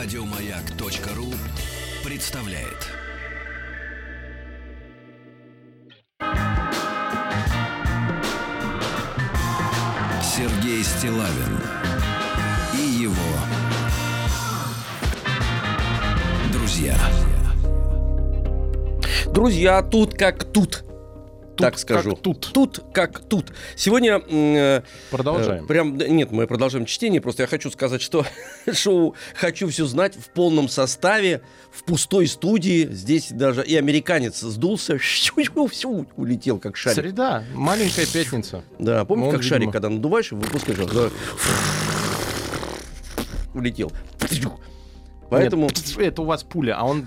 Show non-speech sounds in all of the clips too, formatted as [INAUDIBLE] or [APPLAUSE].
Радиомаяк.ру представляет. Сергей Стилавин и его друзья. Друзья, тут как тут. Так как скажу. тут. Тут как тут. Сегодня... э, Продолжаем. э, Прям, нет, мы продолжаем чтение. Просто я хочу сказать, что [LAUGHS] шоу «Хочу все знать» в полном составе, в пустой студии. Здесь даже и американец сдулся, [LAUGHS] всю улетел, как шарик. Среда, маленькая пятница. Да, помните, как шарик, когда надуваешь и выпускаешь? Да. Улетел. Поэтому... Нет, это у вас пуля, а он,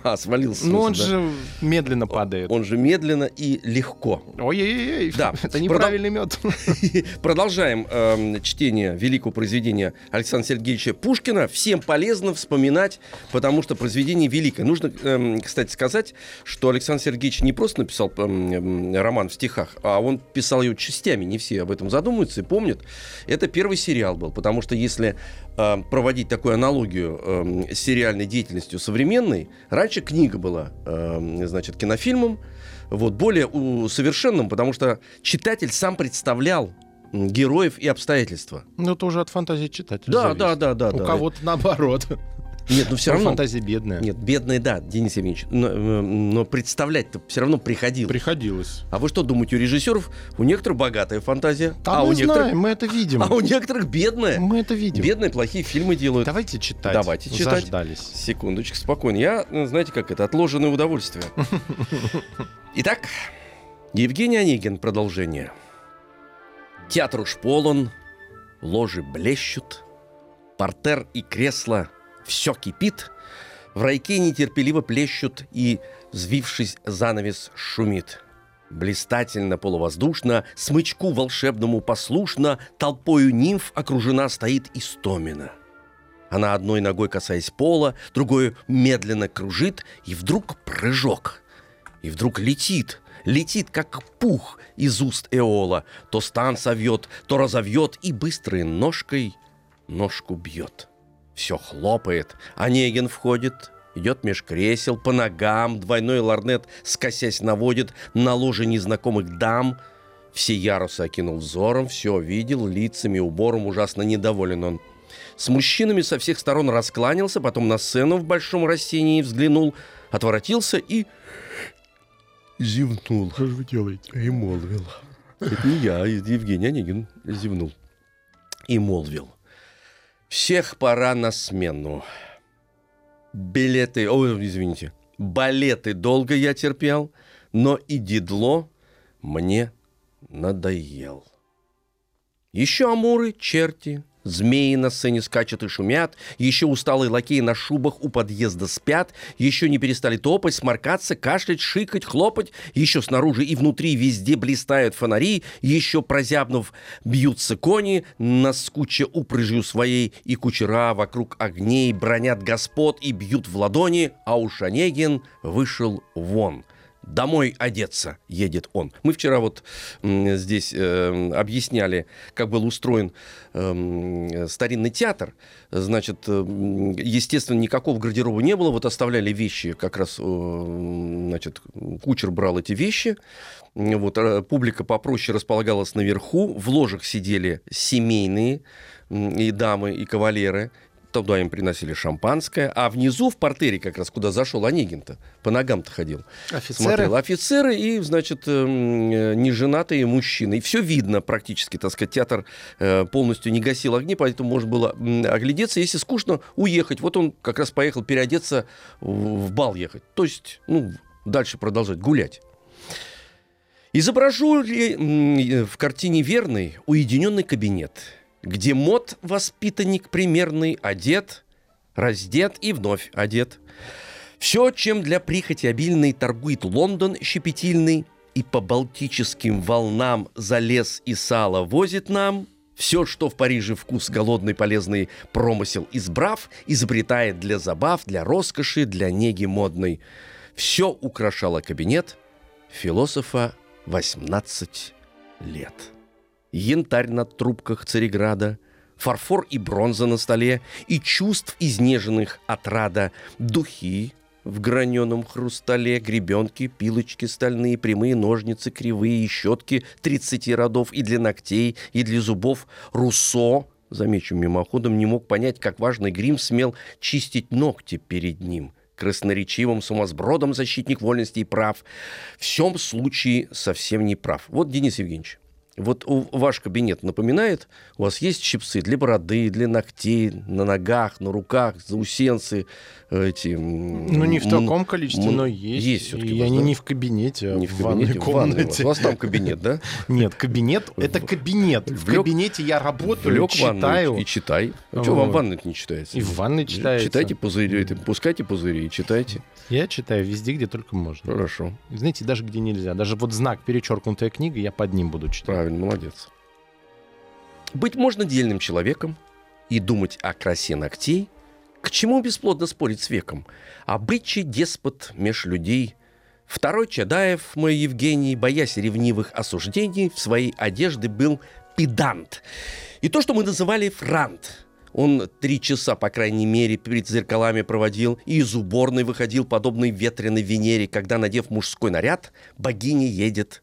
[LAUGHS] А, свалился. ну он да. же медленно падает. Он же медленно и легко. Ой-ой-ой, Да. [LAUGHS] это неправильный мед. [LAUGHS] Продолжаем эм, чтение великого произведения Александра Сергеевича Пушкина. Всем полезно вспоминать, потому что произведение великое. Нужно, эм, кстати, сказать, что Александр Сергеевич не просто написал эм, роман в стихах, а он писал его частями. Не все об этом задумываются и помнят. Это первый сериал был, потому что если э, проводить такую аналогию эм, с сериальной деятельностью современной, раньше книга была, эм, значит, кинофильмом, вот, более усовершенным, потому что читатель сам представлял героев и обстоятельства. Ну, это уже от фантазии читателя Да, зависит. да, да, да. У да. кого-то наоборот. Нет, ну все Ну, равно. Фантазия бедная. Нет, бедные, да, Денис Евгеньевич. Но, э, но представлять-то все равно приходилось. Приходилось. А вы что думаете, у режиссеров у некоторых богатая фантазия, А, а, у мы некоторых, знаем, мы это видим. а у некоторых бедная. Мы это видим. Бедные плохие фильмы делают. Давайте читать. Давайте читать. Заждались. Секундочку, спокойно. Я, э, знаете как это, отложенное удовольствие. [LAUGHS] Итак, Евгений Онегин, продолжение. Театр уж полон, ложи блещут, портер и кресло, все кипит, в райке нетерпеливо плещут и, взвившись, занавес шумит. Блистательно, полувоздушно, смычку волшебному послушно, толпою нимф окружена стоит Истомина. Она одной ногой касаясь пола, другой медленно кружит, и вдруг прыжок. И вдруг летит, летит, как пух из уст Эола. То стан совьет, то разовьет, и быстрой ножкой ножку бьет. Все хлопает, Онегин входит, идет меж кресел, по ногам, двойной ларнет, скосясь, наводит на ложе незнакомых дам. Все ярусы окинул взором, все видел, лицами, убором ужасно недоволен он. С мужчинами со всех сторон раскланялся, потом на сцену в большом растении взглянул, отворотился и зевнул. Что же вы делаете? И молвил. Это не я, Евгений Онегин зевнул. И молвил. Всех пора на смену. Билеты, ой, извините, балеты долго я терпел, но и дедло мне надоел. Еще амуры, черти, змеи на сцене скачут и шумят, еще усталые лакеи на шубах у подъезда спят, еще не перестали топать, сморкаться, кашлять, шикать, хлопать, еще снаружи и внутри везде блистают фонари, еще прозябнув бьются кони, наскуча упряжью своей, и кучера вокруг огней бронят господ и бьют в ладони, а уж Онегин вышел вон — Домой одеться едет он. Мы вчера вот здесь э, объясняли, как был устроен эм, старинный театр. Значит, э, естественно, никакого гардероба не было. Вот оставляли вещи, как раз, э, значит, кучер брал эти вещи. Вот, э, публика попроще располагалась наверху. В ложах сидели семейные и дамы, и кавалеры. Туда им приносили шампанское. А внизу, в портере как раз, куда зашел Онегин-то, по ногам-то ходил. Офицеры. Смотрел офицеры и, значит, эм, э, неженатые мужчины. И все видно практически, так сказать, театр э, полностью не гасил огни, поэтому можно было оглядеться, если скучно, уехать. Вот он как раз поехал переодеться, в бал ехать. То есть, ну, дальше продолжать гулять. Изображу ли э, в картине верный уединенный кабинет, где мод воспитанник примерный одет, раздет и вновь одет. Все, чем для прихоти обильной торгует Лондон щепетильный, и по балтическим волнам за лес и сало возит нам, все, что в Париже вкус голодный полезный промысел избрав, изобретает для забав, для роскоши, для неги модной. Все украшало кабинет философа 18 лет. Янтарь на трубках Цареграда, фарфор и бронза на столе, и чувств изнеженных отрада, духи в граненом хрустале, гребенки, пилочки стальные, прямые ножницы, кривые и щетки 30 родов и для ногтей, и для зубов. Руссо, замечу мимоходом, не мог понять, как важный грим смел чистить ногти перед ним красноречивым сумасбродом защитник вольности и прав. В всем случае совсем не прав. Вот Денис Евгеньевич. Вот у, ваш кабинет напоминает, у вас есть щипцы для бороды, для ногтей, на ногах, на руках, заусенцы, эти... Ну, не в таком количестве, но есть. Есть все-таки. И они да? не в кабинете, а не в, в ванной комнате. У вас там кабинет, да? [LAUGHS] Нет, кабинет — это кабинет. В кабинете я работаю, читаю. и читай. А что вам в ванной не читается? И в ванной читается. Читайте пузыри, пускайте пузыри и читайте. Я читаю везде, где только можно. Хорошо, Знаете, даже где нельзя. Даже вот знак «перечеркнутая книга» я под ним буду читать. правильно, молодец. Быть можно дельным человеком и думать о красе ногтей, к чему бесплодно спорить с веком. Обычай деспот меж людей. Второй Чадаев, мой Евгений, боясь ревнивых осуждений, в своей одежде был педант. И то, что мы называли франт. Он три часа, по крайней мере, перед зеркалами проводил и из уборной выходил, подобный ветреной Венере, когда, надев мужской наряд, богиня едет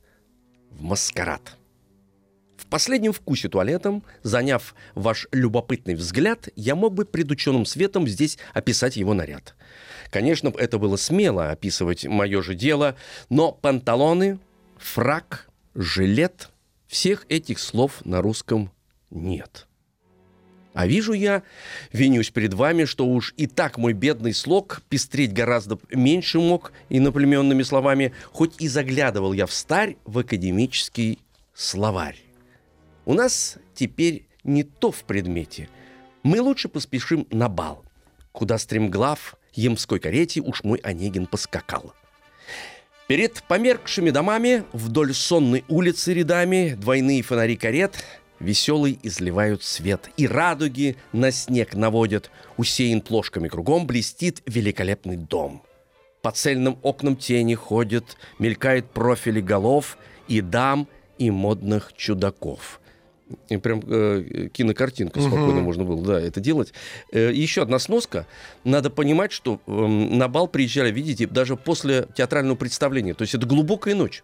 в маскарад. В последнем вкусе туалетом, заняв ваш любопытный взгляд, я мог бы пред ученым светом здесь описать его наряд. Конечно, это было смело описывать мое же дело, но панталоны, фрак, жилет – всех этих слов на русском нет. А вижу я, винюсь перед вами, что уж и так мой бедный слог пестреть гораздо меньше мог иноплеменными словами, хоть и заглядывал я в старь в академический словарь. У нас теперь не то в предмете. Мы лучше поспешим на бал, куда стремглав емской карете уж мой Онегин поскакал. Перед померкшими домами вдоль сонной улицы рядами двойные фонари карет веселый изливают свет, и радуги на снег наводят, усеян плошками кругом блестит великолепный дом. По цельным окнам тени ходят, мелькают профили голов и дам, и модных чудаков. Прям э, кинокартинка спокойно можно было, да, это делать. Э, еще одна сноска. Надо понимать, что эм, на бал приезжали, видите, даже после театрального представления. То есть это глубокая ночь.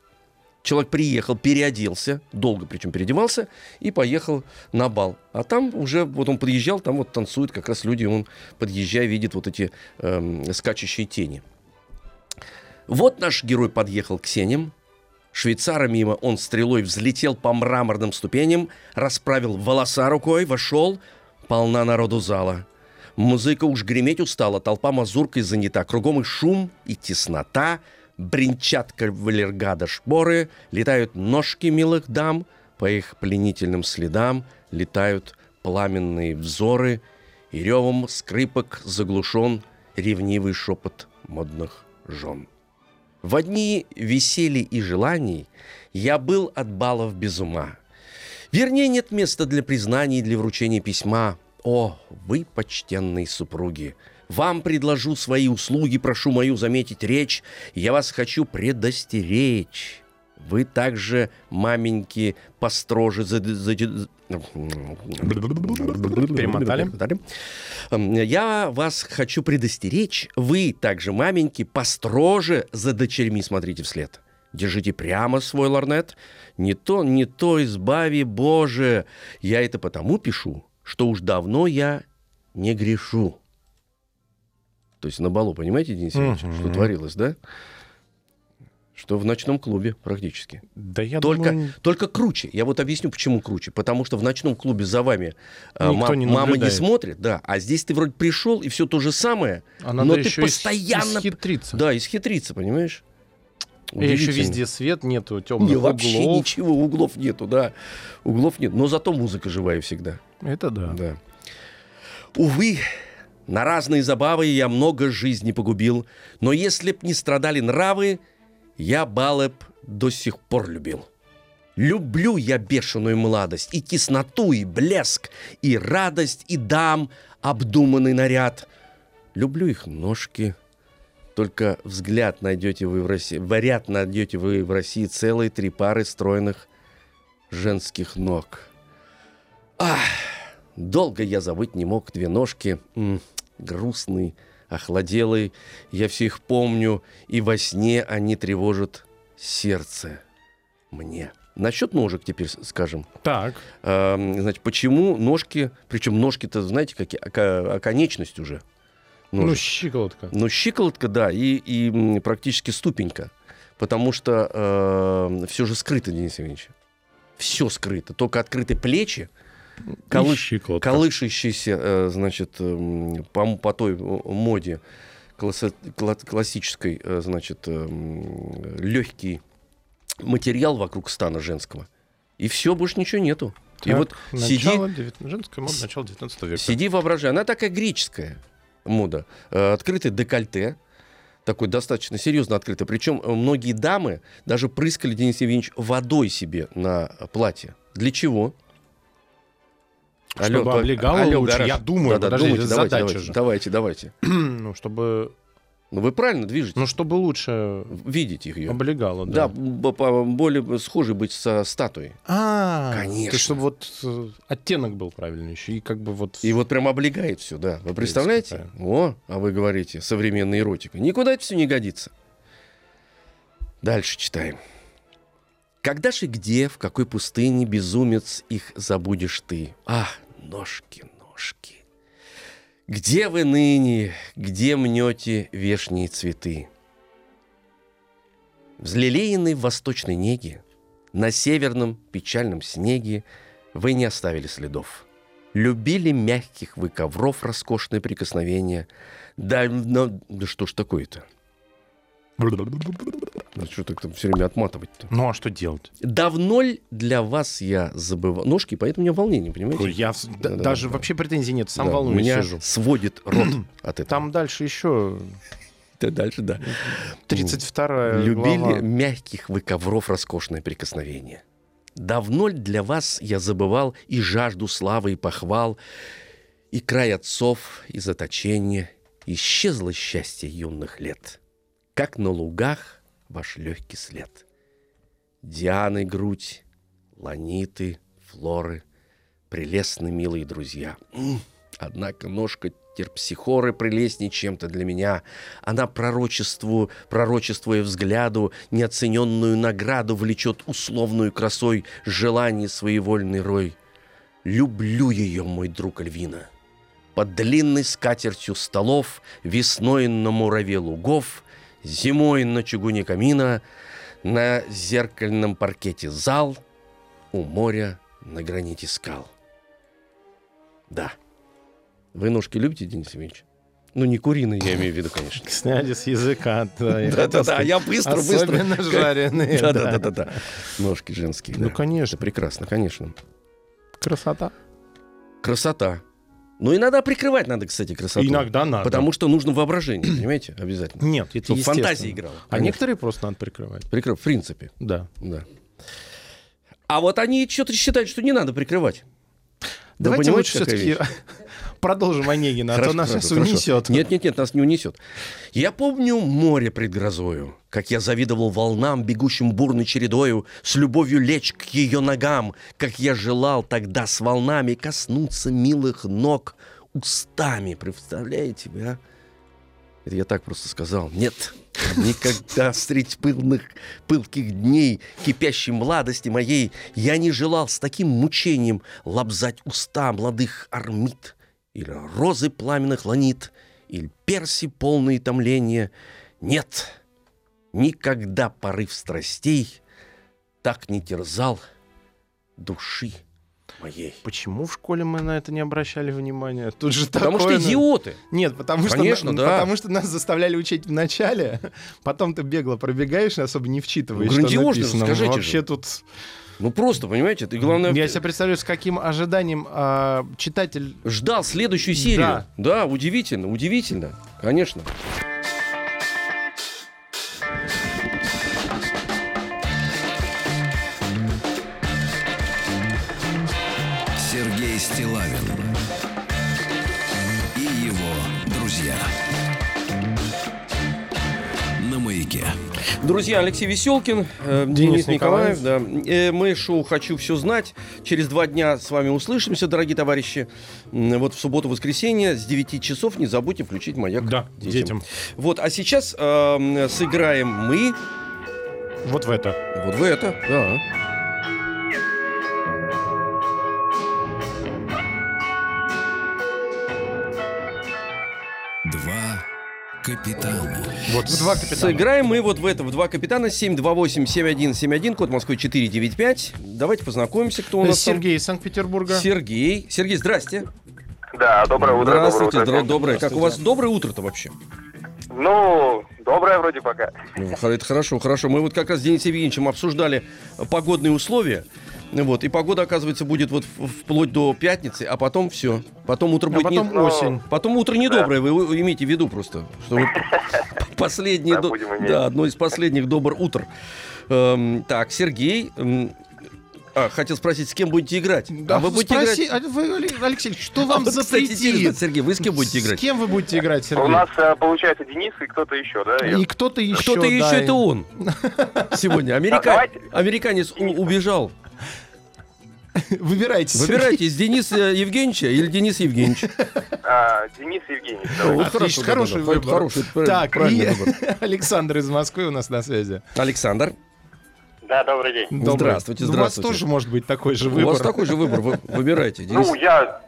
Человек приехал, переоделся, долго причем переодевался, и поехал на бал. А там уже, вот он подъезжал, там вот танцуют как раз люди, он, подъезжая, видит вот эти эм, скачущие тени. Вот наш герой подъехал к сеням. Швейцара мимо он стрелой взлетел по мраморным ступеням, расправил волоса рукой, вошел, полна народу зала. Музыка уж греметь устала, толпа мазуркой занята, кругом и шум, и теснота, бренчат кавалергада шпоры, летают ножки милых дам, по их пленительным следам летают пламенные взоры, и ревом скрипок заглушен ревнивый шепот модных жен. В дни веселья и желаний я был от балов без ума. Вернее, нет места для признаний, для вручения письма. О, вы, почтенные супруги, вам предложу свои услуги, прошу мою заметить речь. Я вас хочу предостеречь. Вы также, маменьки, построже... Перемотали? Эм, Я вас хочу предостеречь. Вы также, маменьки, построже за дочерьми смотрите вслед. Держите прямо свой лорнет. Не то, не то, избави, Боже. Я это потому пишу, что уж давно я не грешу. То есть на балу, понимаете, Денис Ильич, Мгм. что творилось, да? Что в ночном клубе практически. Да я Только, думаю, только круче. Я вот объясню, почему круче. Потому что в ночном клубе за вами э, не мама не смотрит, да. А здесь ты вроде пришел, и все то же самое. а но ты постоянно... исхитриться. Да, исхитриться, понимаешь? И еще везде свет, нету Не, темных вообще углов. ничего, углов нету, да. Углов нет. Но зато музыка живая всегда. Это да. Да. Увы, на разные забавы я много жизни погубил, но если б не страдали нравы, я балы б до сих пор любил. Люблю я бешеную младость, и тесноту, и блеск, и радость, и дам обдуманный наряд. Люблю их ножки, только взгляд найдете вы в России, варят найдете вы в России целые три пары стройных женских ног. Ах, Долго я забыть не мог две ножки, м, грустный, охладелый. Я все их помню, и во сне они тревожат сердце мне. Насчет ножек теперь скажем. Так. Эм, значит, почему ножки, причем ножки-то, знаете, какие, оконечность уже. Ну, ножек. щиколотка. Ну, щиколотка, да, и, и практически ступенька. Потому что все же скрыто, Денис Евгеньевич. Все скрыто. Только открыты плечи, колыш- колышащийся, э, значит, эм, по, по той моде класса- классической, э, значит, легкий материал вокруг стана женского. И все, больше ничего нету. И Так, вот сиди, начало девят- Женская мода начала 19 века. Сиди, воображай. Она такая греческая мода. Э, Открытый декольте. Такой достаточно серьезно открытый. Причем многие дамы даже прыскали, Денис Евгеньевич, водой себе на платье. Для чего? Чтобы по- облегало лучше. гараж. Я думаю, Да-да, подожди, думайте, давайте, задача же. давайте, давайте. [CLEARS THROAT] ну, чтобы, Ну, вы правильно движете. ну, чтобы лучше Видите ее. облегало, Да, да. более схожей быть со статуей. А, Конечно. То чтобы вот э, оттенок был правильный еще. И как бы вот... И вот прям облегает все, да. Вы представляете? О, а вы говорите, современная эротика. Никуда это все не годится. Дальше читаем. Когда же где, в какой пустыне, безумец, их забудешь ты? Ах, ножки, ножки. Где вы ныне, где мнете вешние цветы? Взлелеянный в восточной неге, на северном печальном снеге вы не оставили следов. Любили мягких вы ковров роскошные прикосновения. Да, но- да что ж такое-то? Да что так там все время отматывать-то? Ну, а что делать? Давно ли для вас я забывал? Ножки, поэтому у меня волнение, понимаете? Я в- д- Да-да-да. даже вообще претензий нет, сам Да, волнуюсь Меня сижу. сводит рот [CLEARS THROAT] от этого. Там дальше еще Да, дальше, да. 32 Любили глава. мягких вы ковров роскошное прикосновение. Давно ли для вас я забывал и жажду славы и похвал, и край отцов, и заточение, исчезло счастье юных лет, как на лугах ваш легкий след. Дианы грудь, ланиты, флоры, прелестны милые друзья. Однако ножка терпсихоры прелестней чем-то для меня. Она пророчеству, пророчествуя взгляду, неоцененную награду влечет условную красой желаний своевольный рой. Люблю ее, мой друг Альвина. Под длинной скатертью столов, весной на мураве лугов, зимой на чугуне камина, на зеркальном паркете зал, у моря на граните скал. Да. Вы ножки любите, Денис Евгеньевич? Ну, не куриные, я имею в виду, конечно. [LAUGHS] Сняли с языка. Да-да-да, я быстро, быстро. Особенно жареные. [LAUGHS] да. Да-да-да. Ножки женские. Ну, конечно. Прекрасно, конечно. Красота. Красота. Ну, иногда прикрывать надо, кстати, красоту. Иногда надо. Потому что нужно воображение, понимаете, обязательно. Нет, это Чтобы фантазия играла. А конечно. некоторые просто надо прикрывать. Прикрыв, в принципе, Да. да. А вот они что-то считают, что не надо прикрывать. Давайте лучше все-таки? [LAUGHS] продолжим Онегина, а то Хорошо, нас хорошо, сейчас хорошо. унесет. Нет, нет, нет, нас не унесет. Я помню море пред грозою, как я завидовал волнам, бегущим бурной чередою, с любовью лечь к ее ногам, как я желал тогда с волнами коснуться милых ног устами. Представляете а? Это я так просто сказал. Нет, никогда средь пыльных, пылких дней, кипящей младости моей, я не желал с таким мучением лобзать уста молодых армид, или розы пламенных ланит, или перси полные томления. Нет, никогда порыв страстей так не терзал души моей. Почему в школе мы на это не обращали внимания? Тут же Потому что такое, ну, идиоты. Нет, потому что, Конечно, на- да. потому что нас заставляли учить в начале, [LAUGHS] потом ты бегло пробегаешь, особо не вчитываешь, Ну, что грандиозно же, написано. скажите Вообще же. тут... Ну просто, понимаете, и главное, Я себе представляю, с каким ожиданием а, читатель... ждал следующую серию. Да. да, удивительно, удивительно, конечно. Друзья. Алексей Веселкин, э, Денис Денис, Николаев. да. Э, мы шоу «Хочу все знать». Через два дня с вами услышимся, дорогие товарищи. Вот в субботу-воскресенье с 9 часов не забудьте включить маяк Да, детям. Вот, а сейчас э, сыграем мы Вот в это. вот в это, да. Два капитана. Вот в два капитана. Сыграем мы вот в это, в два капитана, 728-7171, код Москвы 495. Давайте познакомимся, кто у нас. Сергей из Санкт-Петербурга. Сергей. Сергей, здрасте. Да, доброе утро. Здравствуйте, доброе утро. доброе. Как у вас доброе утро-то вообще? Ну, доброе вроде пока. Ну, Это хорошо, хорошо. Мы вот как раз с Денисом Евгеньевичем обсуждали погодные условия. Вот, и погода, оказывается, будет вот вплоть до пятницы, а потом все. Потом утро А будет потом не... осень. Потом утро недоброе, вы, вы имейте в виду просто. Что вы [LAUGHS] последнее... Да, до-. Да, одно из последних добр утр. Эм, так, Сергей... м, а, хотел спросить, с кем будете играть? Да, а вы будете спроси- играть... а вы, Алексей, что [LAUGHS] А вам интересно, запретит? Сергей, вы с кем будете играть? С кем вы будете играть, Сергей? У нас, э, получается, Денис и кто-то еще, да? И кто-то еще. Кто-то еще да, это он. [LAUGHS] Сегодня. Америка- давайте. Американец убежал. [LAUGHS] Выбирайте. Выбирайте, из Дениса Евгеньевича или Денис Евгеньевич. А, Денис Евгеньевич. Вот хороший выбор. Так, и. [LAUGHS] Александр из Москвы у нас на связи. Александр, Да, добрый день. Добрый. Здравствуйте, Ну, здравствуйте. У вас тоже может быть такой же у выбор. вас такой же выбор, вы [LAUGHS] выбирайте. Денис. Ну, я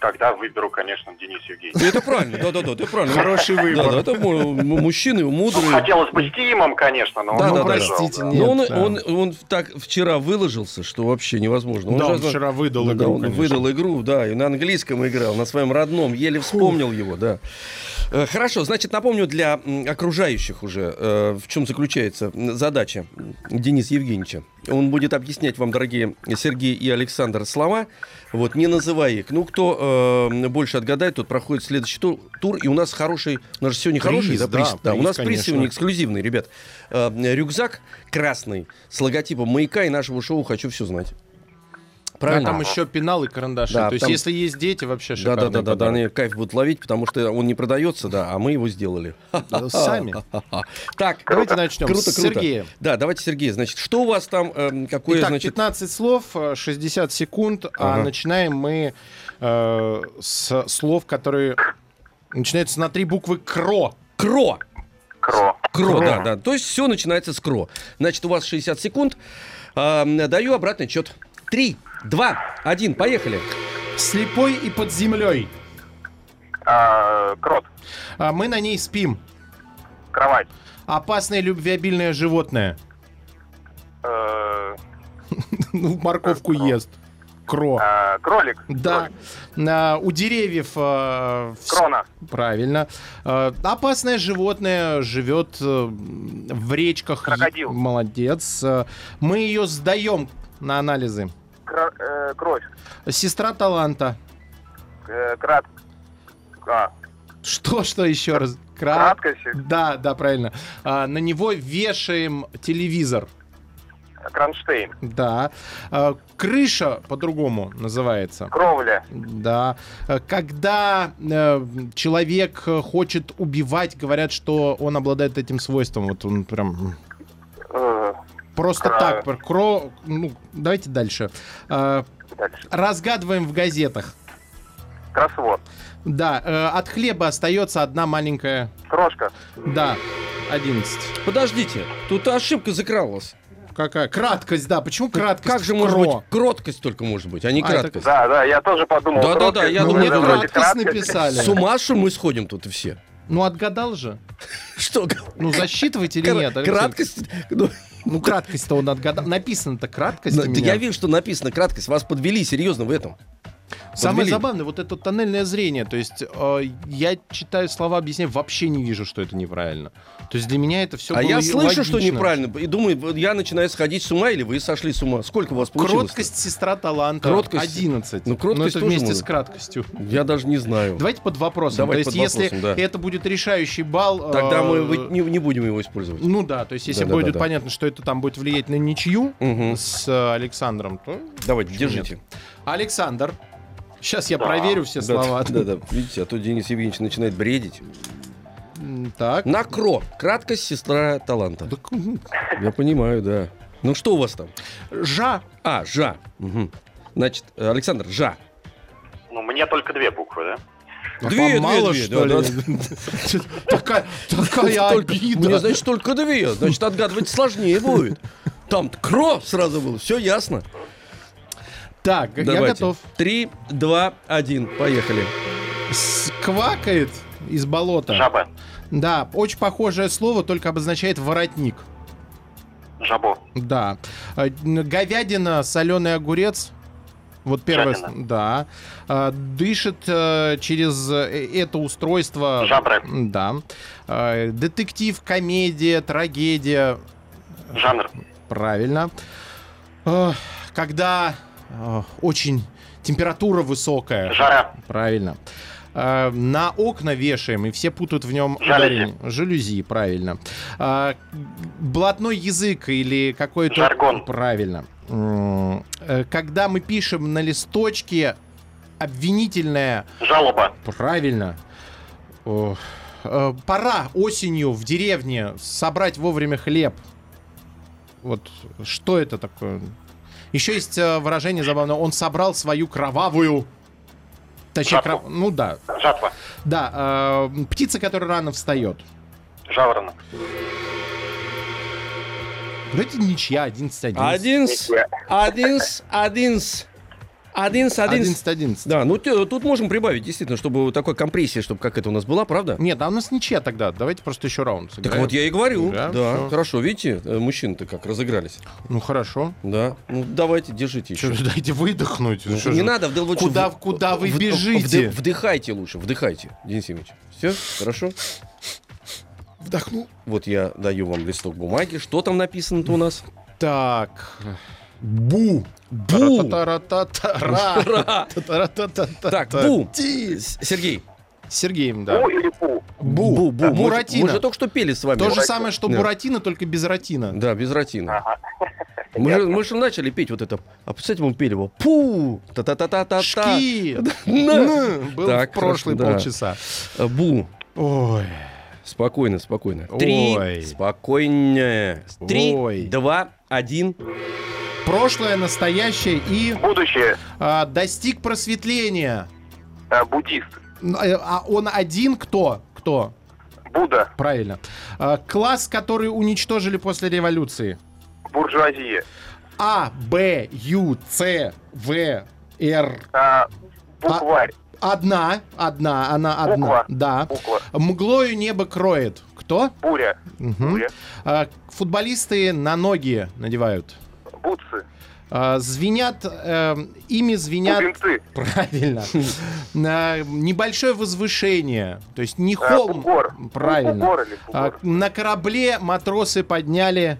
тогда выберу, конечно, Денис Евгеньевич. Ну, Это правильно, да-да-да, это правильно. Хороший выбор. Да, да, это му- му- мужчины мудрые. Хотелось бы с Тимом, конечно, но Да, он да, Ну, да, простите, да. нет. Но он, да. он, он так вчера выложился, что вообще невозможно. Да, он же- вчера выдал Да, да, игру, он конечно. выдал игру, да, и на английском играл, на своем родном, еле вспомнил его, да. Э, Хорошо, значит, напомню для окружающих уже, э, в чем заключается задача Дениса Евгеньевича. Он будет объяснять вам, дорогие Сергей и Александр, слова, вот, не называя их. Ну, кто э, больше отгадает, тот проходит следующий тур, тур, и у нас хороший, у нас же сегодня Приз, хороший, да, да, приз, да, у приз, нас приз конечно. сегодня эксклюзивный, ребят. Э, рюкзак красный с логотипом маяка и нашего шоу «Хочу все знать». Да, Правильно? там еще пенал и карандаши. Да, То есть, там- если есть дети, вообще Да, шикарный да, да, да, да, они кайф будут ловить, потому что он не продается, да, а мы его сделали. Да, Сами. [LAUGHS] Так, Давайте начнем круто, с круто. Сергея. Да, давайте, Сергей, значит, что у вас там, эм, какое, Итак, значит... 15 слов, э, 60 секунд, а начинаем мы э, с слов, которые начинаются на три буквы КРО. Кро! Кро. Кро, да, да. То есть все начинается с кро. Значит, у вас 60 секунд. Даю обратный счет. Три, два, один, поехали. Слепой и под землей. А, крот. А мы на ней спим. Кровать. Опасное любвеобильное животное. Э, [LAUGHS] Ну, морковку ест. Кро. а, кролик. Да. А, у деревьев... э, вс- Крона. Правильно. Э, опасное животное живет э, в речках. Крокодил. Молодец. Э, Мы ее сдаем на анализы. Кро- э, кровь. Сестра таланта. Э, крат. А, Что, что еще раз? Кра- краткость. Да, да, правильно. А, на него вешаем телевизор. Кронштейн. Да. А, крыша по-другому называется. Кровля. Да. Э, Когда э, человек хочет убивать, говорят, что он обладает этим свойством. Вот он прям просто Кра- так. про- Кро... Ну, давайте дальше. Э, дальше. разгадываем в газетах. Кроссворд. Да. э, от хлеба остается одна маленькая. Крошка. Да. 11. Подождите, тут ошибка закралась. Какая? Краткость, да. Почему краткость? Как же может кро? быть кроткость только может быть, а не А, это- краткость? Да, да, я тоже подумал. Да-да-да, кроткость, я но Ну, думаю, мне это это краткость краткость. написали. С ума что мы сходим тут все? Ну, отгадал же. [LAUGHS] Что? Ну, засчитывать или нет? Краткость? Ну, краткость-то он отгадал. Написано-то краткость я вижу, что написано краткость. Вас подвели серьезно в этом. Самое подвели. забавное, вот это тоннельное зрение. То есть э, я читаю слова, объясняю, вообще не вижу, что это неправильно. То есть для меня это все а я слышу, что логично. неправильно, и думаю, я начинаю сходить с ума, или вы сошли с ума. Сколько у вас получилось? Кроткость сестра таланта. Кроткость. 11. Ну, кроткость Но это тоже вместе можно. с краткостью. Я даже не знаю. Давайте под вопросом. Давайте то под есть, если вопросом, да. это будет решающий балл... Тогда э, мы не, не будем его использовать. Ну да, то есть если Да-да-да-да. будет понятно, что это там будет влиять на ничью Мгм. с Александром, то... Давайте, держите. Александр, сейчас я Да. проверю все Да, слова. Да, да, видите, а то Денис Евгеньевич начинает бредить. Так. Накро. Краткость сестра таланта. Так, Я понимаю, да. Ну что у вас там? Жа. А, жа. Значит, Александр, жа. Ну, мне только две буквы, да? А Две, вам мало, две, что да, ли? Такая такая [LAUGHS] Только- Мне, обида. значит, только две. Значит, отгадывать сложнее будет. Там кро сразу было. Все ясно. Так, я Давайте. готов. Три, два, один. Поехали. Квакает из болота. Жаба. Да, очень похожее слово, только обозначает воротник. Жабо. Да. Э, Говядина, соленый огурец. Вот первое. Жадина. Да. А, Дышит э, через э, это устройство. Жабры. Да. Э, Детектив, комедия, трагедия. Жанр. Правильно. Э, Когда э, очень температура высокая. Жара. Правильно. Э, На окна вешаем, и все путают в нем Жалюзи. ударение. Жалюзи, правильно. А, Блатной язык или какой-то... Жаргон. Правильно. Э, Когда мы пишем на листочке обвинительное... Жалоба. Правильно. Э, Пора осенью в деревне собрать вовремя хлеб. Вот что это такое? Еще есть э, выражение забавное. Он собрал свою кровавую... Точнее, Жатву. кров- ну да. Жатва. Да, э, птица, которая рано встает. Жаворонок. Вроде ничья, 11-11. Один, с- один, с- один, с- один, с- один. с- 11-11. Да, ну тут можем прибавить, действительно, чтобы такой компрессия, чтобы как это у нас была, правда? Нет, а у нас ничья тогда. Давайте просто еще раунд Так сыграем. вот я и говорю. Да, Да, хорошо, видите, э, мужчины-то как разыгрались. Ну хорошо. Да, ну давайте, держите еще. Чё, дайте выдохнуть. Ну, Что не же- надо, вд- лучше Куда, в- куда вы в- бежите? вды- Вдыхайте лучше, вдыхайте, Денис Евгеньевич. Все, хорошо? Вдохнул. Вот я даю вам листок бумаги. Что там написано-то у нас? Так. Бу. Бу. Так, бу. Сергей. Сергеем, да. Бу или пу? Бу. Бу. Мы- Буратино. Мы же только что пели с вами. То же самое, что Да. Буратино, только без ратина. Да, без ротина. Ага. Мы же, мы же начали петь вот это. А представьте, мы пели его. Пу. Та-та-та-та-та-та. Шки. Был Так, в прошлые полчаса. Э, Бу. Ой. Спокойно, спокойно. Три. Ой. Спокойнее. Три, Ой. два, один. Прошлое, настоящее и Будущее. а, достиг просветления. Э, Буддист. Н- э, А он один кто? Кто? Будда. Правильно. А, Класс, который уничтожили после революции. Буржуазия. А, Б, Ю, С, В, Р. А, Букварь. Одна, одна, она одна. Буква. Да. Буква. Мглою небо кроет. Кто? Буря. Мгм. Буря. А, Футболисты на ноги надевают. Бутсы. А, Звенят, э, ими звенят... Бубенцы. Правильно. На Небольшое возвышение. То есть не Э, холм. Бугор. Правильно. Бугор или А, бугор? На корабле матросы подняли...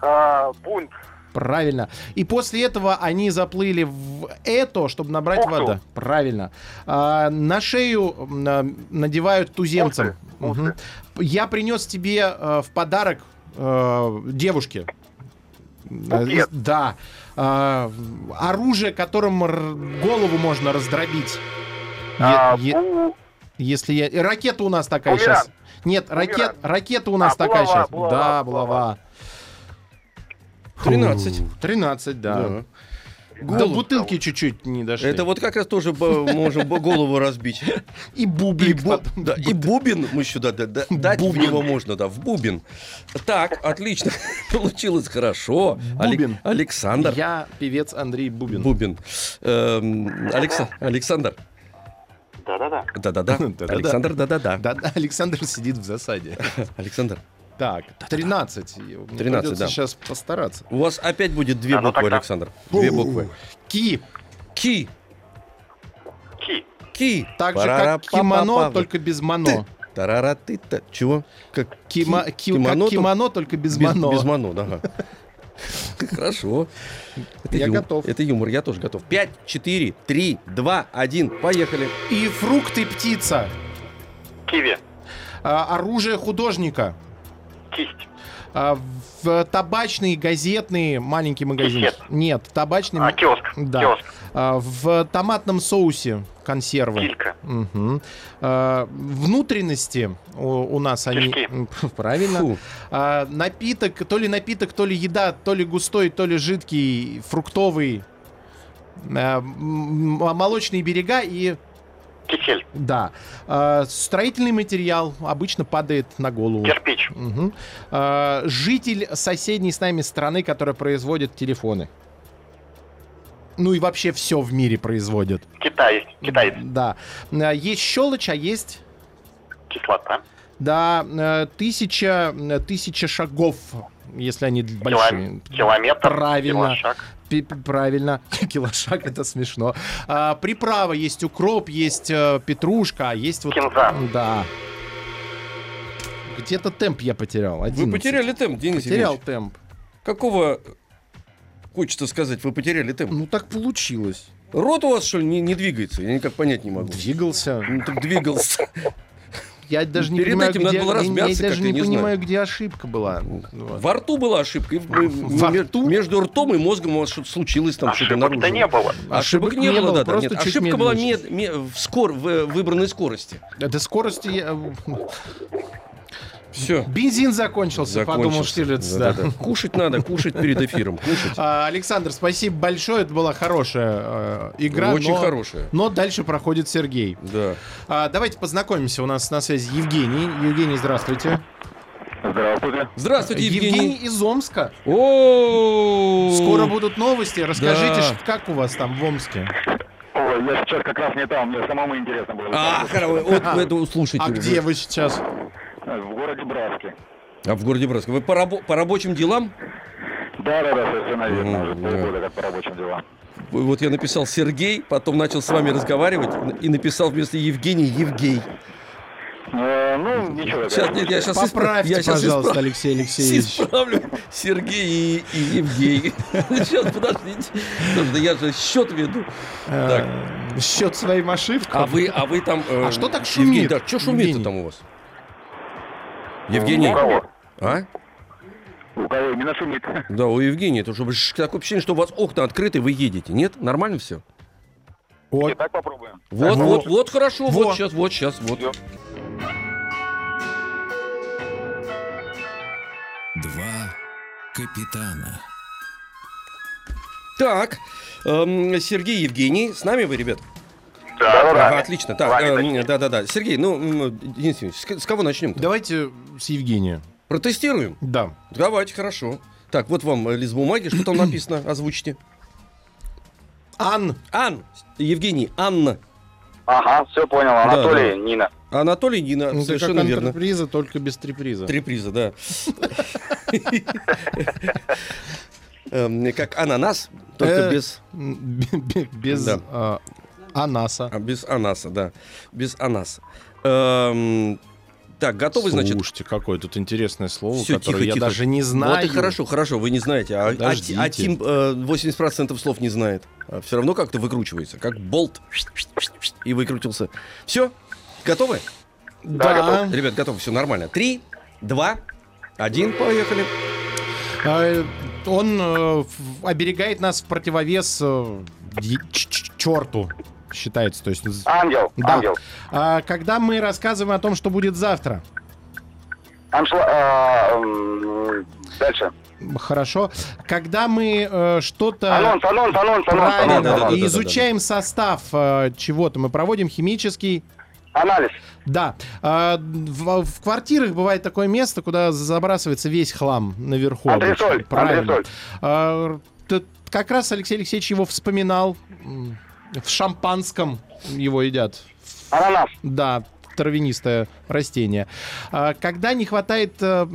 А, Бунт. Правильно. И после этого они заплыли в это, чтобы набрать Бухту. вода. Правильно. А, на шею на- надевают туземцам. Усы. Мгм. Я принес тебе э, в подарок э, девушке. Э, Букет. Да. А, оружие, которым голову можно раздробить. Е- А, е- бу- если я... и Ракета у нас такая Бумеранг. сейчас. Нет, ракет, ракета у нас А, такая булава, сейчас. булава, да, булава. булава. 13. Фу, 13, да. Да. До Голову. бутылки чуть-чуть не дошли. Это вот как раз тоже можем голову разбить. И [LAUGHS] И, бублик. бу- потом. да, и бубен мы сюда да- да- дать в Бубен. него можно, да, в бубен. Так, отлично. [LAUGHS] Получилось хорошо. Бубен. Александр. Я певец Андрей Бубин. Бубен. Эм, Алекса- Александр. Да-да-да. Да-да-да. [LAUGHS] Александр, да-да-да. Да, да, Александр сидит в засаде. Александр. Так, 13. 13, да. сейчас постараться. У вас опять будет две А ну буквы, тогда. Александр. Две буквы. Ки. Ки. Ки. Ки. Так же, как Парара-па-па-па. кимоно, только без мано. Тарара ты та Чего? Как Кима- ки- ки- кимоно, как кимоно, только без мано. Без мано, да. [LAUGHS] Хорошо. Это Я готов. Это юмор, я тоже готов. 5, 4, 3, 2, 1. Поехали. И фрукты птица. Киви. А, оружие художника. Кисть. А, в табачный, газетный маленький магазин. Кисет. Нет, табачный. А, киоск. Да. Киоск. А, в томатном соусе консервы. Килька. Мгм. А, внутренности у, у нас они... Кишки. М, [LAUGHS] Правильно. Фу. А, напиток, то ли напиток, то ли еда, то ли густой, то ли жидкий, фруктовый. А, молочные берега и... Кисель. Да. А, строительный материал обычно падает на голову. Кирпич. А, житель соседней с нами страны, которая производит телефоны. Ну и вообще все в мире производит. Китай. Китай. Да. А, Есть щелочь, а есть, Кислота. да, тысяча, тысяча шагов, если они большие. Кило- Километр. Правильно. Килошаг. Правильно. [LAUGHS] Килошаг, это смешно. А, приправа есть укроп, есть э, петрушка, а есть вот... Кинза. Да. Где-то темп я потерял. Вы 11. потеряли темп, Денис Потерял Евгеньевич. темп. Какого, хочется сказать, вы потеряли темп? Ну так получилось. Рот у вас, что ли, не, не двигается? Я никак понять не могу. Двигался. Ну, так двигался. Я даже не Перед понимаю, этим где... надо было я- размяться я даже как-то, не, не понимаю, где ошибка была. Вот. Во рту была ошибка. Во рту? Между ртом и мозгом у вас что-то случилось, там что-то нарушилось. не было. Ошибок не было, да, да. просто Нет, ошибка была медленнее. мед- ме- в, скор, в э, выбранной скорости. Это скорости... я- Все. Бензин закончился, подумал Штирлиц. Да. Кушать надо, кушать перед эфиром. Кушать. А, Александр, спасибо большое. Это была хорошая э, игра. Очень но- хорошая. Но дальше проходит Сергей. Да. А, давайте познакомимся. У нас на связи Евгений. Евгений, здравствуйте. Здравствуйте. Здравствуйте, Евгений. из Омска. О, Скоро будут новости. Расскажите, Да. как у вас там в Омске? Ой, я сейчас как раз не там, мне самому интересно было. А, хорошо, вот вы [LAUGHS] это услышите. А где вы сейчас? В городе Братске. А в городе Братск. Вы по, рабо- по рабочим делам? Да, да, да, совершенно верно. Уже да. полгода как по рабочим делам. Вот я написал Сергей, потом начал с вами разговаривать и написал вместо Евгений Евгей. Э, ну, ничего. Сейчас, нет, я сейчас Поправьте, пожалуйста, Алексей Алексеевич. [LAUGHS] Исправлю Сергей и, и Евгей. [LAUGHS] Сейчас, подождите. Потому что я же счет веду. Так. Э, Счет своим ошибкам. А вы, а вы там... э, А что так Евгений, шумит, да, что шумит Евгений? там у вас? Евгений? У кого? А? У кого именно шумит? Да, у Евгения. Это чтобы такое ощущение, что у вас окна открыты, вы едете. Нет? Нормально все? Вот. Итак, попробуем. Вот, Во. вот, вот, хорошо. Во. Вот сейчас, вот сейчас, вот. Два капитана. Так, эм, Сергей Евгений, с нами вы, ребят? Да, Ага, отлично. Так, Вами, эм, точнее. да-да-да. Сергей, ну, Денис Евгеньевич, с, кого начнем? Давайте с Евгения. Протестируем? Да. Давайте, хорошо. Так, вот вам э, лист бумаги. Что там написано? [CLEARS THROAT] Озвучите. Ан. Ан. Евгений, Анна. Ага, все понял. Анатолий, Нина. Анатолий Нина. Ну, Совершенно как верно. антреприза, только без триприза. Три приза, да. [LAUGHS] Эм, Как ананас, только Э, без, [LAUGHS] Без Да. а, анаса. а, без анаса, да. Без анаса. Эм, Так, готовы, значит? Слушайте, какое тут интересное слово, Всё, которое тихо, я тихо. даже не знаю. Вот и хорошо, хорошо, вы не знаете, а, а, Подождите. а Тим э, 80% слов не знает. все равно как-то выкручивается, как болт. И выкрутился. Все, готовы? Да. Ребят, готовы, все нормально. Три, два, один, поехали. А, Он э, оберегает нас в противовес э, черту, считается. То есть, Ангел, Да. ангел. а, когда мы рассказываем о том, что будет завтра, Аншла... а, Дальше. хорошо. Когда мы э, что-то Анонс, анонс, анонс, анонс, правильно анонс, Да-да-да-да. анонс. и изучаем состав э, чего-то, мы проводим химический. Анализ. Да. А, В, в квартирах бывает такое место, куда забрасывается весь хлам наверху. Антресоль, обычно. Правильно. антресоль. А, т- как раз Алексей Алексеевич его вспоминал. В шампанском его едят. Ананас. Да, травянистое растение. А, Когда не хватает... э,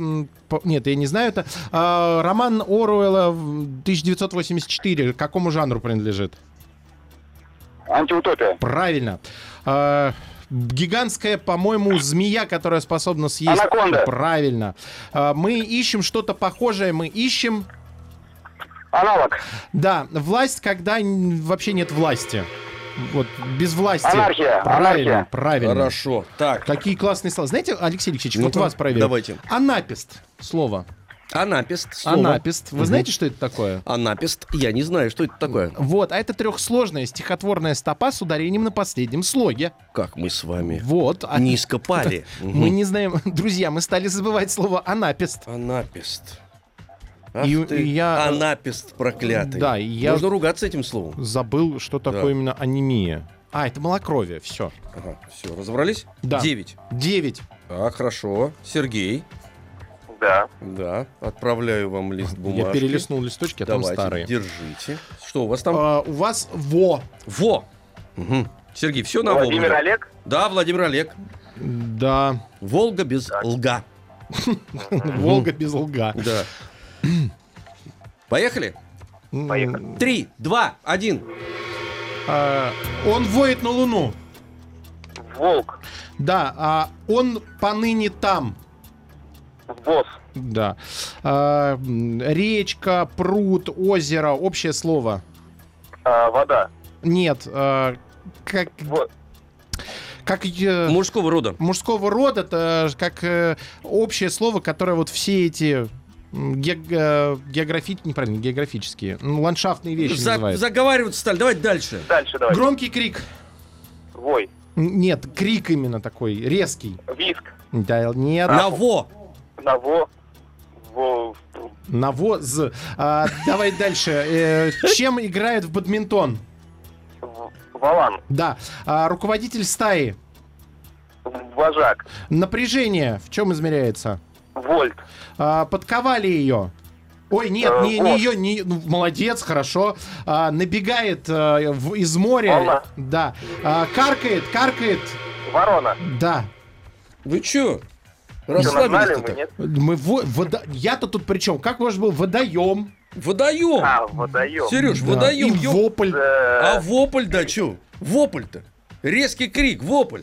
Нет, я не знаю это. А, Роман Оруэлла в 1984 к какому жанру принадлежит? Антиутопия. Правильно. А, Гигантская, по-моему, змея, которая способна съесть. Анаконда. Правильно. Мы ищем что-то похожее, мы ищем. Аналог. Да, власть, когда вообще нет власти. Вот, без власти. Анархия, Правильно, анархия. правильно. Хорошо. Так, Какие классные слова. Знаете, Алексей Алексеевич, Ну-ка, вот вас проверю. давайте. Анапист. Слово. Анапест. слово. Анапест. Вы Мгм. знаете, что это такое? Анапест. Я не знаю, что это такое. Вот, а это трехсложная стихотворная стопа с ударением на последнем слоге. Как мы с вами Вот. а- низко пали. [LAUGHS] Мы не знаем, [LAUGHS] друзья, мы стали забывать слово анапест. Анапест. Ах И- ты, я- Анапест проклятый. Да, и я- Можно ругаться этим словом. Забыл, что такое Да. именно анемия. А, это малокровие, все. Ага, все, разобрались? Да. Девять. Девять. Так, хорошо. Сергей. Да. Да, отправляю вам лист бумажки. Я перелистнул листочки, а там Давайте, старые. держите. Что у вас там? А, у вас во. Во! Мгм. Сергей, все на Владимир Волгу. Олег? Да, Владимир Олег. Да. Волга без лга. [LAUGHS] Волга без лга. Да. Поехали? Поехали. Три, два, один. А, он воет на луну. Волк. Да, а он поныне там. Босс. Да. А, речка, пруд, озеро, общее слово. А, вода. Нет, а, как, Во- как э, Мужского рода. мужского рода, это как э, общее слово, которое вот все эти ге- э, географи- неправильно, географические, м, ландшафтные вещи За- называют. заговариваться стали. Давайте дальше. Дальше давай. Громкий крик. Вой. Н- Нет, крик именно такой, резкий. Виск. Да, нет. Наво. Наво. Во. Навоз. А, давай дальше. Э, чем играют в бадминтон? в- Валан. Да. А, руководитель стаи. Вожак. Напряжение в чем измеряется? Вольт. А, подковали ее. Ой, нет, Э, не, не ее, не, ну, молодец, хорошо. А, набегает а, в- из моря. Волна. Да. А, каркает, каркает. Ворона. Да. Вы чё? Расслабились-то мы, нет? Мы во- вода- Я-то тут при чем? Как ваш был водоем? Водоем. А, водоем. Сереж, Да. водоем. И вопль. А Э, вопль, да чё? Вопль-то. Резкий крик, вопль.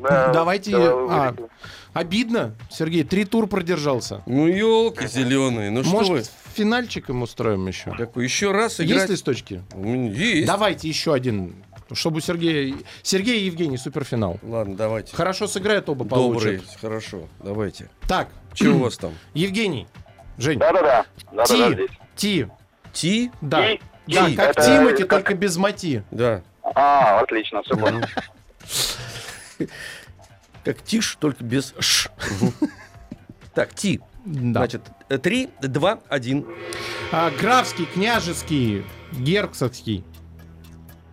да, Давайте, давай а. Обидно. Сергей, три тур продержался. Ну, елки зеленые. Ну что Может, вы? финальчик им устроим еще? Такой, еще раз Есть играть. листочки? М, Есть. Давайте еще один. Чтобы у Сергея... Сергей и Евгений, суперфинал. Ладно, давайте. Хорошо сыграют, оба Добрый, получат. хорошо, давайте. Так, Что у вас там? [CLEARS THROAT] Евгений, Жень, Да-да-да. Да-да-да, Ти, здесь. Ти, Ти? да. Ти, Да, Ти. как Это Тимати, только без мати. Да. А, отлично, все понял. [LAUGHS] Как тишь, только без ш. Так, ти. Да. Значит, три, два, один. А, графский, княжеский, герцогский.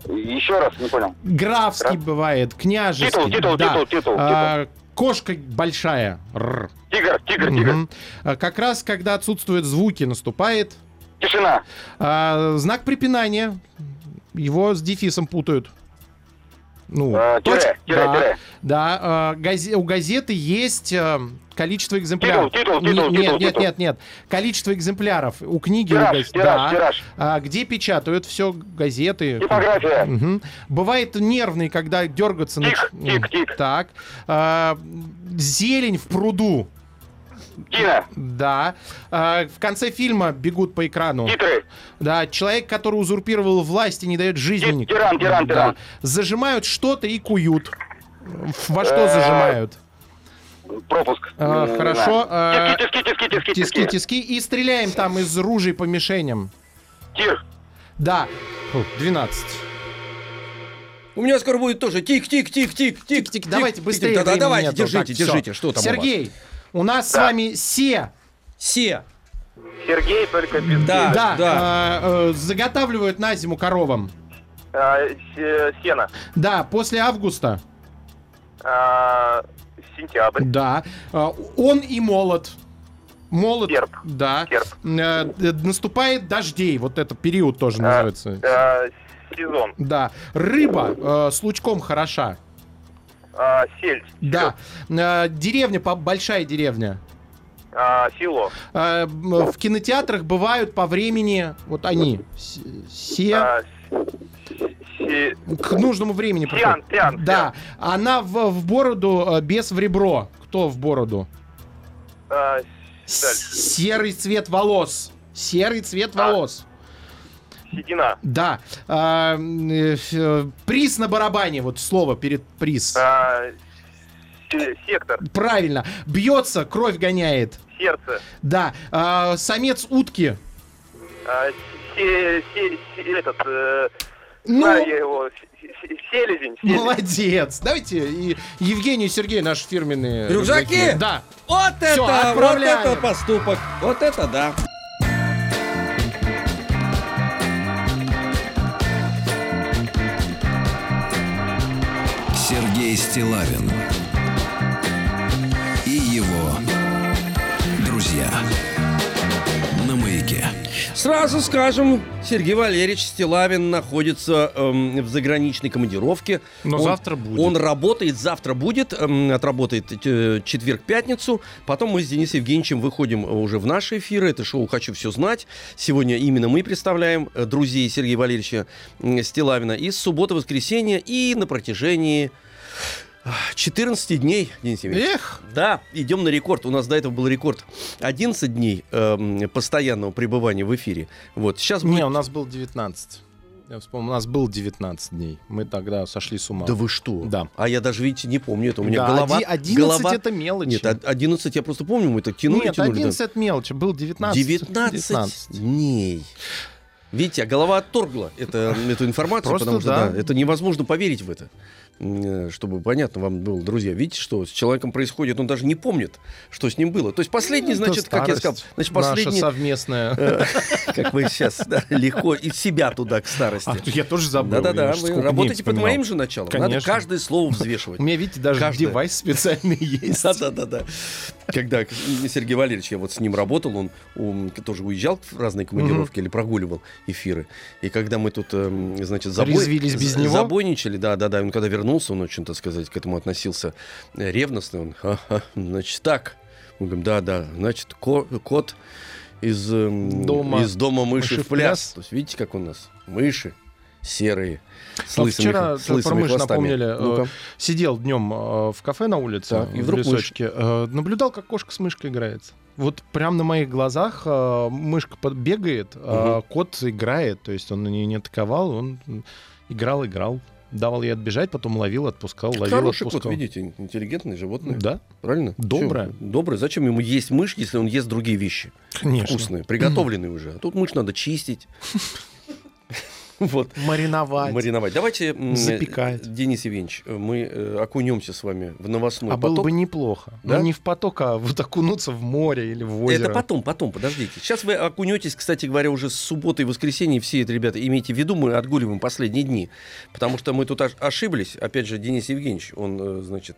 Еще раз, не понял. Графский бывает, княжеский. Титул, титул, да. титул, титул, А, Кошка большая. Р. Тигр, тигр, тигр. Мгм. А, Как раз, когда отсутствуют звуки, наступает Тишина. а, знак препинания. Его с дефисом путают. Ну, А, тире, точка- тире, да, тире. да, а, газе- у газеты есть а, количество экземпляров. Титул, титул, Не- титул, нет, титул, нет, титул. нет, нет. Количество экземпляров у книги. у Тираж, газ- тираж, да. тираж. А, где печатают все газеты. Типография. Мгм. Бывает нервный, когда дергаться Тик, нач- тик, тик. Так. А, зелень в пруду. Тина. Да. А, в конце фильма бегут по экрану. Титры. Да, человек, который узурпировал власть и не дает жизни. Ти- тиран, тиран, Да. тиран. Зажимают что-то и куют. Во что Э, зажимают? Пропуск. А, хорошо, знаю. а, Тиски, тиски, тиски, тиски, Тиски, тиски. тиски. И стреляем там из ружей по мишеням. Тир. Да. Фу, 12. У меня скоро будет тоже тик, тик, тик, тик, тик, Тик, давайте быстрее. Да, да, времени давайте, держите, держите. Что там у вас? У нас с Да. вами се. Се. Сергей только без Да. Да, да. а, э, заготавливают на зиму коровам. А, се- Сена. Да, после августа. А, Сентябрь. Да. А, Он и молот. Молот. Серп. Да. Серп. Э, д- Наступает дождей. Вот это период тоже А, называется. Сезон. Да. Рыба э, с лучком хороша. А, Сельдь. Да. Э, Деревня, большая деревня. А, Село. М, В кинотеатрах бывают по времени, вот они, с- се, А, се- к нужному времени. Приходят. Тиан, Да, она в, в бороду, э, без в ребро. Кто в бороду? а. Серый цвет волос. Серый цвет А. волос. Седина. Да. А, э, э, приз на барабане. Вот слово перед приз. А, се- Сектор. Правильно. Бьется, кровь гоняет. сердце. Да. А, самец утки. А, се- се- се- этот, э, Ну, знаю я его, се- се- селезень. селезень. молодец. Давайте и Евгений и Сергей наши фирменные Рюкзаки? Да. Вот это, Всё, вот отправляем. это поступок. Вот это да. Сергей Стилавин Сразу скажем, Сергей Валерьевич Стилавин находится эм, в заграничной командировке. Но Он- завтра будет. Он работает, завтра будет, эм, отработает э, четверг-пятницу. Потом мы с Денисом Евгеньевичем выходим уже в наши эфиры. Это шоу «Хочу все знать». Сегодня именно мы представляем э, друзей Сергея Валерьевича Стилавина. И с субботы-воскресенья, и на протяжении 14 дней, Денис Евгеньевич. Эх, Да, идем на рекорд. У нас до этого был рекорд 11 дней эм, постоянного пребывания в эфире. Вот сейчас будет... не, у нас был 19. Я вспомнил, у нас был 19 дней. Мы тогда сошли с ума. Да вы что? Да. А я даже, видите, не помню это. У меня Да, голова... оди- 11 голова- это мелочи. Нет, од- 11 я просто помню, мы так тянули, Нет, тянули. да. 11 это мелочь, был 19. 19, дней. Видите, а голова отторгла это, эту информацию, Просто потому что да. да, это невозможно поверить в это. Э, Чтобы понятно вам было, друзья, видите, что с человеком происходит, он даже не помнит, что с ним было. То есть последний, Ну, значит, как я сказал, значит, Наша последний, совместная. [LAUGHS] э, как вы сейчас легко из себя туда к старости. А, я тоже забыл. Да-да-да, вы работаете под моим же началом. Надо каждое слово взвешивать. [LAUGHS] У меня, видите, даже девайс специальный [LAUGHS] есть. Да-да-да-да. Когда Сергей Валерьевич, я вот с ним работал, он тоже уезжал в разные командировки или прогуливал эфиры. И когда мы тут, эм, значит, забой- без него? забойничали, да-да-да, он когда вернулся, он очень, так сказать, к этому относился э, ревностно. Он, «Ха-ха, значит, так. Мы говорим, да-да, значит, ко- кот из эм, Дома из дома мыши, мыши в пляс. пляс. То есть видите, как у нас мыши серые, с лысыми, вчера с про лысыми мышь хвостами. напомнили. Ну-ка. Сидел днем э, в кафе на улице, Так, и в вдруг мышь. лесочке. э, Наблюдал, как кошка с мышкой играется. Вот прям на моих глазах мышка бегает, а кот играет. То есть он на нее не атаковал, он играл, играл. Давал ей отбежать, потом ловил, отпускал, ловил, Хороший кот, отпускал. видите, интеллигентное животное. Да, Правильно? Доброе. Чё? Доброе. Зачем ему есть мышь, если он ест другие вещи? конечно. Вкусные, приготовленные уже. А тут мышь надо чистить. [LAUGHS] [LAUGHS] Вот. Мариновать. Мариновать. Давайте, Запекать. Денис Евгеньевич, мы э, окунемся с вами в новостной а было поток. бы неплохо. Да? Ну, не в поток, а вот окунуться в море или в озеро. Это потом, потом, подождите. Сейчас вы окунетесь, кстати говоря, уже с субботы и воскресенья. Все это, ребята, имейте в виду, мы отгуливаем последние дни. Потому что мы тут ош- ошиблись. Опять же, Денис Евгеньевич, он, э, значит,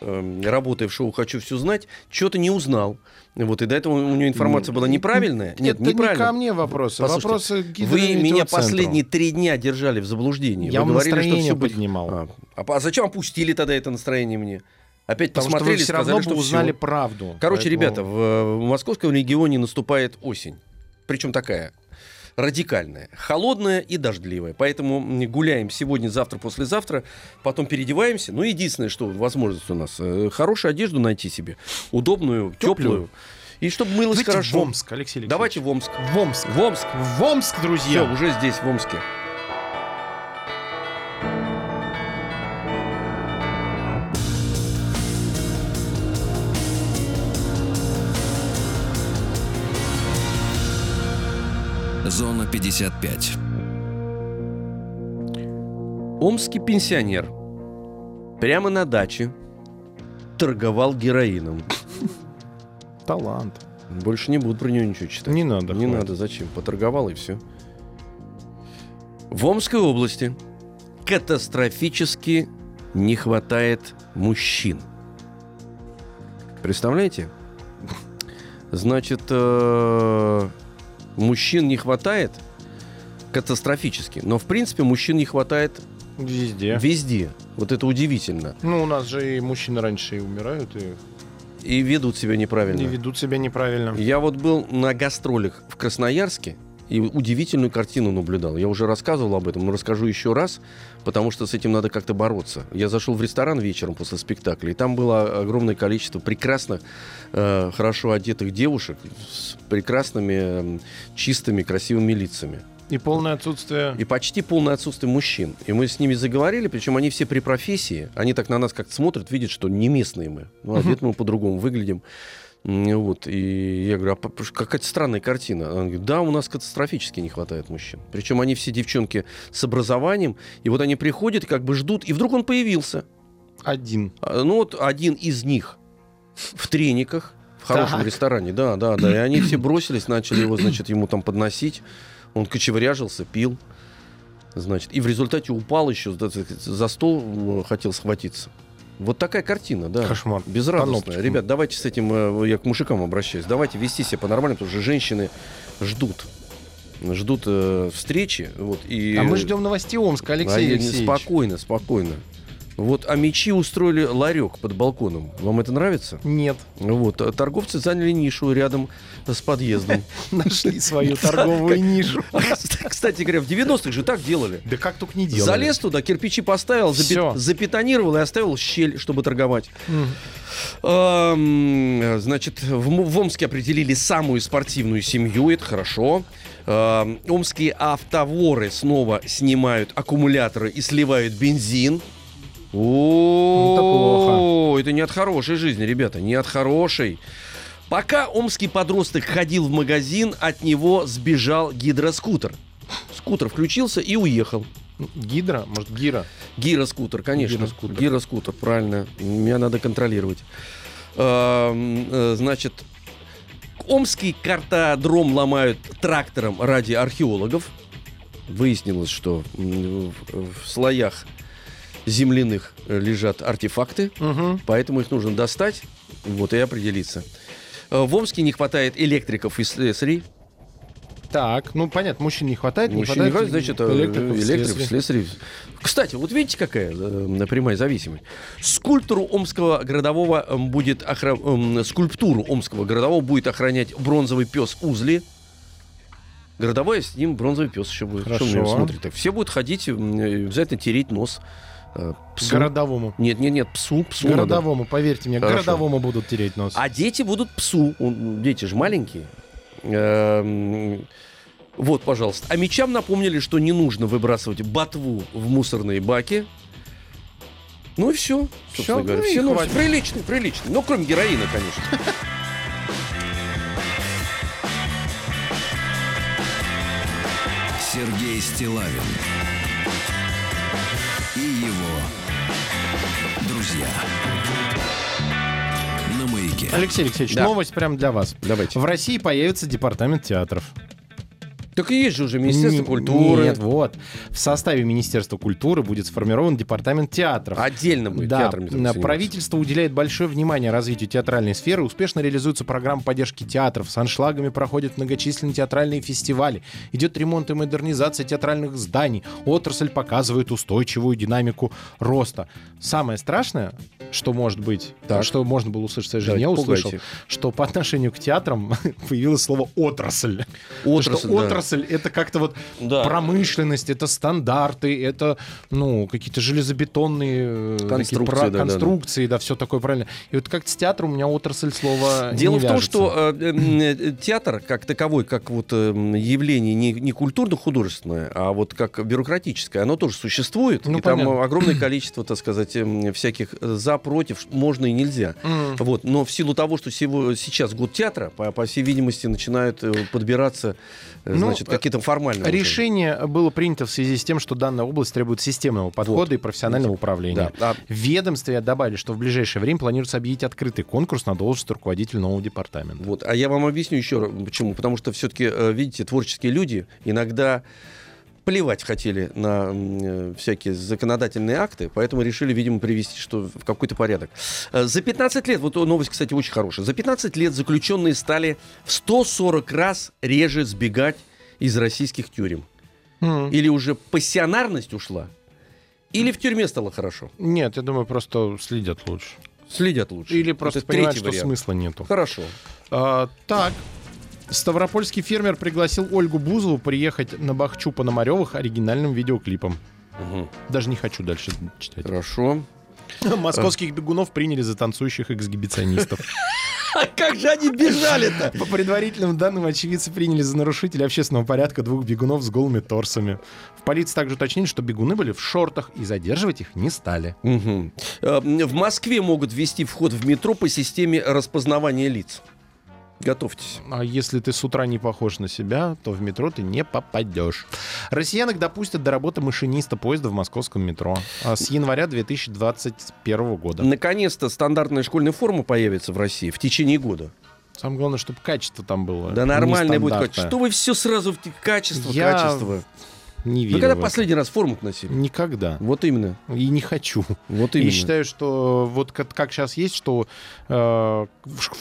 эм, работая в шоу «Хочу все знать», что-то не узнал. Вот, и до этого у него информация была неправильная. Нет, это не неправильно. ко мне вопросы. Послушайте, вопросы Вы меня последние три дня держали в заблуждении. Я вы вам говорили, что все поднимал. А, а а зачем опустили тогда это настроение мне? Опять Потому что посмотрели, вы все сказали, равно что бы всё. узнали правду. Короче, Поэтому- ребята, в, в московском регионе наступает осень. Причем такая радикальная, холодная и дождливая. Поэтому гуляем сегодня, завтра, послезавтра, потом переодеваемся. Ну, единственное, что возможность у нас, э, хорошую одежду найти себе, удобную, теплую. И чтобы мылось Давайте хорошо. в Омск, Алексей Алексеевич. Давайте в Омск. в Омск. В Омск. В Омск, Все, друзья. уже здесь, в Омске. Зона 55. Омский пенсионер прямо на даче торговал героином. Талант. Больше не буду про нее ничего читать. Не надо. Не хватит. надо, зачем? Поторговал и все. В Омской области катастрофически не хватает мужчин. Представляете? Значит, э, мужчин не хватает катастрофически, но в принципе мужчин не хватает Везде. везде. Вот это удивительно. Ну, у нас же и мужчины раньше и умирают, и, И ведут себя неправильно. и ведут себя неправильно. Я вот был на гастролях в Красноярске и удивительную картину наблюдал. Я уже рассказывал об этом, но расскажу еще раз, потому что с этим надо как-то бороться. Я зашел в ресторан вечером после спектакля, и там было огромное количество прекрасных, э, хорошо одетых девушек с прекрасными, эм, чистыми, красивыми лицами. И полное отсутствие... И почти полное отсутствие мужчин. И мы с ними заговорили, причем они все при профессии. Они так на нас как-то смотрят, видят, что не местные мы. Ну, одет мы по-другому выглядим. Вот, и я говорю, а какая-то странная картина. Она говорит, да, у нас катастрофически не хватает мужчин. Причем они все девчонки с образованием, и вот они приходят, как бы ждут, и вдруг он появился. Один. А, Ну вот один из них в трениках, в хорошем Так. ресторане, да, да, да. И они все бросились, начали его, значит, ему там подносить. Он кочевряжился, пил. Значит, и в результате упал еще за, стол, м, хотел схватиться. Вот такая картина, да. Кошмар. Безрадостная. Панопочка. Ребят, давайте с этим, э, я к мужикам обращаюсь, давайте вести себя по-нормальному, потому что женщины ждут. Ждут э, встречи. Вот, и, А мы ждем новостей Омска, а Алексей не- Алексеевич. Спокойно, спокойно. Вот, а мечи устроили ларек под балконом. Вам это нравится? Нет. Вот, а торговцы заняли нишу рядом с подъездом. [LAUGHS] Нашли свою торговую нишу. [LAUGHS] Кстати говоря, в 90-х же так делали. Да как только не делали. Залез туда, кирпичи поставил, запетонировал и оставил щель, чтобы торговать. Значит, в Омске определили самую спортивную семью, это хорошо. Омские автоворы снова снимают аккумуляторы и сливают бензин. О, это не от хорошей жизни, ребята, не от хорошей. Пока омский подросток ходил в магазин, от него сбежал гидроскутер. Скутер включился и уехал. Гидра? Может, гира? Гироскутер, конечно. Гироскутер. Гироскутер, правильно. Меня надо контролировать. Значит, Омский картодром ломают трактором ради археологов. Выяснилось, что в слоях земляных э, лежат артефакты, Угу. поэтому их нужно достать вот, и определиться. Э, В Омске не хватает электриков и слесарей. Так, ну понятно, мужчин не хватает, Мужчин не хватает. значит, э, электриков, электрик, слесарей. Кстати, вот видите, какая э, прямая зависимость. Скульптуру омского городового э, будет охра- эм, скульптуру омского городового будет охранять бронзовый пес Узли. Городовой, с ним бронзовый пес еще будет. Что Хорошо. него смотрит? Так Все будут ходить, э, обязательно тереть нос. Э, псу. Городовому. Нет, нет, нет, псу, псу надо. Городовому, поверьте мне, Хорошо. городовому будут тереть нос. А дети будут псу. Дети же маленькие. Эм, Вот, пожалуйста. А мечам напомнили, что не нужно выбрасывать ботву в мусорные баки. Ну и все, собственно Всё, говоря. ну Все новости. хватит. Приличные, приличные. Ну, кроме героина, конечно. Сергей Стилавин и его друзья на маяке. Алексей Алексеевич, Да. новость прямо для вас. Давайте. В России появится департамент театров. Так и есть же уже Министерство Н- культуры. Нет, вот. В составе Министерства культуры будет сформирован департамент театров. Отдельно будет Да, театрами правительство уделяет большое внимание развитию театральной сферы. Успешно реализуется программа поддержки театров. С аншлагами проходят многочисленные театральные фестивали. Идет ремонт и модернизация театральных зданий. Отрасль показывает устойчивую динамику роста. Самое страшное, что может быть, Так. что можно было услышать в своей жизни, Давайте, я услышал, пугайте. что по отношению к театрам [LAUGHS] появилось слово «отрасль». Отрасль, что да. отрасль это как-то вот Да. промышленность, это стандарты, это ну какие-то железобетонные э, Конструкции, про- да, да, да. конструкции, да, все такое правильно. И вот как-то с театром у меня отрасль слова Дело в том, что э, э, театр как таковой, как вот э, явление не, не культурно-художественное, а вот как бюрократическое, оно тоже существует. Ну, и там понятно. огромное количество, так сказать, эм, всяких за, против, можно и нельзя. Вот, но в силу того, что сего- сейчас год театра, по, по всей видимости, начинают подбираться э, Ну, значит, какие-то формальные. Решение было принято в связи с тем, что данная область требует системного подхода и профессионального управления. Да. А В ведомстве добавили, что в ближайшее время планируется объявить открытый конкурс на должность руководителя нового департамента. Вот. А я вам объясню еще почему. Потому что все-таки, видите, творческие люди иногда плевать хотели на э, всякие законодательные акты, поэтому решили, видимо, привести что в какой-то порядок. Э, За 15 лет, вот новость, кстати, очень хорошая, за 15 лет заключенные стали в 140 раз реже сбегать из российских тюрем. М. Или уже пассионарность ушла, или в тюрьме стало хорошо. Нет, я думаю, просто следят лучше. Следят лучше. Или просто понимают, что вариант. смысла нету. Хорошо. А, так. Ставропольский фермер пригласил Ольгу Бузову приехать на Бахчу Пономаревых оригинальным видеоклипом. Мгм. Даже не хочу дальше читать. Хорошо. [LAUGHS] Московских бегунов приняли за танцующих эксгибиционистов. [LAUGHS] А как же они бежали-то? По предварительным данным, очевидцы приняли за нарушителя общественного порядка двух бегунов с голыми торсами. В полиции также уточнили, что бегуны были в шортах и задерживать их не стали. Э, В Москве могут ввести вход в метро по системе распознавания лиц. Готовьтесь. А если ты с утра не похож на себя, то в метро ты не попадешь. Россиянок допустят до работы машиниста поезда в московском метро а с января 2021 года. Наконец-то стандартная школьная форма появится в России в течение года. Самое главное, чтобы качество там было. Да нормальное будет качество. Что вы все сразу в качество, Я качество? Не верю Вы когда последний раз форму носили? Никогда. Вот именно. И не хочу. Вот И именно. считаю, что вот как, как сейчас есть, что э,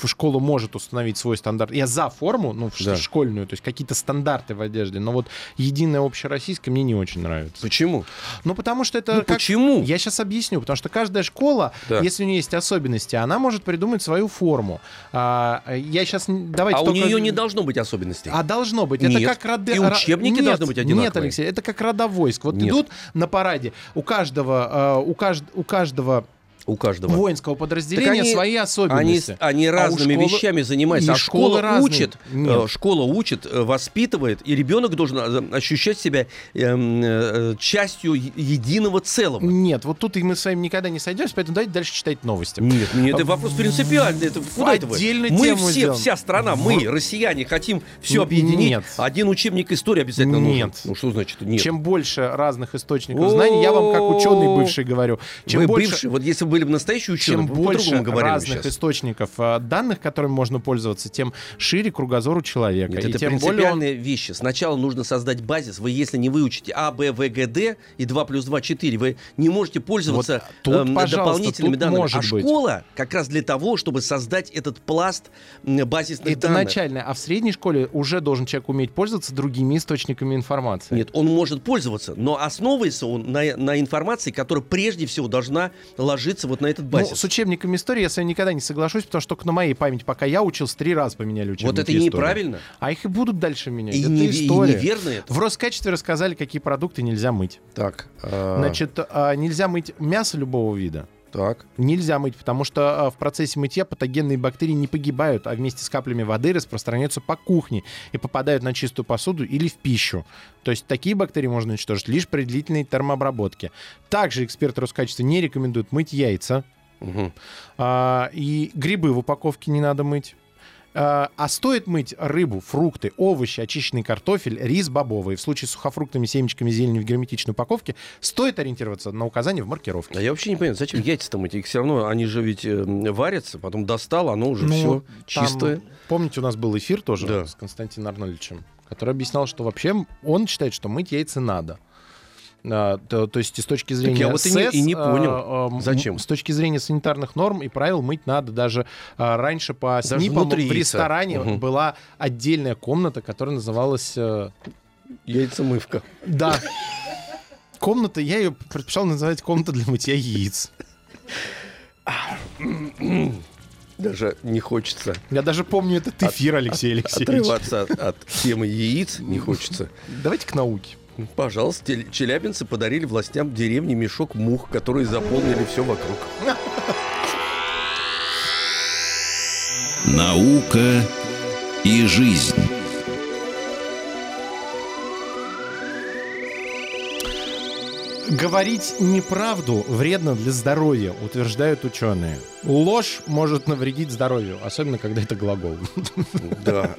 школа может установить свой стандарт. Я за форму, ну, Да. школьную, то есть какие-то стандарты в одежде, но вот единая общероссийская мне не очень нравится. Почему? Ну, потому что это... Ну, как- почему? Я сейчас объясню, потому что каждая школа, Да. если у нее есть особенности, она может придумать свою форму. А, я сейчас... Давайте А у только- нее не должно быть особенностей. А должно быть. Нет. Это как роде... И учебники Нет, должны быть одинаковые. Нет, Алексей, это как рода войск. Вот Нет. идут на параде, у каждого, э, у, кажд... у каждого У каждого. воинского подразделения они- свои Они, особенности. они А у разными школы- вещами занимаются. и А школа разные. учит, Нет. э, школа учит, э, воспитывает, и ребенок должен э, ощущать себя эм, э, частью единого целого. Нет, вот тут и мы с вами никогда не сойдемся, поэтому давайте дальше читать новости. Нет, нет, это А вопрос принципиальный. Это куда это вы? Мы все, сделаем. вся страна, мы, россияне, хотим все объединить. Нет. Один учебник истории обязательно Нет. нужен. Ну что значит нет? Чем больше разных источников знаний, я вам как ученый бывший говорю, чем больше, бывший, вот если вы были бы настоящий ученый, чем больше разных сейчас. источников э, данных, которыми можно пользоваться, тем шире кругозор у человека. Нет, и это тем более принципиальные вещи. Сначала нужно создать базис. Вы, если не выучите А, Б, В, Г, Д и 2 плюс 2, 4, вы не можете пользоваться Вот тут, пожалуйста, дополнительными тут данными. может а быть. школа как раз для того, чтобы создать этот пласт базисных Это данных. начальное. А в средней школе уже должен человек уметь пользоваться другими источниками информации. Нет, он может пользоваться, но основывается он на, на информации, которая прежде всего должна ложиться вот на этот Ну, базис. с учебниками истории я с вами никогда не соглашусь, потому что на моей памяти, пока я учился, три раза поменяли учебники вот это истории. неправильно. А их и будут дальше менять. И, это не- и неверно это. В Роскачестве рассказали, какие продукты нельзя мыть. Так, а, Значит, а, нельзя мыть мясо любого вида. Так. Нельзя мыть, потому что а, в процессе мытья патогенные бактерии не погибают, а вместе с каплями воды распространяются по кухне и попадают на чистую посуду или в пищу. То есть такие бактерии можно уничтожить лишь при длительной термообработке. Также эксперты Роскачества не рекомендуют мыть яйца, Мгм. а, и грибы в упаковке не надо мыть. А а стоит мыть рыбу, фрукты, овощи, очищенный картофель, рис бобовый. В случае с сухофруктами, семечками, зеленью в герметичной упаковке стоит ориентироваться на указания в маркировке. А я вообще не понимаю, зачем яйца-то мыть? Их все равно, они же ведь э, варятся, потом достал, оно уже Ну, все там, чистое. помните, у нас был эфир тоже Да. с Константином Арнольдовичем, который объяснял, что вообще он считает, что мыть яйца надо. А, то, то есть с точки зрения я вот и не- и не понял, а, м, зачем? С точки зрения санитарных норм и правил мыть надо. Даже а, раньше по Даже СНИПам в яйца. ресторане Мгм. была отдельная комната, которая называлась... э, Яйцемывка. да. Комната, я ее предпочитал называть комната для мытья яиц. Даже не хочется Я даже помню этот эфир, Алексей Алексеевич. отрываться от, от темы яиц, не хочется. Давайте к науке. Пожалуйста, челябинцы подарили властям деревни мешок мух, которые заполнили все вокруг. Наука и жизнь. Говорить неправду вредно для здоровья, утверждают ученые. Ложь может навредить здоровью, особенно когда это глагол. Да.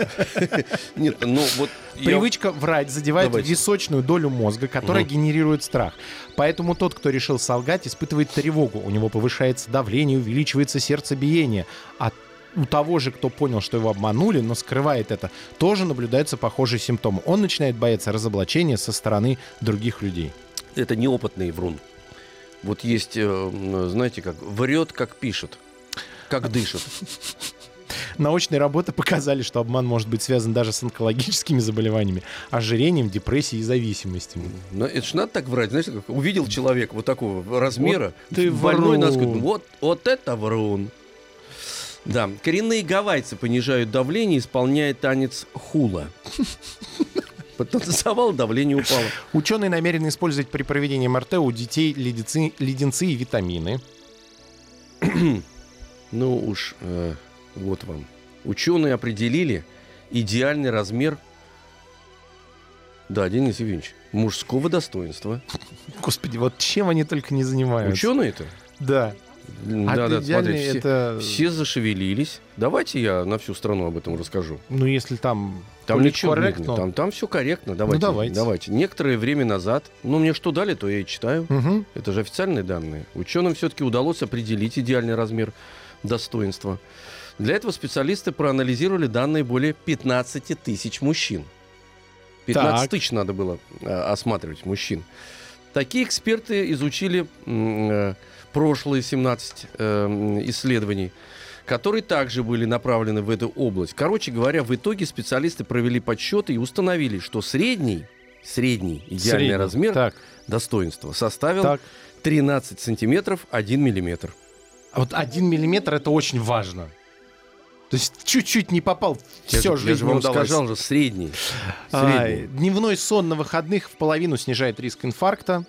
Нет, ну вот... я- Привычка врать задевает Давайте. височную долю мозга, которая Мгм. генерирует страх. Поэтому тот, кто решил солгать, испытывает тревогу. У него повышается давление, увеличивается сердцебиение. А у того же, кто понял, что его обманули, но скрывает это, тоже наблюдаются похожие симптомы. Он начинает бояться разоблачения со стороны других людей. Это неопытный врун. Вот есть, э, знаете, как врет, как пишет, как дышит. [LAUGHS] Научные работы показали, что обман может быть связан даже с онкологическими заболеваниями, ожирением, депрессией и зависимостями. Но это ж надо так врать, знаешь, как увидел человек вот такого размера, ты больной, врун. сказать, вот, вот это врун. Да, коренные гавайцы понижают давление, исполняя танец хула. [LAUGHS] Потанцевал, [LAUGHS] давление упало. Ученые намерены использовать при проведении МРТ у детей леденцы, леденцы и витамины. [CLEARS THROAT] Ну уж, э, Вот вам. Ученые определили идеальный размер, да, Денис Евгеньевич, мужского достоинства. [LAUGHS] Господи, вот чем они только не занимаются. Ученые-то? Да. А Да, да, смотрите, все, это... все зашевелились. Давайте я на всю страну об этом расскажу. Ну, если там... Там ничего корректно. нет, там, там все корректно. Давайте, давайте. давайте. Некоторое время назад, ну мне что дали, то я и читаю. Мгм. Это же официальные данные. Ученым все-таки удалось определить идеальный размер достоинства. Для этого специалисты проанализировали данные более 15 тысяч мужчин. 15 Так. тысяч надо было э, осматривать мужчин. Такие эксперты изучили э, прошлые 17 э, м, исследований, которые также были направлены в эту область. Короче говоря, в итоге специалисты провели подсчеты и установили, что средний, средний идеальный Средний. размер Так, достоинства составил так. 13 сантиметров 1 миллиметр. А вот один миллиметр это очень важно. То есть чуть-чуть не попал, Я все, же, я жизнь же вам сказал же, средний. Средний. дневной сон на выходных в половину снижает риск инфаркта.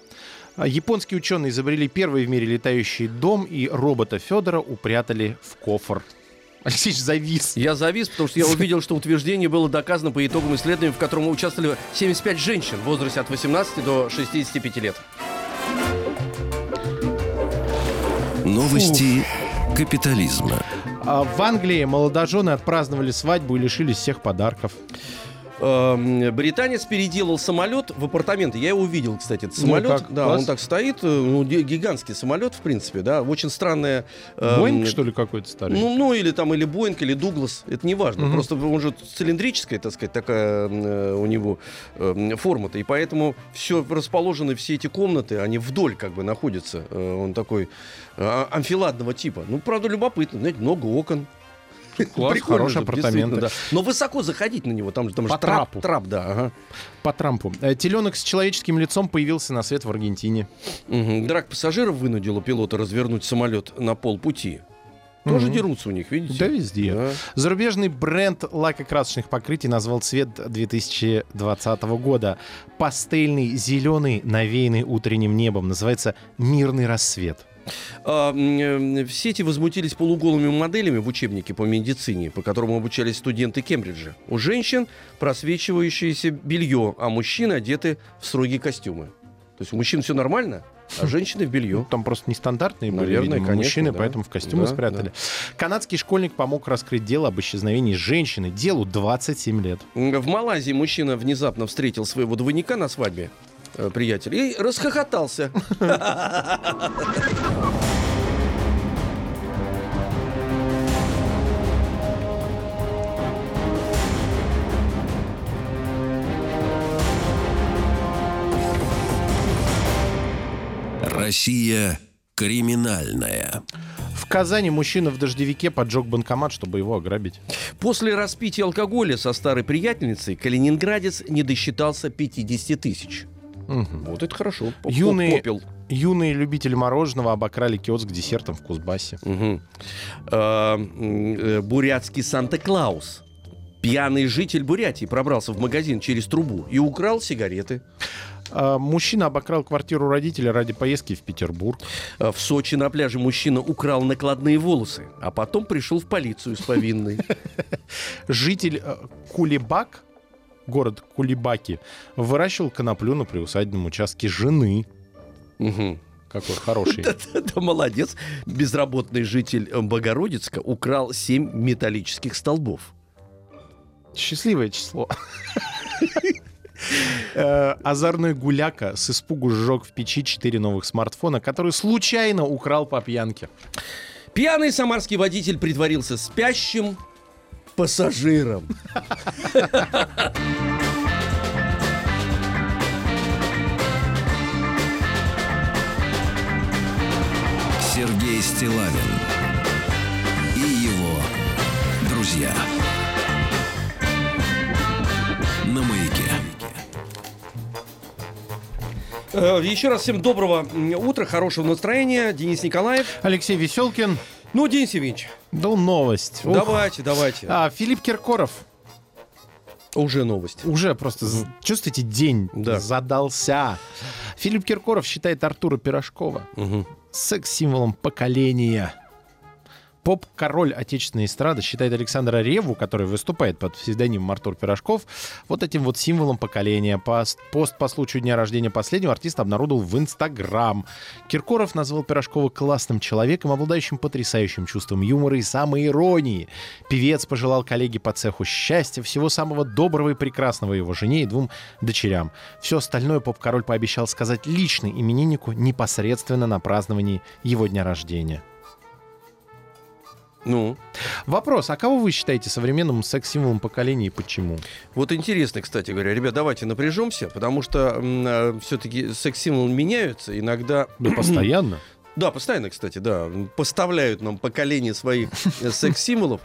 А, Японские ученые изобрели первый в мире летающий дом, и робота Федора упрятали в кофр. [LAUGHS] Алексеевич завис. Я завис, потому что я [LAUGHS] увидел, что утверждение было доказано по итогам исследования, в котором участвовали 75 женщин в возрасте от 18 до 65 лет. Новости капитализма. А в Англии молодожены отпраздновали свадьбу и лишились всех подарков. Эм, Британец переделал самолет в апартаменты. Я его увидел, кстати, этот Ну, самолет. как? да, Класс. он так стоит. э, Ну, ги- гигантский самолет, в принципе, да. Очень странная. эм, Боинг, что ли, какой-то старый? Ну, ну, или там, или Боинг, или Дуглас, это не важно. Мгм. Просто он же цилиндрическая, так сказать, такая э, у него э, форма-то. И поэтому все расположены, все эти комнаты, они вдоль как бы находятся. Э, он такой э, амфиладного типа. Ну, правда, любопытно. Знаете, много окон. Класс, Прикольно хорошие же, апартаменты. да. Но высоко заходить на него, там там По же трап, трапу. трап, да. ага. По Трампу. Э, Теленок с человеческим лицом появился на свет в Аргентине. Мгм. Драк пассажиров вынудила пилота развернуть самолет на полпути. Тоже Мгм. дерутся у них, видите? Да везде. Да. Зарубежный бренд лакокрасочных покрытий назвал цвет 2020 года. Пастельный, зеленый, навеянный утренним небом. Называется «Мирный рассвет». А, м, э, в сети возмутились полуголыми моделями в учебнике по медицине, по которому обучались студенты Кембриджа. У женщин просвечивающееся белье, а мужчины одеты в строгие костюмы. То есть у мужчин все нормально, а [LAUGHS] женщины в белье. Ну, Там просто нестандартные были, Наверное, видимо, конечно, мужчины, да. поэтому в костюмы Да, спрятали. Канадский школьник помог раскрыть дело об исчезновении женщины. Делу 27 лет. В Малайзии мужчина внезапно встретил своего двойника на свадьбе э, приятеля и расхохотался. Россия криминальная. В Казани мужчина в дождевике поджег банкомат, чтобы его ограбить. После распития алкоголя со старой приятельницей калининградец не досчитался 50 тысяч. Мгм. Вот это хорошо. Поп- Юные- Попел. Юные любители мороженого обокрали киоск десертом в Кузбассе. Э, Бурятский Санта-Клаус. Пьяный житель Бурятии пробрался в магазин через трубу и украл сигареты. А, Мужчина обокрал квартиру родителя ради поездки в Петербург. А В Сочи на пляже мужчина украл накладные волосы, а потом пришел в полицию с повинной. [LAUGHS] Житель э, Кулебак, город Кулебаки, выращивал коноплю на приусадебном участке жены. Мгм. Какой хороший. [LAUGHS] Да молодец. Безработный житель Богородицка украл 7 металлических столбов. Счастливое число. Э, Озорной гуляка с испугу сжег в печи четыре новых смартфона, которые случайно украл по пьянке. Пьяный самарский водитель притворился спящим пассажиром. Сергей Стилавин и его друзья. На маяке. Э, Еще раз всем доброго утра, хорошего настроения. Денис Николаев. Алексей Веселкин. Ну, Денис Евгеньевич, Да новость. Ух. давайте, давайте. А, Филипп Киркоров. Уже новость. Уже просто, з- чувствуете, день Да. задался. Филипп Киркоров считает Артура Пирожкова Мгм. секс-символом поколения. Поп-король отечественной эстрады считает Александра Реву, который выступает под псевдонимом Артур Пирожков, вот этим вот символом поколения. Пост, пост по случаю дня рождения последнего артист обнародовал в Инстаграм. Киркоров назвал Пирожкова классным человеком, обладающим потрясающим чувством юмора и самоиронии. Певец пожелал коллеге по цеху счастья, всего самого доброго и прекрасного его жене и двум дочерям. Все остальное поп-король пообещал сказать лично имениннику непосредственно на праздновании его дня рождения. Ну, Вопрос, а кого вы считаете современным секс-символом поколения и почему? вот интересно, кстати говоря. Ребят, давайте напряжемся, потому что все-таки секс-символы меняются. Иногда... Да [CLEARS THROAT] постоянно. Да, постоянно, кстати, да. Поставляют нам поколение своих э, секс-символов.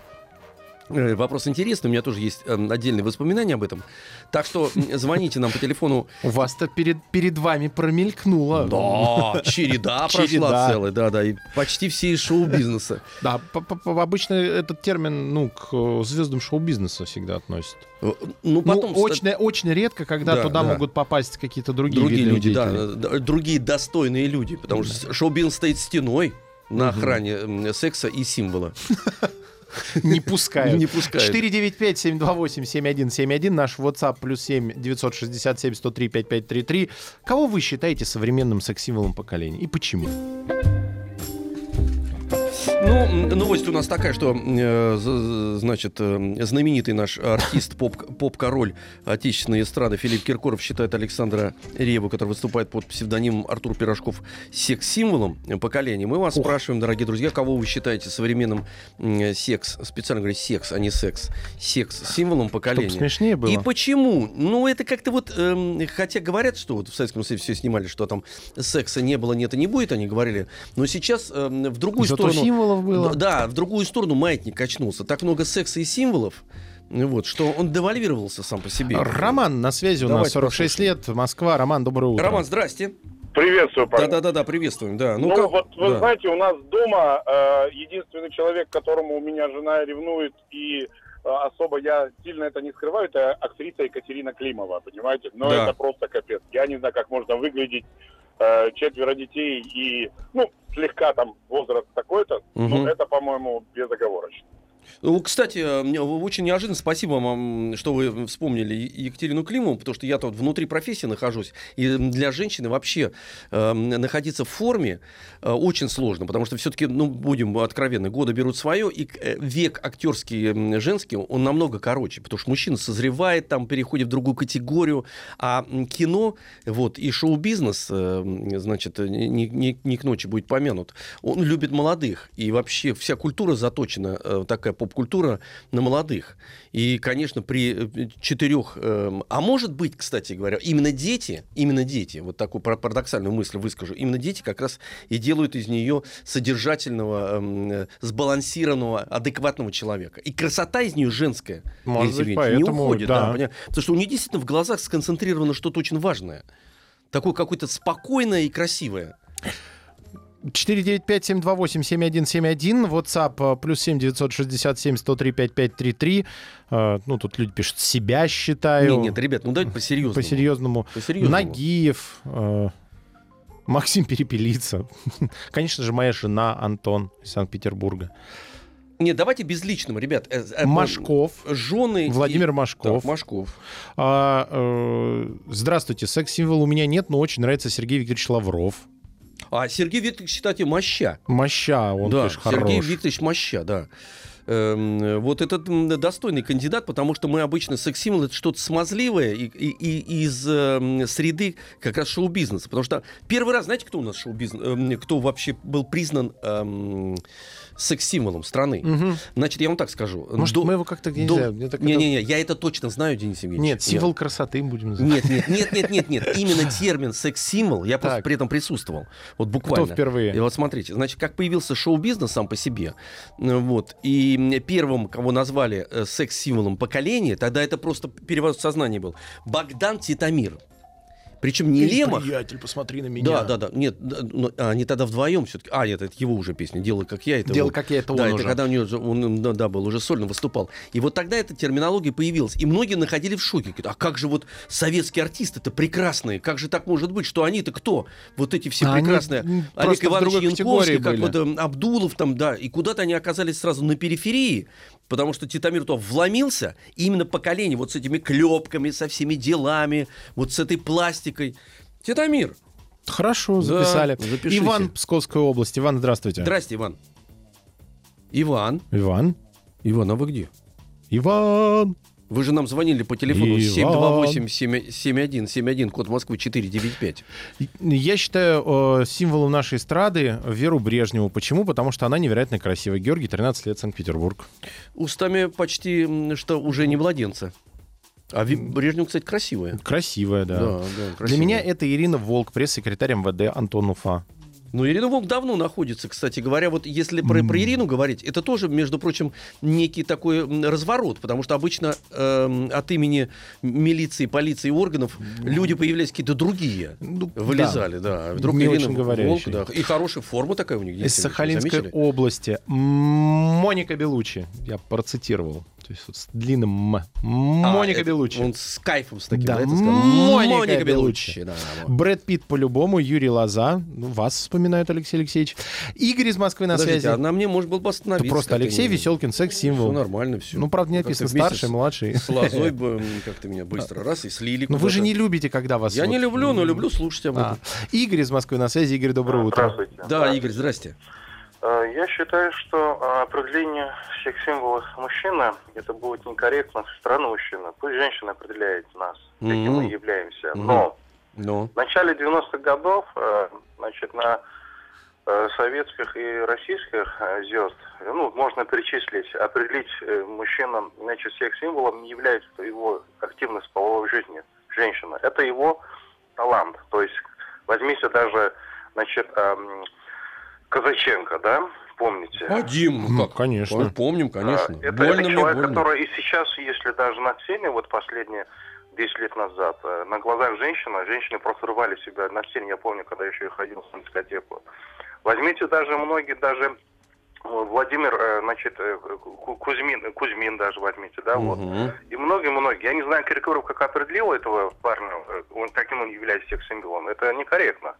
Э, Вопрос интересный, у меня тоже есть э, отдельные воспоминания об этом. Так что звоните нам по телефону. У вас-то перед, перед вами промелькнуло. Да, череда [LAUGHS] прошла целая, да, да, и почти все из шоу-бизнеса. Да, обычно этот термин, ну, к э, звездам шоу-бизнеса всегда относят. Э, Ну, потом... ну, очень, очень редко, когда Да, туда да. могут попасть какие-то другие, другие люди, да, да, другие достойные люди, потому что шоу-бизнес стоит стеной на охране секса и символа. [LAUGHS] [LAUGHS] Не пускают. Не пускают. 495-728-7171, наш WhatsApp плюс 7 967 103 5533. Кого вы считаете современным секс-символом поколения и почему? Ну, новость у нас такая, что, э, значит, э, знаменитый наш артист, поп- поп-король отечественной эстрады Филипп Киркоров считает Александра Реву, который выступает под псевдонимом Артур Пирожков, секс-символом поколения. Мы вас спрашиваем, дорогие друзья, кого вы считаете современным м, секс, специально говорю секс, а не секс, секс-символом поколения? Чтобы смешнее было. И почему? Ну, это как-то вот, эм, хотя говорят, что вот в Советском Союзе все снимали, что там секса не было, нет и не будет, они говорили, но сейчас эм, в другую Зато сторону... символов было. Да, в другую сторону маятник качнулся. Так много секса и символов, вот, что он девальвировался сам по себе. Роман на связи у нас, Давайте 46 лет, Москва. Роман, доброе утро. Роман, здрасте. Приветствую, парень. Да-да-да, приветствуем, да. Ну, как- вот вы да. знаете, у нас дома э, единственный человек, которому у меня жена ревнует, и э, особо я сильно это не скрываю, это актриса Екатерина Климова, понимаете? Но Да. это просто капец. Я не знаю, как можно выглядеть э, четверо детей и, ну, слегка там возраст такой-то, Мгм. но это, по-моему, безоговорочно. Ну, Кстати, э, мне очень неожиданно. Спасибо вам, что вы вспомнили Екатерину Климову, потому что я тут внутри профессии нахожусь. И для женщины вообще э, находиться в форме э, очень сложно, потому что все-таки, ну, будем откровенны, годы берут свое, и э, век актерский женский, он намного короче, потому что мужчина созревает, там переходит в другую категорию, а кино, вот, и шоу-бизнес, э, значит, не, не- не к ночи будет помянут, он любит молодых, и вообще вся культура заточена, э, такая поп-культура, на молодых. И, конечно, при э, четырех... эм, а может быть, кстати говоря, именно дети, именно дети, вот такую пара- парадоксальную мысль выскажу, именно дети как раз и делают из нее содержательного, эм, э, сбалансированного, адекватного человека. И красота из нее женская. Может быть, Евгеньевна, поэтому, не уходит. да. Да, потому что у нее действительно в глазах сконцентрировано что-то очень важное. Такое какое-то спокойное и красивое. 495-728-7171, WhatsApp э, плюс 7 967 103 5533. Э, Ну, тут люди пишут, себя считаю. Нет, нет, ребят, ну давайте по-серьезному. По-серьезному. По-серьезному. Нагиев, э, Максим Перепелица. [LAUGHS] Конечно же, моя жена Антон из Санкт-Петербурга. Нет, давайте безличным, ребят. Э, Машков. Жены. и- Владимир Машков. Так, Машков. А, э, здравствуйте, секс-символ у меня нет, но очень нравится Сергей Викторович Лавров. А Сергей Викторович, кстати, моща. Моща, он, да, конечно, Сергей хорош. Викторович Моща, да. Эм, вот этот достойный кандидат, потому что мы обычно секс-символ это что-то смазливое и, и- и из эм, среды как раз шоу-бизнеса. Потому что первый раз, знаете, кто у нас шоу-бизнес, эм, кто вообще был признан эм, секс-символом страны? Мгм. Значит, я вам так скажу. Может, До- мы его как-то, не до- знаю, так это- Не-не-не, я это точно знаю, Денис Евгеньевич. Нет, символ красоты будем называть. Нет, нет, нет, нет, нет, нет. Именно [LAUGHS] термин секс-символ, я просто при этом присутствовал. Вот буквально. Кто впервые? И вот смотрите, значит, как появился шоу-бизнес сам по себе, вот, и первым, кого назвали э, секс-символом поколения, тогда это просто переворот сознания был, Богдан Титамир. Причем не Лемах, Приятель, посмотри на меня. Да, да, да. Нет, да, а, они тогда вдвоем все-таки. А, нет, это его уже песня. Делай как я. Это Делай он. как я, это да, он это уже. когда у него он, да, да, был уже сольно выступал. И вот тогда эта терминология появилась. И многие находили в шоке. Говорят, а как же вот советские артисты-то прекрасные? Как же так может быть, что они-то кто? Вот эти все А они, прекрасные. м, Олег Иванович Янковский, как были. вот эм, Абдулов там, да. И куда-то они оказались сразу на периферии. Потому что Титамир то вломился, и именно поколение вот с этими клепками, со всеми делами, вот с этой пластикой. Титамир, Хорошо, Да, записали. запишите. Иван, Псковская область. Иван, здравствуйте. Здрасте, Иван. Иван. Иван. Иван, а вы где? Иван. Вы же нам звонили по телефону Иван. 728-7171, код Москвы 495. Я считаю э, символом нашей эстрады Веру Брежневу. Почему? Потому что она невероятно красивая. Георгий, 13 лет, Санкт-Петербург. Устами почти, что уже не младенца. А Брежнев, кстати, красивая. Красивая, да. Да, да, Для красивая. меня это Ирина Волк, пресс-секретарь МВД Антон Уфа. Ну, Ирина Волк давно находится, кстати говоря. Вот если про, про Ирину говорить, это тоже, между прочим, некий такой разворот, потому что обычно эм, от имени милиции, полиции органов люди появлялись какие-то другие. Ну, Вылезали, да. А Вдруг Не Ирина. Волк, да. И хорошая форма такая у них Из есть. Сахалинской области. Моника Белучи. Я процитировал. То есть вот с длинным М. Моника А, это Белучи. Он с кайфом с таким, Да, да, это сказал. Моника Белуччи. да, вот. Брэд Питт по-любому, Юрий Лоза. Ну, вас вспоминают, Алексей Алексеевич. Игорь из Москвы на Подождите, связи. а на мне может был бы Это остановиться. просто Алексей не- Веселкин, Все секс-символ. нормально, все. Ну, правда, не написано старший, младший. С лозой [LAUGHS] бы как-то меня быстро раз и слили. Ну, вы же не любите, когда вас... Я вот- не люблю, но люблю слушать об А. этом. Игорь из Москвы на связи. Игорь, доброе утро. Здравствуйте. Да, Игорь, здрасте. Э, Я считаю, что э, определение секс-символов мужчины это будет некорректно со стороны мужчины. Пусть женщина определяет нас, каким мы Мгм. являемся. Но Ну, в начале 90-х годов э, значит, на советских и российских звезд, ну, можно перечислить, определить мужчину, значит, секс-символом не является его активность половой жизни женщина. Это его талант. То есть возьмите даже, значит, эм, Казаченко, да, помните? а Дим, ну как? конечно. Ой, Помним, конечно. А, Это, больно это мне, человек, больно. который и сейчас, если даже на сцене, вот последние 10 лет назад, э, на глазах женщины, женщины просто рвали себя на сцене. Я помню, когда еще и ходил на дискотеку. Возьмите даже многие, даже э, Владимир, э, значит, Ку- Кузьмин, Кузьмин даже возьмите, да, вот. Мгм. И многие-многие. Я не знаю, Киркоров как определил этого парня, он, каким он является секс-символом. Это некорректно.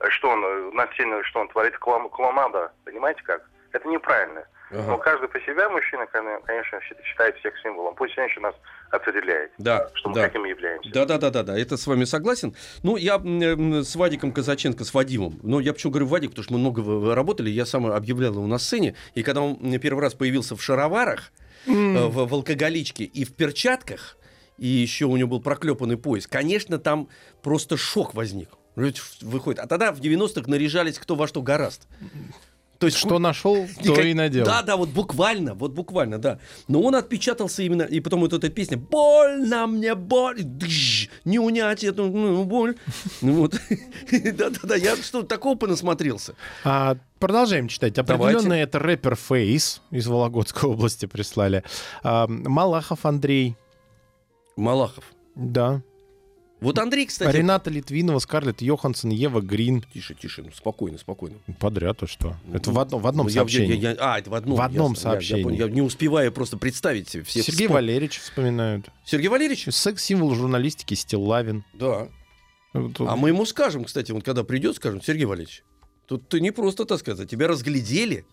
Э, Что он э, на сцене, что он творит клоун- клоунада, понимаете как? Это неправильно. Ага. Но каждый по себе мужчина, кон- конечно, счит- считает секс-символом. Пусть женщина нас определяет, Да, что мы да. каким являемся. Да, да, да, да, да, это с вами согласен. Ну, я м, с Вадиком Казаченко, с Вадимом. Ну, я почему говорю Вадик, потому что мы много работали, я сам объявлял его на сцене. И когда он первый раз появился в шароварах, э, в, в алкоголичке и в перчатках, и еще у него был проклепанный пояс, конечно, там просто шок возник. Ведь Выходит. А тогда в 90-х наряжались кто во что гораст. То есть Что нашел, то Никак- и надел. Да, да, вот буквально, вот буквально, да. Но он отпечатался именно, и потом вот эта песня «Больно мне, боль, дж, не унять эту ну, боль». Ну вот, [LAUGHS] да-да-да, я что такого понасмотрелся. А, продолжаем читать. Давайте. Определенно это рэпер Фейс из Вологодской области прислали. А, Малахов Андрей. Малахов. Да. Вот Андрей, кстати... Рената Литвинова, Скарлетт Йоханссон, Ева Грин. Тише, тише, ну, спокойно, спокойно. Подряд, а что? Это в, одно- в одном Ну, я- сообщении. я- я- а, это в одном. В одном ясно. Я- я сообщении. понял. Я, не успеваю просто представить себе все. Сергей вспом- Валерьевич вспоминают. Сергей Валерьевич? Секс-символ журналистики Стиллавин. Да. Вот, А мы ему скажем, кстати, вот когда придет, скажем, Сергей Валерьевич, тут ты не просто, так сказать, тебя разглядели,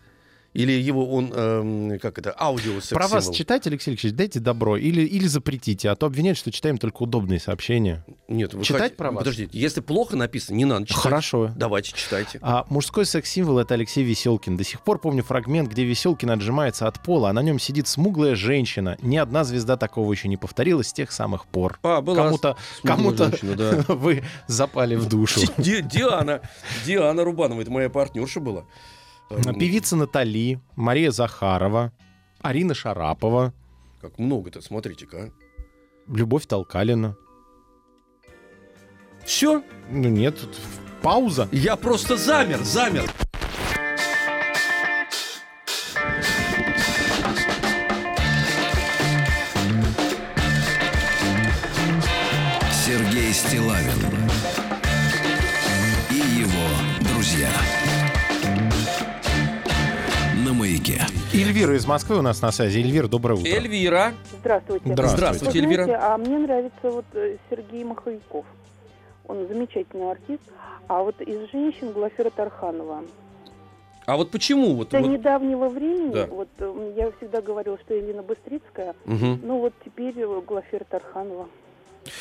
или его он, эм, как это, аудио Про вас читать, Алексей Алексеевич, дайте добро. Или, или запретите, а то обвиняют, что читаем только удобные сообщения. Нет, вы читать хот- про вас? Подождите, если плохо написано, не надо читать. Хорошо. Давайте, читайте. А мужской секс-символ это Алексей Веселкин. До сих пор помню фрагмент, где Веселкин отжимается от пола, а на нем сидит смуглая женщина. Ни одна звезда такого еще не повторилась с тех самых пор. А, была Кому-то, женщина, да. [LAUGHS] вы запали в душу. Ди- Диана, Диана Рубанова, это моя партнерша была. Эм, Певица Натали, Мария Захарова, Арина Шарапова, Как много-то, смотрите-ка. Любовь Толкалина. Все, Ну нет, тут пауза. я просто замер, замер. Сергей Стилавин Эльвира из Москвы у нас на связи. Эльвира, доброе утро. Эльвира. Здравствуйте. Здравствуйте. Здравствуйте, Эльвира. знаете, а мне нравится вот э, Сергей Маховиков. Он замечательный артист. А вот из женщин Глафира Тарханова. А вот почему? Вот, До вот- недавнего времени, Да. вот э, я всегда говорила, что Елена Быстрицкая, Мгм. ну вот теперь э, Глафира Тарханова.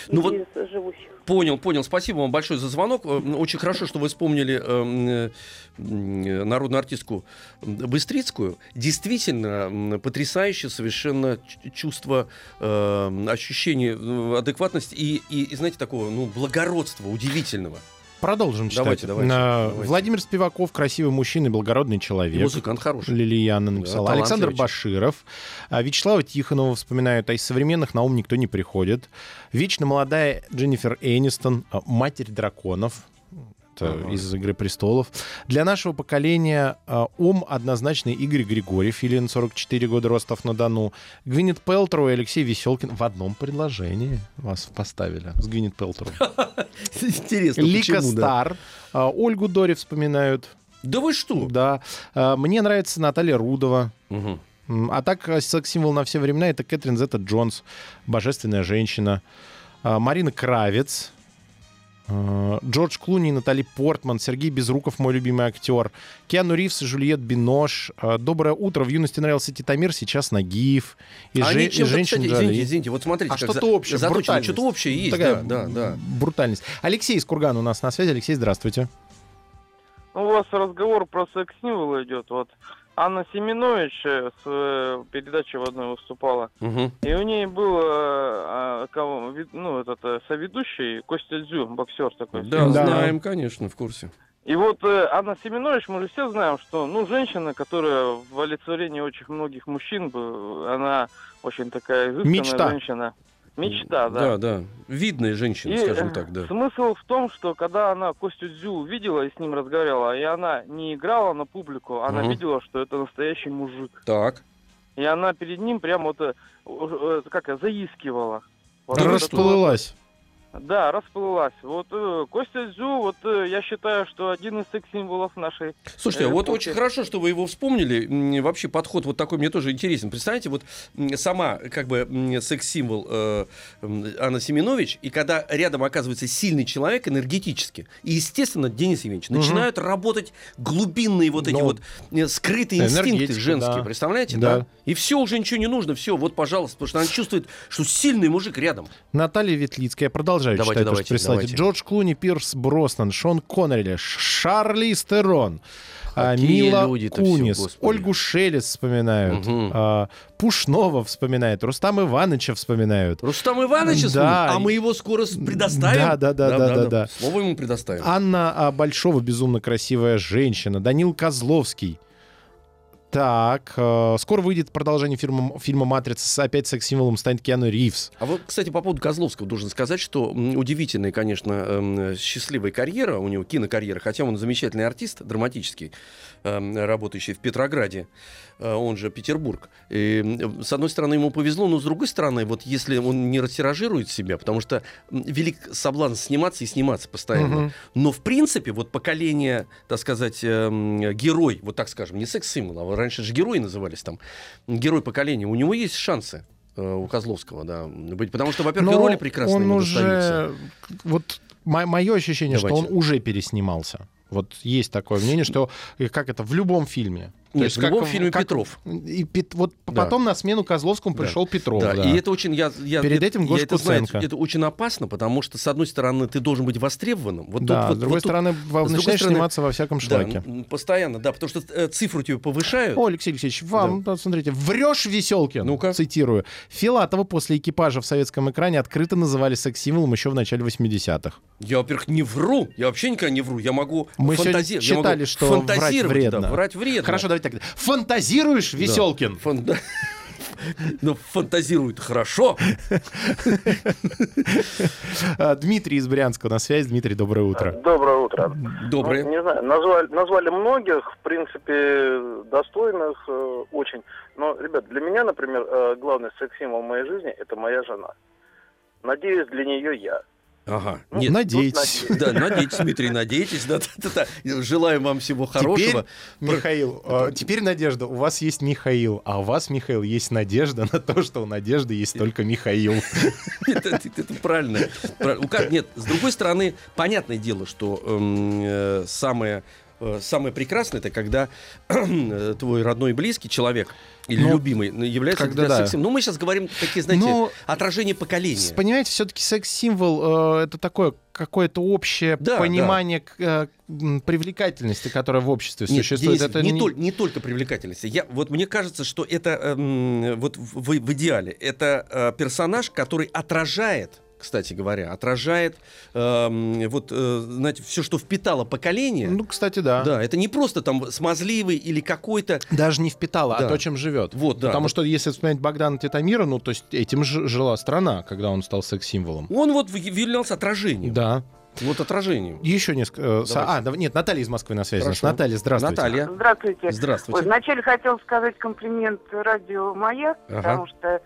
Ну вот- живущих. Понял, понял. Спасибо вам большое за звонок. Э, Очень хорошо, что вы вспомнили э, м, народную артистку Быстрицкую. Действительно, потрясающее совершенно чувство, э, ощущение э, адекватности и, и, и, знаете, такого, ну, благородства удивительного. Продолжим читать. Давайте, давайте, А, давайте. Владимир Спиваков, красивый мужчина и благородный И человек. музыкант хороший. Лилияна написала. Да, Александр Баширов. А, Вячеслава Тихонова вспоминают, а из современных на ум никто не приходит. Вечно молодая Дженнифер Энистон, а, матерь драконов. Это Ага. из «Игры престолов». Для нашего поколения а, ум однозначно Игорь Григорьев, Филин, 44 года, Ростов-на-Дону. Гвинет Пелтроу и Алексей Веселкин в одном предложении вас поставили с Гвинет Пелтроу. [LAUGHS] Интересно, Лика? Стар. а, Ольгу Дори вспоминают. Да вы что? Да. А, Мне нравится Наталья Рудова. А так, секс-символ на все времена — это Кэтрин Зетта Джонс, божественная женщина. Марина Кравец, Джордж Клуни, Натали Портман, Сергей Безруков, мой любимый актер, Киану Ривз и Жюльет Бинош. А, Доброе утро. В юности нравился Титамир, сейчас Нагиев. И, А же- они и женщин кстати, Джоли. извините, извините, вот смотрите, А как что-то за- общее, заточено, брутальность. что-то общее есть, Такая да, да, да. брутальность. Алексей из Кургана у нас на связи. Алексей, здравствуйте. У вас разговор про секс-символ идет. Вот Анна Семенович э, с э, передачи в одной выступала. Мгм. И у ней был э, а, ну, этот соведущий Костя Дзю, боксер такой. Да, Да. знаем, конечно, в курсе. И вот э, Анна Семенович, мы же все знаем, что, ну, женщина, которая в олицетворении очень многих мужчин, она очень такая изысканная Мечта. женщина. Мечта, Да, да. да. Видная женщина, И, скажем э, так, да. Смысл в том, что когда она Костю Дзю увидела и с ним разговаривала, и она не играла на публику, она Мгм. видела, что это настоящий мужик. Так. И она перед ним прям вот, э, э, как заискивала. Вот Расплылась. Да, расплылась. Вот э, Костя Дзю, вот э, я считаю, что один из секс-символов нашей... Слушайте, а Э, вот очень хорошо, что вы его вспомнили. Вообще подход вот такой мне тоже интересен. Представляете, вот сама как бы секс-символ э, Анна Семенович, и когда рядом оказывается сильный человек энергетически, и, естественно, Денис Евгеньевич, Мгм. начинают работать глубинные вот эти Ну, вот э, скрытые инстинкты женские, да. представляете, Да. да? И все, уже ничего не нужно, все, вот, пожалуйста, потому что она чувствует, что сильный мужик рядом. Наталья Ветлицкая. Я продолжаю Давайте, читать, давайте, что прислали. давайте. Джордж Клуни, Пирс Броснан, Шон Коннелли, Шарли Стерон, а, Какие Мила Кунис, господи. Ольгу Шелес вспоминают, Мгм. а, Пушнова вспоминают, Рустам Ивановича вспоминают. Рустам Иванович, Да. а мы его скоро предоставим. Да, да, да, да, да, да. Слово ему предоставим. Анна а, Большова, безумно красивая женщина. Данил Козловский. Так, э, скоро выйдет продолжение фильма, фильма «Матрица». С- Опять секс-символом станет Киану Ривз. А вот, кстати, по поводу Козловского должен сказать, что удивительная, конечно, эм, счастливая карьера у него, кинокарьера, хотя он замечательный артист, драматический, работающий в Петрограде, э, он же Петербург. И, с одной стороны, ему повезло, но с другой стороны, вот если он не растиражирует себя, потому что велик соблазн сниматься и сниматься постоянно. Мгм. Но, в принципе, вот поколение, так сказать, эм, герой, вот так скажем, не секс-символ, а раньше же герои назывались там, герой поколения, у него есть шансы э, у Козловского, да, быть, потому что, во-первых, роли прекрасные он уже... достаются. Вот мое ощущение, что Давайте. он уже переснимался. Вот есть такое мнение, что как это в любом фильме. То Нет, есть в как любом фильме как- Петров. И Пет- вот Да. потом на смену Козловскому Да. пришел Петров. Да, да. и это очень, я, я, Перед этим я Гоша это знаю, это очень опасно, потому что, с одной стороны, ты должен быть востребованным. Вот да, тут, вот- с другой вот тут- стороны, другой начинаешь стороны, сниматься во всяком да, шлаке. м, постоянно, да, потому что э, цифру тебе повышают. О, Алексей Алексеевич, вам, да, смотрите, врешь, Веселкин, Ну-ка. цитирую. Филатова после экипажа в советском экране открыто называли секс-символом еще в начале 80-х. Я, во-первых, не вру. Я вообще никогда не вру. Я могу Мы сегодня фантази- я могу читали, что врать фантазировать, вредно. Да, врать вредно. Хорошо, давайте так. Фантазируешь, Веселкин? Фан- да. [LAUGHS] Ну, фантазирует хорошо. А, Дмитрий из Брянска на связь. Дмитрий, доброе утро. Доброе утро. Доброе. Ну, не знаю, назвали, назвали многих, в принципе, достойных э, очень. Но, ребят, для меня, например, э, главный секс-символ моей жизни – это моя жена. Надеюсь, для нее я. Ага. Ну, Нет, Надейтесь. да, надейтесь, Дмитрий, надейтесь. Да, да, да, да. Желаем вам всего хорошего. Теперь, Михаил, э, теперь Надежда, у вас есть Михаил, а у вас, Михаил, есть надежда на то, что у Надежды есть только Михаил. Это, это- это правильно. Нет, с другой стороны, понятное дело, что эм, э, самое, самое прекрасное это когда э, [CLEARS THROAT] твой родной близкий человек или Ну, любимый является когда для да. сексом. Ну, мы сейчас говорим такие, знаете, Ну, отражение поколения. Понимаете, все-таки секс-символ э, это такое какое-то общее Да, понимание к, э, привлекательности, которая в обществе Нет, существует. Денис, это не, не- толь- не только привлекательности. Я, вот мне кажется, что это эм, вот в- в идеале это э, персонаж, который отражает, кстати говоря, отражает эм, вот э, знаете все, что впитало поколение. Ну, кстати, да. да, это не просто там смазливый или какой-то. Даже не впитала, Да. а то, чем живет. Вот, да. Потому вот. что если вспоминать Богдана Титамира, ну, то есть этим жила страна, когда он стал секс-символом. Он вот являлся отражением. Да. Вот отражением. Еще несколько... э, Давайте. А, да, нет, Наталья из Москвы на связи. Хорошо. Наталья, здравствуйте. Наталья, Здравствуйте. Ой, здравствуйте. вначале хотел сказать комплимент радио «Маяк», Ага. потому что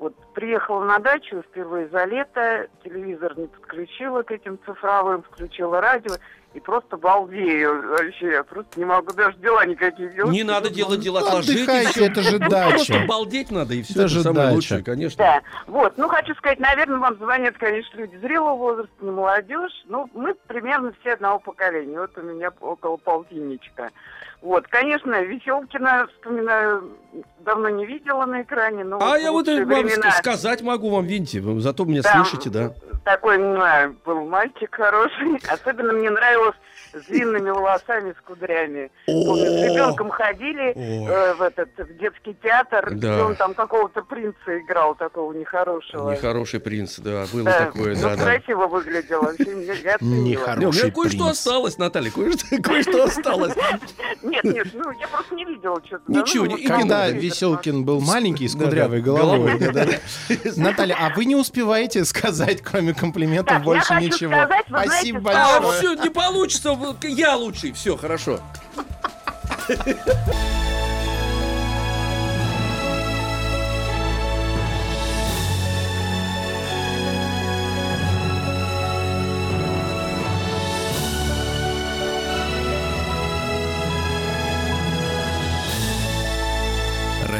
вот приехала на дачу впервые за лето, телевизор не подключила к этим цифровым, включила радио, и просто балдею вообще. Я просто не могу даже дела никакие делать. Не надо делать дела, Ну, отдыхайте, всё. это же Ну, дача. Просто балдеть надо, и все. Это Это, же самое дача. лучшее, конечно. Да, вот, ну хочу сказать, наверное, вам звонят, конечно, люди зрелого возраста, не молодежь. Ну, мы примерно все одного поколения. Вот у меня около полтинничка. Вот, конечно, Веселкина, вспоминаю, давно не видела на экране, но А вот я вот вам времена. ск- сказать могу вам, видите, вы зато меня Там слышите, да. Такой м, был мальчик хороший. [LAUGHS] Особенно мне нравилось с длинными волосами, с кудрями. Помню, с ребенком ходили э, в этот в детский театр, Да. где он там какого-то принца играл, такого нехорошего. Нехороший принц, да, было Да, такое, ну, да, да. красиво выглядел, вообще я- я оценила. Нехороший. Не, у меня Хороший кое-что принц. осталось, Наталья, кое-что [LAUGHS] осталось. [LAUGHS] Нет, нет, ну я просто не видела что-то. Ничего, не- Когда телевизор Веселкин был маленький, с кудрявой головой. [LAUGHS] Наталья, а вы не успеваете сказать, кроме комплиментов, больше ничего? Спасибо знаете, А, большое. все, не получится, я лучший, все, хорошо. [LAUGHS]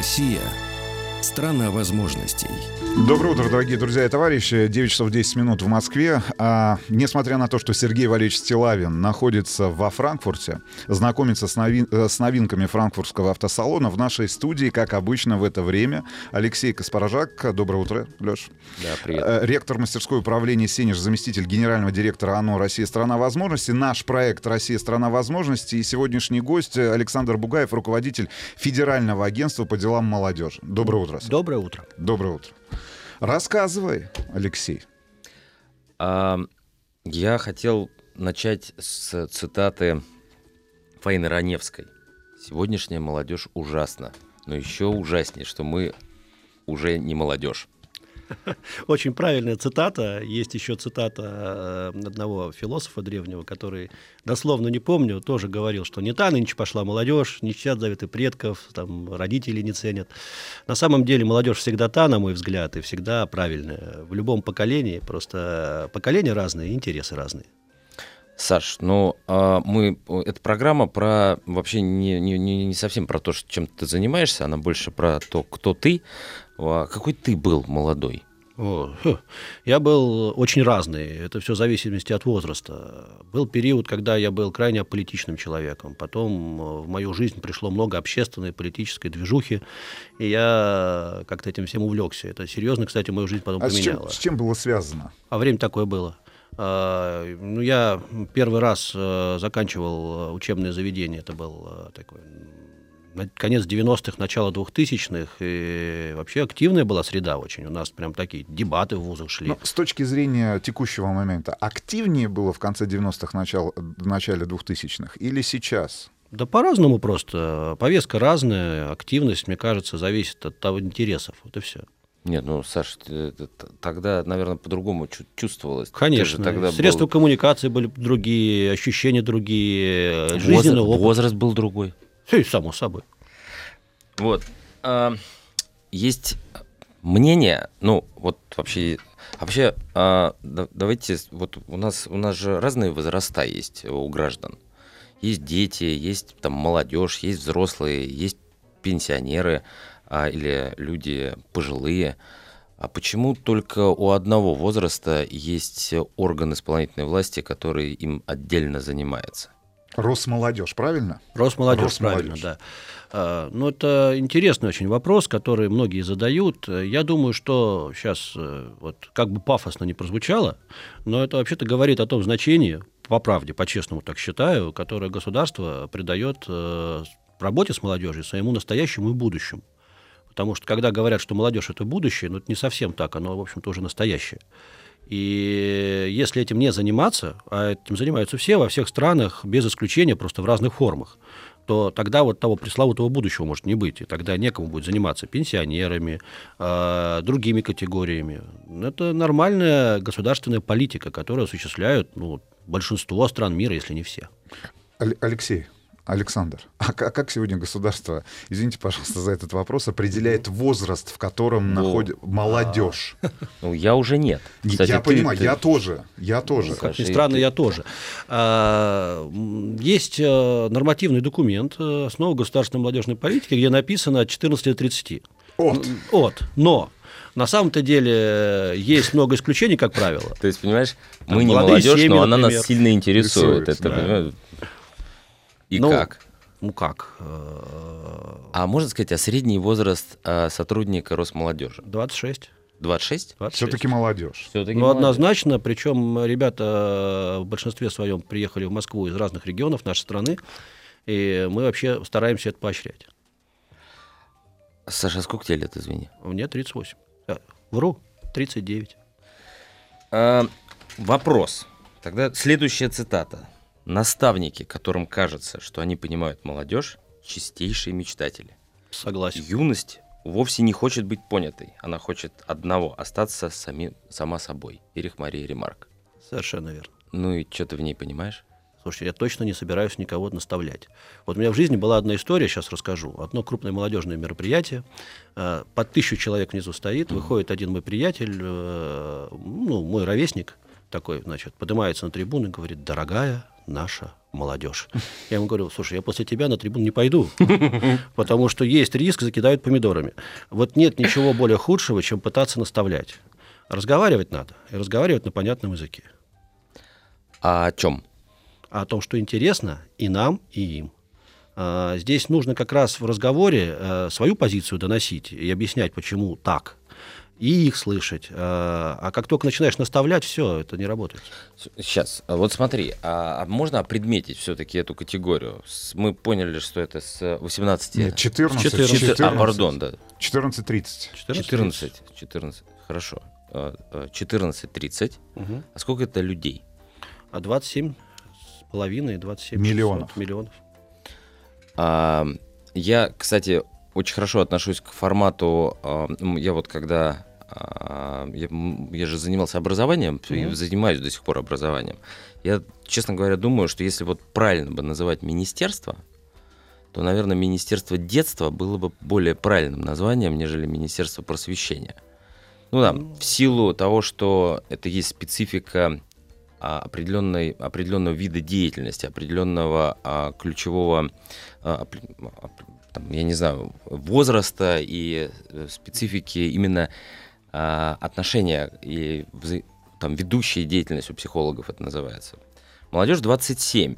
Россия – страна возможностей. Доброе утро, дорогие друзья и товарищи. 9 часов 10 минут в Москве. А, несмотря на то, что Сергей Валерьевич Стилавин находится во Франкфурте, знакомится с, новин- э, с новинками франкфуртского автосалона, в нашей студии, как обычно в это время, Алексей Каспарожак. Доброе утро, Леш. Да, привет. Э, Ректор мастерской управления «Сенеж», заместитель генерального директора ОНО «Россия – страна возможностей». Наш проект «Россия – страна возможностей». И сегодняшний гость Александр Бугаев, руководитель Федерального агентства по делам молодежи. Доброе утро. Доброе утро. Доброе утро. Рассказывай, Алексей. А, я хотел начать с цитаты Фаины Раневской. Сегодняшняя молодежь ужасна, но еще ужаснее, что мы уже не молодежь. [LAUGHS] Очень правильная цитата. Есть еще цитата э, одного философа древнего, который, дословно не помню, тоже говорил, что не та нынче пошла молодежь, не чтят заветы предков, там, родители не ценят. На самом деле молодежь всегда та, на мой взгляд, и всегда правильная. В любом поколении, просто поколения разные, интересы разные. Саш, ну а мы эта программа про вообще не, не, не совсем про то, чем ты занимаешься, она больше про то, кто ты. А какой ты был молодой? О, я был очень разный. Это все в зависимости от возраста. Был период, когда я был крайне аполитичным человеком. Потом э, в мою жизнь пришло много общественной, политической движухи. И я как-то этим всем увлекся. Это серьезно, кстати, мою жизнь потом А с чем, поменяло. с чем было связано? А время такое было. А, Ну, я первый раз э, заканчивал э, учебное заведение. Это был такой конец 90-х, начало 2000-х. И вообще активная была среда очень. У нас прям такие дебаты в вузах шли. Ну, с точки зрения текущего момента, активнее было в конце 90-х, начало, в начале 2000-х или сейчас? Да по-разному просто. Повестка разная, активность, мне кажется, зависит от того интересов. Вот и все. Нет, ну, Саш, ты- это т- тогда, наверное, по-другому чу- чувствовалось. Ты же Конечно. тогда Средства был- коммуникации были другие, ощущения другие, жизненный опыт. возраст был другой. И само собой. Вот. А, есть мнение, ну, вот вообще вообще, а, да- давайте, вот у нас, у нас же разные возраста есть у граждан. Есть дети, есть там молодежь, есть взрослые, есть пенсионеры а, или люди пожилые. А почему только у одного возраста есть орган исполнительной власти, который им отдельно занимается? Росмолодежь, правильно? Росмолодежь, Росмолодежь. правильно, да. А, Ну, это интересный очень вопрос, который многие задают. Э, Я думаю, что сейчас, вот как бы пафосно не прозвучало, но это вообще-то говорит о том значении, по правде, по-честному так считаю, которое государство придает э, работе с молодежью, своему настоящему и будущему. Потому что когда говорят, что молодежь это будущее, ну это не совсем так, оно, в общем, тоже настоящее. И если этим не заниматься, а этим занимаются все во всех странах, без исключения, просто в разных формах, то тогда вот того пресловутого будущего может не быть. И тогда некому будет заниматься пенсионерами, э, другими категориями. Это нормальная государственная политика, которую осуществляют ну, большинство стран мира, если не все. Алексей, Александр, а а как сегодня государство, извините, пожалуйста, за этот вопрос, определяет возраст, в котором находит молодежь? Ну, я уже нет. Кстати, я ты- понимаю, ты- я тоже, я тоже. Как ни странно, ты- я тоже. А, Есть э, нормативный документ э, «Основа государственной молодежной политики», где написано от 14 до 30. От. От. Но на самом-то деле э, есть много исключений, как правило. То есть, понимаешь, мы не молодежь, но она нас сильно интересует. Это, понимаешь? И Ну, как? Ну как? Э, А можно сказать, а средний возраст а, сотрудника Росмолодежи? 26. 26? 26. Все-таки молодежь. Все-таки Ну, однозначно, причем ребята в большинстве своем приехали в Москву из разных регионов нашей страны, и мы вообще стараемся это поощрять. Саша, сколько тебе лет, извини? Мне 38. Э, Вру, 39. А, вопрос. Тогда следующая цитата. Наставники, которым кажется, что они понимают молодежь, чистейшие мечтатели. Согласен. Юность вовсе не хочет быть понятой. Она хочет одного — остаться сами, сама собой. Ирих Мария Ремарк. Совершенно верно. Ну и что ты в ней понимаешь? Слушай, я точно не собираюсь никого наставлять. Вот у меня в жизни была одна история, сейчас расскажу. Одно крупное молодежное мероприятие. э, Под тысячу человек внизу стоит, выходит один мой приятель, э, ну, мой ровесник такой, значит, поднимается на трибуну и говорит, дорогая наша молодежь. Я ему говорю, слушай, я после тебя на трибуну не пойду, [LAUGHS] потому что есть риск, закидают помидорами. Вот нет ничего более худшего, чем пытаться наставлять. Разговаривать надо, и разговаривать на понятном языке. А о чем? а о том, что интересно и нам, и им. А, Здесь нужно как раз в разговоре э, свою позицию доносить и объяснять, почему так, и их слышать. А а как только начинаешь наставлять, все, это не работает. Сейчас, вот смотри, а а можно предметить все-таки эту категорию? Мы поняли, что это с 18... Нет, 14, 14. 14, А, пардон, да. 14.30. 14. 14. Хорошо. А, а, 14.30. Мгм. А сколько это людей? А 27 с половиной, 27 Миллионов. 600 миллионов. А, я, кстати, очень хорошо отношусь к формату. а, Я вот когда а, я, м, я же занимался образованием и Мгм. занимаюсь до сих пор образованием. Я, честно говоря, думаю, что если вот правильно бы называть министерство, то, наверное, Министерство детства было бы более правильным названием, нежели Министерство просвещения. Ну да, в силу того, что это есть специфика а, определенной, определенного вида деятельности, определенного а, ключевого, а, а, там, я не знаю, возраста и э, специфики именно а, отношения и вза- там, ведущей деятельность у психологов это называется. Молодежь 27,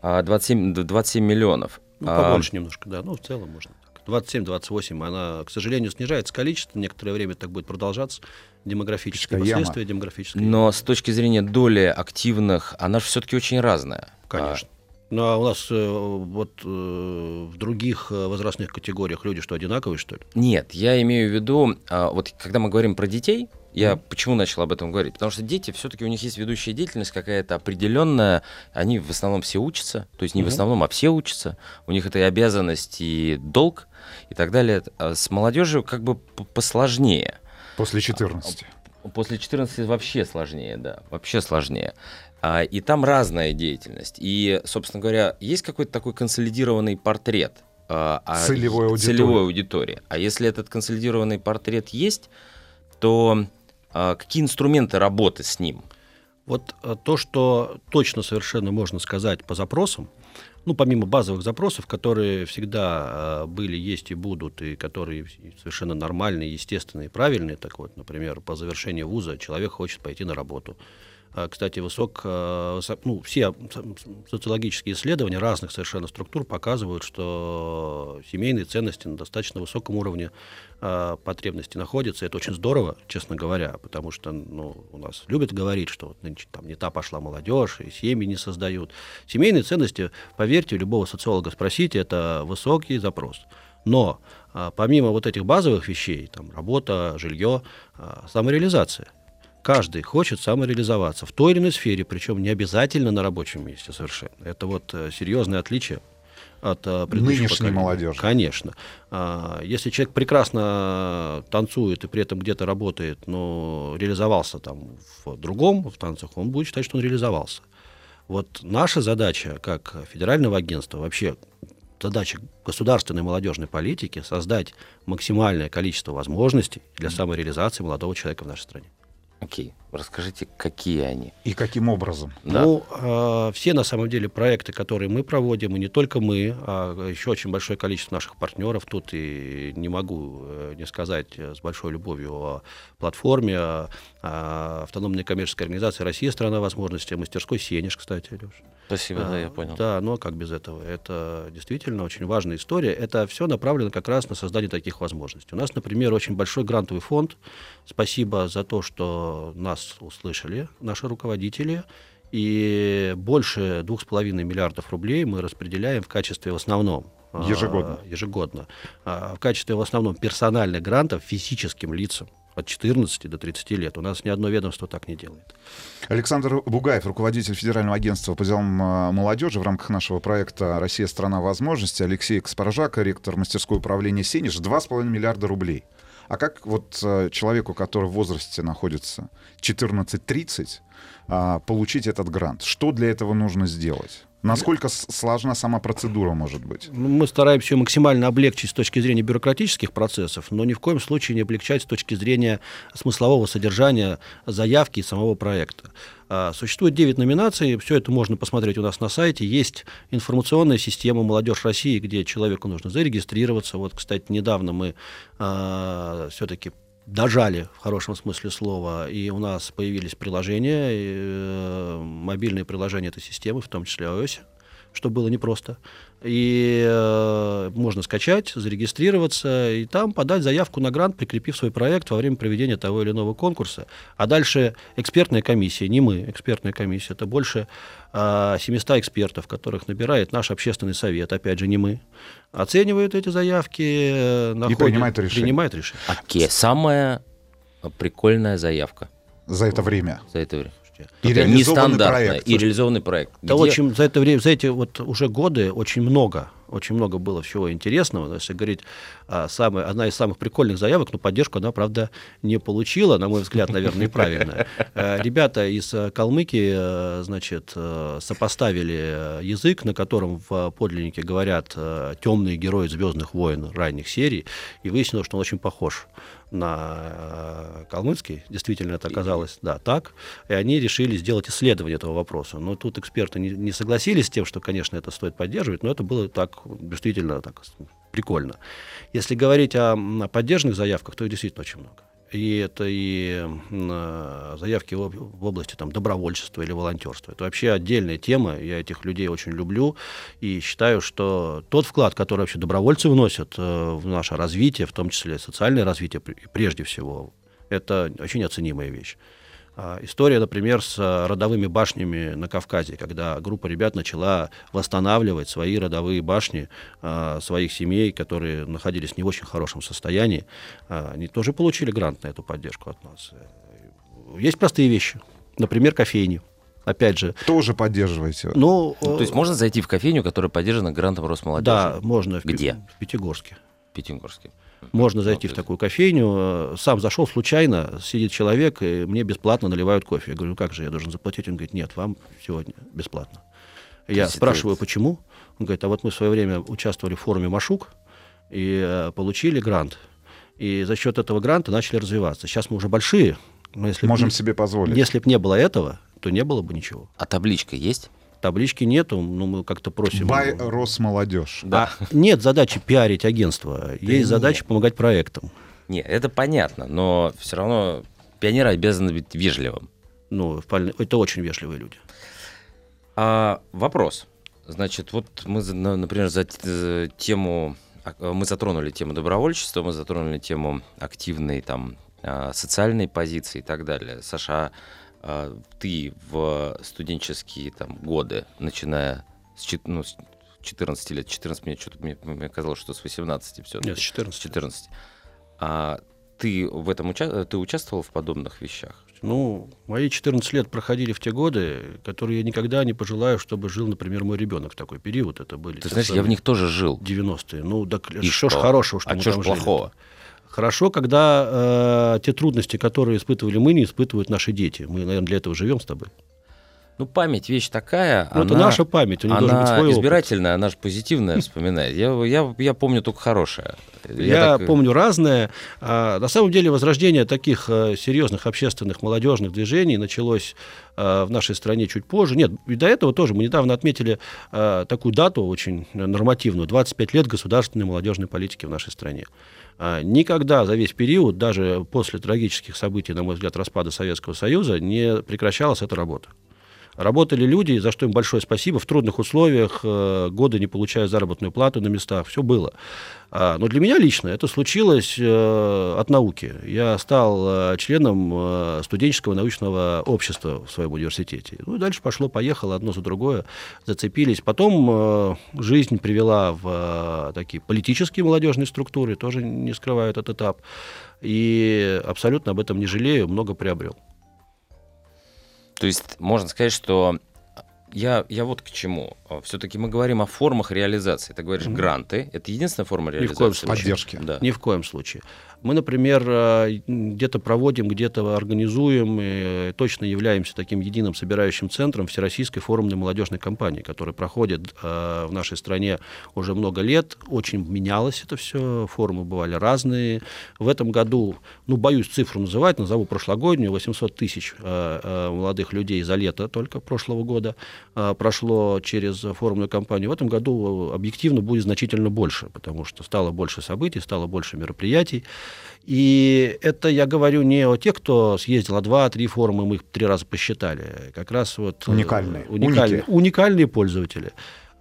а, 27, д- 27 миллионов. Ну, А, побольше немножко, да. Ну, в целом можно. так. 27-28. Она, к сожалению, снижается количество. Некоторое время так будет продолжаться. Демографические последствия, демографические. Но с точки зрения доли активных, она же все-таки очень разная. Конечно. Ну, а у нас э, вот э, в других э, возрастных категориях люди что, одинаковые, что ли? А, Нет, я имею в виду, а, вот когда мы говорим про детей, я почему начал об этом говорить? Потому что дети, все-таки у них есть ведущая деятельность какая-то определенная, они в основном все учатся, то есть не в Мгм. основном, а все учатся, у них это и обязанность, и долг, и так далее. А С молодежью как бы посложнее. После 14. После 14 вообще сложнее, да, вообще сложнее. А, и там разная деятельность. И, собственно говоря, есть какой-то такой консолидированный портрет а, о Целевой аудитории. целевой аудитории. А если этот консолидированный портрет есть, то а какие инструменты работы с ним? Вот э, то, что точно совершенно можно сказать по запросам, ну, помимо базовых запросов, которые всегда э, были, есть и будут, и которые совершенно нормальные, естественные, правильные, так вот, например, по завершении вуза человек хочет пойти на работу. А, Кстати, высок, высок- ну, все социологические исследования разных совершенно структур показывают, что семейные ценности на достаточно высоком уровне э, потребности находятся. Это очень здорово, честно говоря, потому что ну, у нас любят говорить, что вот нынче там не та пошла молодежь, и семьи не создают. Семейные ценности, поверьте, любого социолога спросите, это высокий запрос. Но а, помимо вот этих базовых вещей, там работа, жилье, а, самореализация. Каждый хочет самореализоваться в той или иной сфере, причем не обязательно на рабочем месте совершенно. Это вот э, серьезное отличие от э, предыдущего Нынешней поколения. молодежи. Конечно. А, Если человек прекрасно танцует и при этом где-то работает, но реализовался там в другом, в танцах, он будет считать, что он реализовался. Вот наша задача, как федерального агентства, вообще задача государственной молодежной политики создать максимальное количество возможностей для самореализации молодого человека в нашей стране. Окей, расскажите, какие они? И каким образом? Да. Ну, э, все на самом деле проекты, которые мы проводим, и не только мы, а еще очень большое количество наших партнеров. Тут и не могу э, не сказать с большой любовью о платформе, о, о автономной коммерческой организации «Россия. Страна возможностей», мастерской «Сенеж», кстати, Леш. Спасибо, да, А, я понял. Да, но как без этого? Это действительно очень важная история. Это все направлено как раз на создание таких возможностей. У нас, например, очень большой грантовый фонд. Спасибо за то, что нас услышали наши руководители. И больше двух с половиной миллиардов рублей мы распределяем в качестве в основном а, Ежегодно. ежегодно а, в качестве в основном персональных грантов физическим лицам от 14 до 30 лет. У нас ни одно ведомство так не делает. Александр Бугаев, руководитель Федерального агентства по делам э, молодежи в рамках нашего проекта «Россия. Страна возможностей». Алексей Каспаржак, ректор мастерской управления «Сенеж». 2,5 миллиарда рублей. А как вот э, человеку, который в возрасте находится 14-30, а, получить этот грант? Что для этого нужно сделать? Насколько сложна сама процедура может быть? Ну, Мы стараемся ее максимально облегчить с точки зрения бюрократических процессов, но ни в коем случае не облегчать с точки зрения смыслового содержания заявки и самого проекта. А, Существует 9 номинаций, все это можно посмотреть у нас на сайте. Есть информационная система «Молодежь России», где человеку нужно зарегистрироваться. Вот, кстати, недавно мы все-таки дожали в хорошем смысле слова, и у нас появились приложения, и, э, мобильные приложения этой системы, в том числе iOS, что было непросто. И э, можно скачать, зарегистрироваться, и там подать заявку на грант, прикрепив свой проект во время проведения того или иного конкурса. А дальше экспертная комиссия, не мы, экспертная комиссия, это больше э, 700 экспертов, которых набирает наш общественный совет, опять же, не мы, оценивают эти заявки, э, находят- принимает решение. принимает решение. Окей, самая прикольная заявка За это время. за это время. И Такая реализованный нестандартная, проект. И реализованный проект. Да Где- очень за это время, за эти вот уже годы очень много, очень много было всего интересного. Если говорить, а, самая, одна из самых прикольных заявок, но поддержку она, правда, не получила, на мой взгляд, наверное, неправильно. Э, [LAUGHS] Ребята из э, Калмыкии, э, значит, э, сопоставили язык, на котором в подлиннике говорят темные герои Звездных войн ранних серий, и выяснилось, что он очень похож на э, калмыцкий. Действительно, это оказалось, да, так. И они решили сделать исследование этого вопроса. Но тут эксперты не, не согласились с тем, что, конечно, это стоит поддерживать, но это было так, действительно, так прикольно. Если говорить о, м, поддержанных заявках, то их действительно очень много. И это и э, заявки в, об- в области там, добровольчества или волонтерства. Это вообще отдельная тема. Я этих людей очень люблю и считаю, что тот вклад, который вообще добровольцы вносят э, в наше развитие, в том числе социальное развитие пр- прежде всего, это очень оценимая вещь. А, История, например, с а, родовыми башнями на Кавказе, когда группа ребят начала восстанавливать свои родовые башни а, своих семей, которые находились не в очень хорошем состоянии. Они тоже получили грант на эту поддержку от нас. Есть простые вещи. Например, кофейни. Опять же, Тоже поддерживаете. ну, Ну, то есть э, можно зайти в кофейню, которая поддержана грантом Росмолодежи? да, можно Где? в Пятигорске. В Пятигорске. Можно зайти Вот в такую кофейню. э, Сам зашел случайно, сидит человек, и мне бесплатно наливают кофе. Я говорю, «Ну как же я должен заплатить? Он говорит, нет, вам сегодня бесплатно. Я спрашиваю, почему? Он говорит, а вот мы в свое время участвовали в форуме Машук и э, получили грант. И за счет этого гранта начали развиваться. Сейчас мы уже большие, Но если Можем б- себе позволить. Если бы не было этого, то не было бы ничего. А табличка есть? Таблички нету, ну мы как-то просим. Бай Росмолодежь. А нет задачи пиарить агентство, есть нет. задача помогать проектам. Не, это понятно, но все равно пионер обязан быть вежливым. Ну, это очень вежливые люди. А, вопрос. Значит, вот мы, например, за тему, а, мы затронули тему добровольчества, мы затронули тему активной там а, социальной позиции и так далее. Саша, а, ты в студенческие там годы, начиная с, ну, с 14 лет, 14 мне что-то мне, мне казалось, что с 18 все. Нет, с 14. 14. А ты в этом уча- ты участвовал в подобных вещах? Ну, мои 14 лет проходили в те годы, которые я никогда не пожелаю, чтобы жил, например, мой ребенок в такой период. Это были Ты знаешь, я в них тоже жил. 90-е. Ну, так И что ж что? хорошего, что А мы ж там жили? Хорошо, когда э, те трудности, которые испытывали мы, не испытывают наши дети. Мы, наверное, для этого живем с тобой. Ну, память вещь такая. Ну, это она- наша память, у них должен быть свой опыт. избирательная, она же позитивная вспоминает. Я, я, я помню только хорошее. Я, так- помню разное. А, на самом деле возрождение таких э, серьезных общественных молодежных движений началось э, в нашей стране чуть позже. Нет, и до этого тоже. Мы недавно отметили э, такую дату очень нормативную. 25 лет государственной молодежной политики в нашей стране. А, Никогда за весь период, даже после трагических событий, на мой взгляд, распада Советского Союза, не прекращалась эта работа. Работали люди, за что им большое спасибо, в трудных условиях, э, годы не получая заработную плату на местах, все было. А, Но для меня лично это случилось э, от науки. Я стал э, членом э, студенческого научного общества в своем университете. Ну и дальше пошло-поехало, одно за другое, зацепились. Потом э, жизнь привела в э, такие политические молодежные структуры, тоже не скрываю этот этап. И абсолютно об этом не жалею, много приобрел. То есть можно сказать, что я, я вот к чему. Все-таки мы говорим о формах реализации. Ты говоришь, Мгм. гранты. Это единственная форма Ни в реализации? коем случае. Поддержки. Да. Ни в коем случае. Мы, например, э, где-то проводим, где-то организуем, и точно являемся таким единым собирающим центром Всероссийской форумной молодежной кампании, которая проходит э, в нашей стране уже много лет. Очень менялось это все, форумы бывали разные. В этом году, ну, боюсь цифру называть, назову прошлогоднюю, 800 тысяч э, молодых людей за лето только прошлого года прошло через форумную кампанию. В этом году объективно будет значительно больше, потому что стало больше событий, стало больше мероприятий. И это я говорю не о тех, кто съездил, а два-три форума, мы их три раза посчитали. Как раз вот... э, Уникальные. Уникальные, Уники. уникальные пользователи.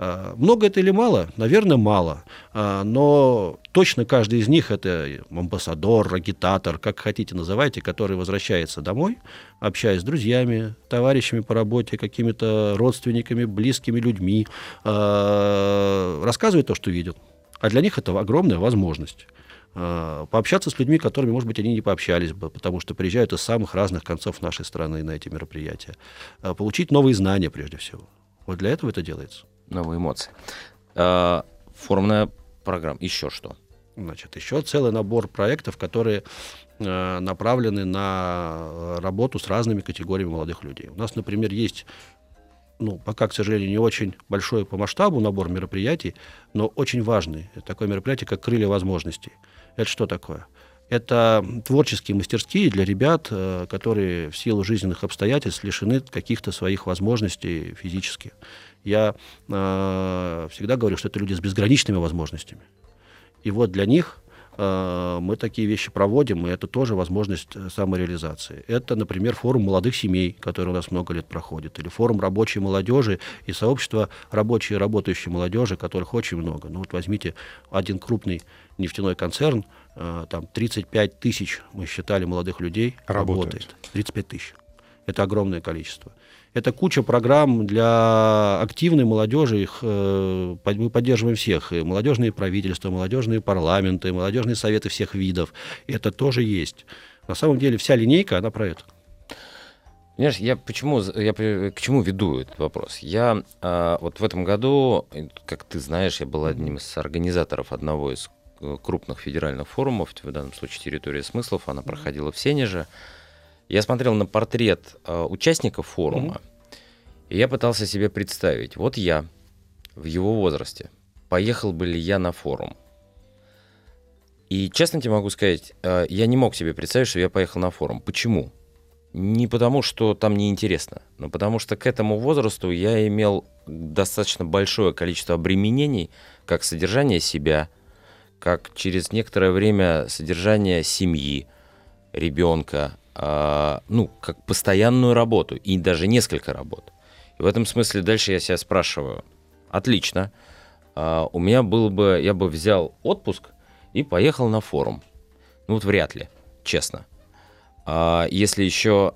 А, Много это или мало? Наверное, мало. А, Но точно каждый из них это амбассадор, агитатор, как хотите называйте, который возвращается домой, общаясь с друзьями, товарищами по работе, какими-то родственниками, близкими людьми, а, рассказывает то, что видел. А для них это огромная возможность пообщаться с людьми, которыми, может быть, они не пообщались бы, потому что приезжают из самых разных концов нашей страны на эти мероприятия. Получить новые знания, прежде всего. Вот для этого это делается. Новые эмоции. А, Форумная программа. Еще что? Значит, еще целый набор проектов, которые э, направлены на э, работу с разными категориями молодых людей. У нас, например, есть, ну, пока, к сожалению, не очень большой по масштабу набор мероприятий, но очень важный. Это такое мероприятие, как «Крылья возможностей». Это что такое? Это творческие мастерские для ребят, э, которые в силу жизненных обстоятельств лишены каких-то своих возможностей физически. Я э, всегда говорю, что это люди с безграничными возможностями. И вот для них мы такие вещи проводим, и это тоже возможность э, самореализации. Это, например, форум молодых семей, который у нас много лет проходит, или форум рабочей молодежи и сообщество рабочей и работающей молодежи, которых очень много. Ну вот возьмите один крупный нефтяной концерн, э, там 35 тысяч, мы считали, молодых людей Работает. работает. 35 тысяч. Это огромное количество. Это куча программ для активной молодежи. Их, э, мы поддерживаем всех. И молодежные правительства, молодежные парламенты, молодежные советы всех видов. Это тоже есть. На самом деле вся линейка, она про это. Понимаешь, я почему я к чему веду этот вопрос? Я а, вот в этом году, э, как ты знаешь, я был одним из организаторов одного из э, крупных федеральных форумов, в данном случае территория смыслов, она проходила в Сенеже. Я смотрел на портрет а, участников форума, и я пытался себе представить, вот я в его возрасте, поехал бы ли я на форум? И честно тебе могу сказать, э, я не мог себе представить, что я поехал на форум. Почему? Не потому, что там неинтересно, но потому что к этому возрасту я имел достаточно большое количество обременений, как содержание себя, как через некоторое время содержание семьи, ребенка, ну, как постоянную работу, и даже несколько работ. И в этом смысле дальше я себя спрашиваю, отлично, а, у меня был бы, я бы взял отпуск и поехал на форум. Ну вот вряд ли, честно. А если еще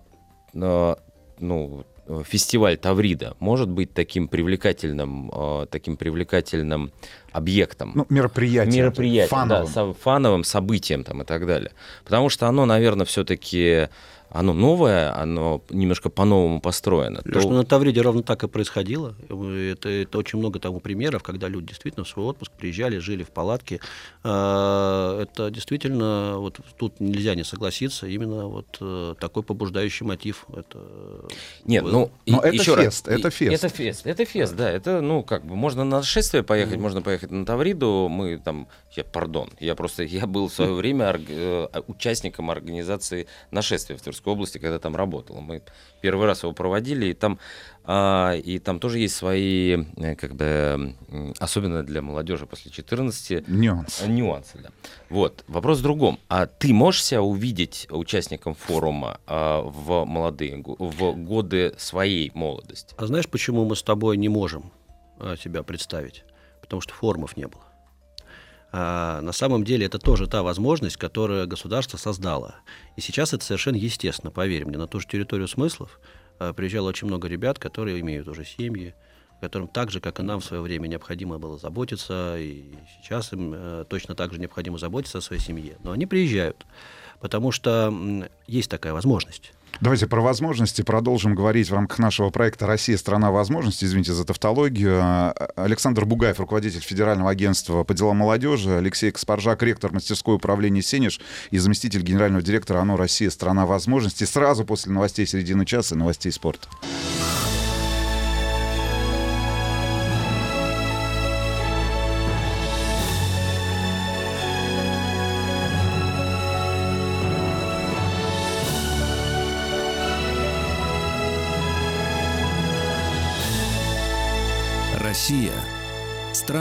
а, ну, фестиваль Таврида может быть таким привлекательным, а, таким привлекательным объектом. Ну, мероприятием. Мероприятием, фановым. да, фановым событием там и так далее. Потому что оно, наверное, все-таки оно новое, оно немножко по-новому построено. Леш, То- ну, на Тавриде ровно так и происходило. Это, это очень много тому примеров, когда люди действительно в свой отпуск приезжали, жили в палатке. А, Это действительно, вот тут нельзя не согласиться, именно вот э, такой побуждающий мотив. Это Нет, ну, и- Но это еще фест, раз. это И- фест. Это фест, это фест, да. Это, ну, как бы, можно на шествие поехать, можно поехать на Тавриду. Мы там, я, пардон, я просто, [LAUGHS] я был в свое время орг- э, участником организации нашествия в Тверской области, когда там работал. Мы первый раз его проводили, и там, а, и там тоже есть свои, э, как бы, особенно для молодежи после 14, Нюанс. Э, Нюансы, да. Вот, вопрос в другом. А ты можешь себя увидеть участником форума а, в молодые, в годы своей молодости? А знаешь, почему мы с тобой не можем а, себя представить? Потому что формов не было. А, на самом деле это тоже та возможность, которую государство создало. И сейчас это совершенно естественно, поверь мне. На ту же территорию смыслов а, приезжало очень много ребят, которые имеют уже семьи, которым так же, как и нам в свое время необходимо было заботиться, и сейчас им э, точно так же необходимо заботиться о своей семье. Но они приезжают, потому что м, есть такая возможность. Давайте про возможности продолжим говорить в рамках нашего проекта «Россия – страна возможностей». Извините за тавтологию. А, Александр Бугаев, руководитель Федерального агентства по делам молодежи. Алексей Каспаржак, ректор мастерской управления «Сенеж» и заместитель генерального директора ОНО «Россия – страна возможностей». Сразу после новостей середины часа и новостей спорта.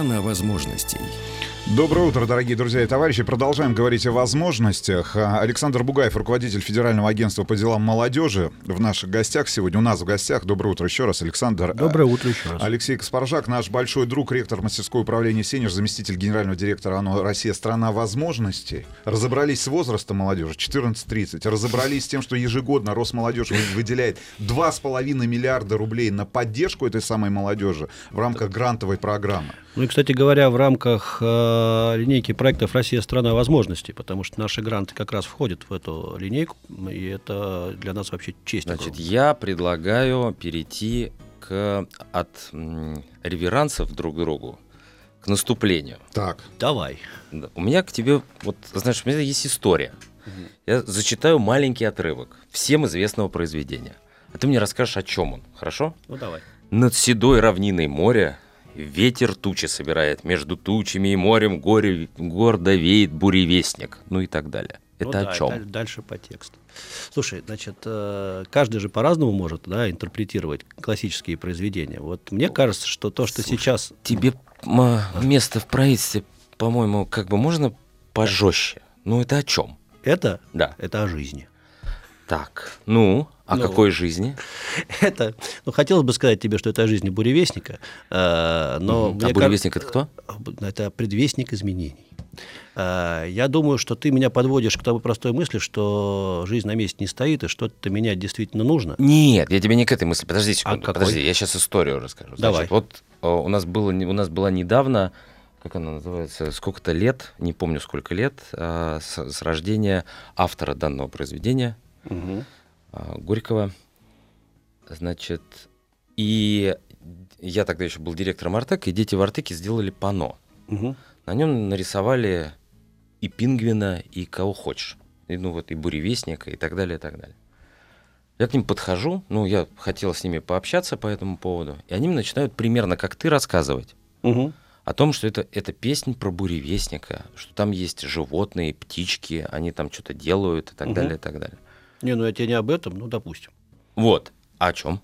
Страна возможностей. Доброе утро, дорогие друзья и товарищи. Продолжаем говорить о возможностях. А, Александр Бугаев, руководитель Федерального агентства по делам молодежи, в наших гостях сегодня. У нас в гостях. Доброе утро еще раз, Александр. Доброе утро еще раз. Алексей Каспаржак, наш большой друг, ректор мастерской управления «Сенеж», заместитель генерального директора ОНО «Россия – страна возможностей». Разобрались с возрастом молодежи 14-30. Разобрались с тем, что ежегодно Росмолодежь вы- выделяет 2,5 миллиарда рублей на поддержку этой самой молодежи в рамках грантовой программы. Ну и, кстати говоря, в рамках э, линейки проектов «Россия – страна возможностей», потому что наши гранты как раз входят в эту линейку, и это для нас вообще честь. Значит, огромная. я предлагаю перейти к, от м, реверансов друг к другу к наступлению. Так. Давай. Да. У меня к тебе, вот, знаешь, у меня есть история. Я зачитаю маленький отрывок всем известного произведения. А ты мне расскажешь, о чем он, хорошо? Ну, давай. Над седой равниной моря ветер тучи собирает, между тучами и морем горе, гордо веет буревестник, ну и так далее. Ну Это да, о чем? даль- Дальше по тексту. Слушай, значит, э, каждый же по-разному может да, интерпретировать классические произведения. Вот мне кажется, что то, что Слушай, сейчас... Тебе место в правительстве, по-моему, как бы можно пожестче. Ну это о чем? Это, Да. это о жизни. Так, ну, о Ну. какой жизни? [LAUGHS] Это, ну, хотелось бы сказать тебе, что это о жизни буревестника, э, но... Мне А буревестник это кто? Это предвестник изменений. Э, Я думаю, что ты меня подводишь к той простой мысли, что жизнь на месте не стоит, и что-то менять действительно нужно. Нет, я тебе не к этой мысли. Подожди секунду. какой? подожди, я сейчас историю расскажу. Давай. Значит, вот э, у нас было, у нас была недавно, как она называется, сколько-то лет, не помню сколько лет, э, с, с рождения автора данного произведения Э, Горького. Значит, и я тогда еще был директором Артека, и дети в Артеке сделали пано. Мгм. На нем нарисовали и пингвина, и кого хочешь. И, ну вот, и буревестника, и так далее, и так далее. Я к ним подхожу, ну, я хотел с ними пообщаться по этому поводу, и они мне начинают примерно, как ты, рассказывать Мгм. о том, что это, это песня про буревестника, что там есть животные, птички, они там что-то делают и так Мгм. далее, и так далее. Не, ну я тебе не об этом, ну, допустим. Вот. А о чем?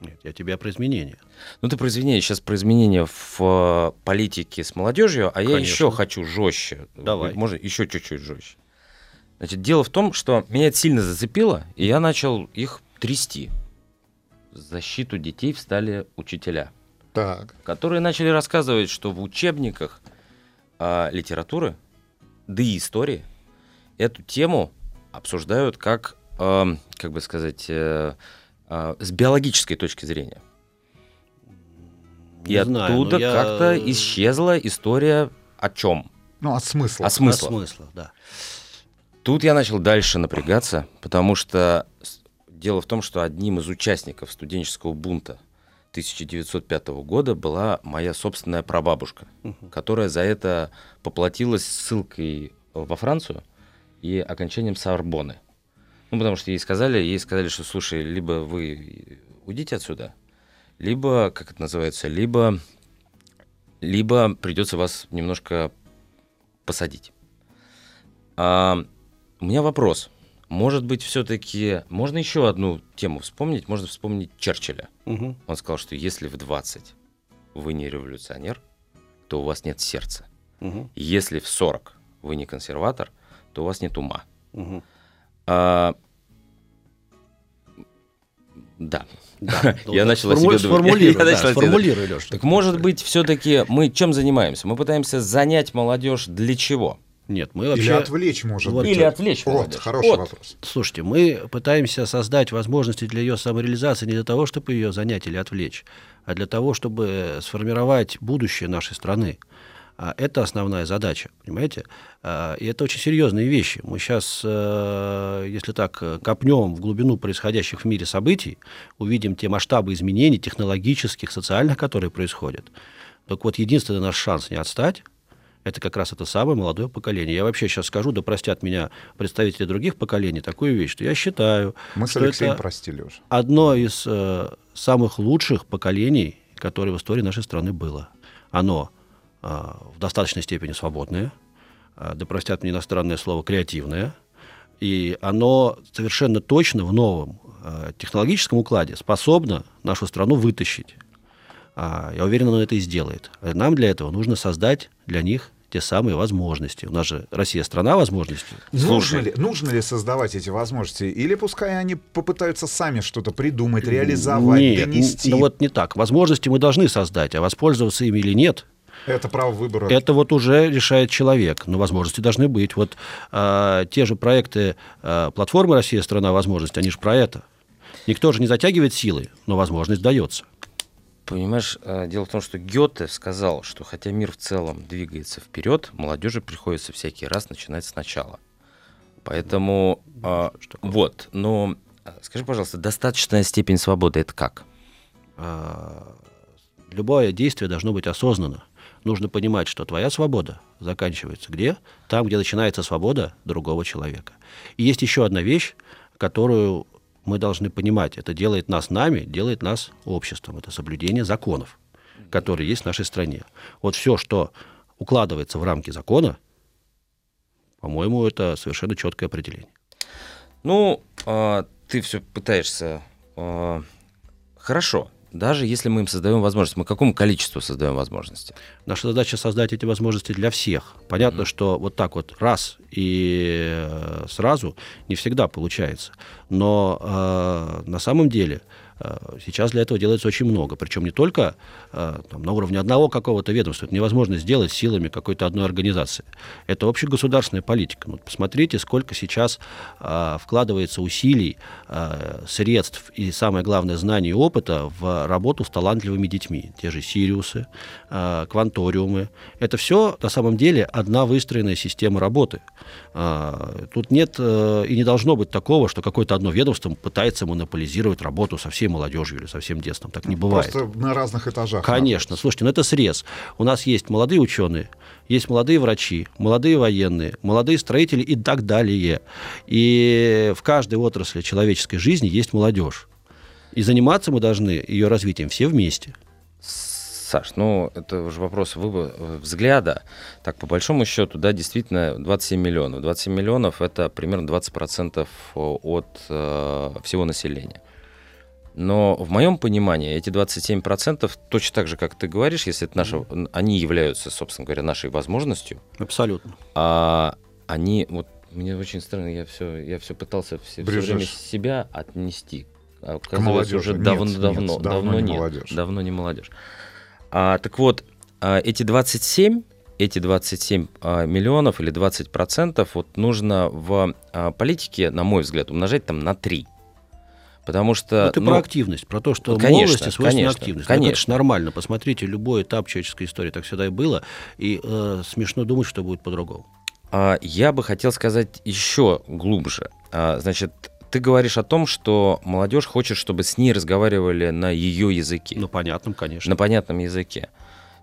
Нет, я тебе про изменения. Ну, ты про изменения, сейчас про изменения в э, политике с молодежью, а я Конечно. еще хочу жестче. Давай. Можно еще чуть-чуть жестче. Значит, дело в том, что меня это сильно зацепило, и я начал их трясти. В защиту детей встали учителя, Так. которые начали рассказывать, что в учебниках а, литературы, да и истории, эту тему обсуждают как, эм, как бы сказать, э, э, с биологической точки зрения. И Не знаю, оттуда я- как-то исчезла история о чем? Ну, от смысла. О смыслах. От смысла, да. Тут я начал дальше напрягаться, потому что дело в том, что одним из участников студенческого бунта 1905 года была моя собственная прабабушка, которая за это поплатилась ссылкой во Францию и окончанием Сорбоны. Ну, потому что ей сказали, ей сказали, что, слушай, либо вы уйдите отсюда, либо, как это называется, либо, либо придется вас немножко посадить. А, у меня вопрос. Может быть, все-таки можно еще одну тему вспомнить? Можно вспомнить Черчилля. Мгм. Он сказал, что если в 20 вы не революционер, то у вас нет сердца. Мгм. Если в 40 вы не консерватор, то у вас нет ума. Мгм. А, да. Да. [LAUGHS] Ну, [LAUGHS] Я начал о себе думать. Я начал сформулируй. Так может быть, все-таки мы чем занимаемся? Мы пытаемся занять молодежь для чего? Нет, мы Или вообще... отвлечь, может Вот. быть. Или отвлечь Вот, молодежь. хороший Вот. вопрос. Слушайте, мы пытаемся создать возможности для ее самореализации не для того, чтобы ее занять или отвлечь, а для того, чтобы сформировать будущее нашей страны. Это основная задача, понимаете? А, И это очень серьезные вещи. Мы сейчас, если так э, копнем в глубину происходящих в мире событий, увидим те масштабы изменений технологических, социальных, которые происходят. Так вот, единственный наш шанс не отстать, это как раз это самое молодое поколение. Я вообще сейчас скажу, да простят меня представители других поколений, такую вещь, что я считаю, Мы с что Алексеем это простили уже. одно из э, самых лучших поколений, которое в истории нашей страны было. Оно э, в достаточной степени свободное, э, да простят мне иностранное слово, креативное, и оно совершенно точно в новом э, технологическом укладе способно нашу страну вытащить. А, я уверен, оно это и сделает. Нам для этого нужно создать для них те самые возможности. У нас же Россия страна возможностей. Нужно ли, нужно ли создавать эти возможности? Или пускай они попытаются сами что-то придумать, реализовать, Нет, донести? ну вот не так. Возможности мы должны создать, а воспользоваться ими или нет, Это право выбора. это вот уже решает человек. Но возможности должны быть. Вот а, те же проекты а, платформы «Россия – страна возможностей», они же про это. Никто же не затягивает силы, но возможность дается. Понимаешь, э, дело в том, что Гёте сказал, что хотя мир в целом двигается вперед, молодежи приходится всякий раз начинать сначала. Поэтому а, вот, но а, скажи, пожалуйста, достаточная степень свободы это как? А, Любое действие должно быть осознанно. Нужно понимать, что твоя свобода заканчивается где? Там, где начинается свобода другого человека. И есть еще одна вещь, которую мы должны понимать. Это делает нас нами, делает нас обществом. Это соблюдение законов, которые есть в нашей стране. Вот все, что укладывается в рамки закона, по-моему, это совершенно четкое определение. Ну, а, ты все пытаешься. а, хорошо, даже если мы им создаем возможность, мы какому количеству создаем возможности? Наша задача создать эти возможности для всех. Понятно, что вот так вот раз и э, сразу не всегда получается. Но э, на самом деле э, сейчас для этого делается очень много. Причем не только э, там, на уровне одного какого-то ведомства. Это невозможно сделать силами какой-то одной организации. Это общегосударственная политика. Ну, посмотрите, сколько сейчас э, вкладывается усилий, э, средств и, самое главное, знаний и опыта в работу с талантливыми детьми. Те же Сириусы, э, кванториумы. Это все на самом деле одна выстроенная система работы. Тут нет э, и не должно быть такого, что какое-то одно ведомство пытается монополизировать работу со всей молодежью или со всем детством. Так не бывает. Просто на разных этажах. Конечно. Слушайте, ну это срез. У нас есть молодые ученые, есть молодые врачи, молодые военные, молодые строители и так далее. И в каждой отрасли человеческой жизни есть молодежь. И заниматься мы должны ее развитием все вместе. Саш, ну, это уже вопрос выбора, взгляда. Так, по большому счету, да, действительно, 27 миллионов. 27 миллионов — это примерно 20% от э, всего населения. Но в моем понимании эти 27% точно так же, как ты говоришь, если это наша, они являются, собственно говоря, нашей возможностью. Абсолютно. А они, вот мне очень странно, я все, я все пытался все, все время себя отнести. А Оказалось, уже Нет, давно, нет, давно, давно давно не нет, молодежь. давно не молодежь. А, так вот, а, эти 27, эти 27 а, миллионов или 20 процентов вот нужно в а, политике, на мой взгляд, умножать там на 3. Потому что... Это ну, про активность, про то, что ну, конечно, молодости свойственна конечно, активность. конечно. Ну, Это же нормально. Посмотрите, любой этап человеческой истории так всегда и было. И э, смешно думать, что будет по-другому. А, Я бы хотел сказать еще глубже. А, Значит, ты говоришь о том, что молодежь хочет, чтобы с ней разговаривали на ее языке, Ну, понятным, конечно. на понятном языке.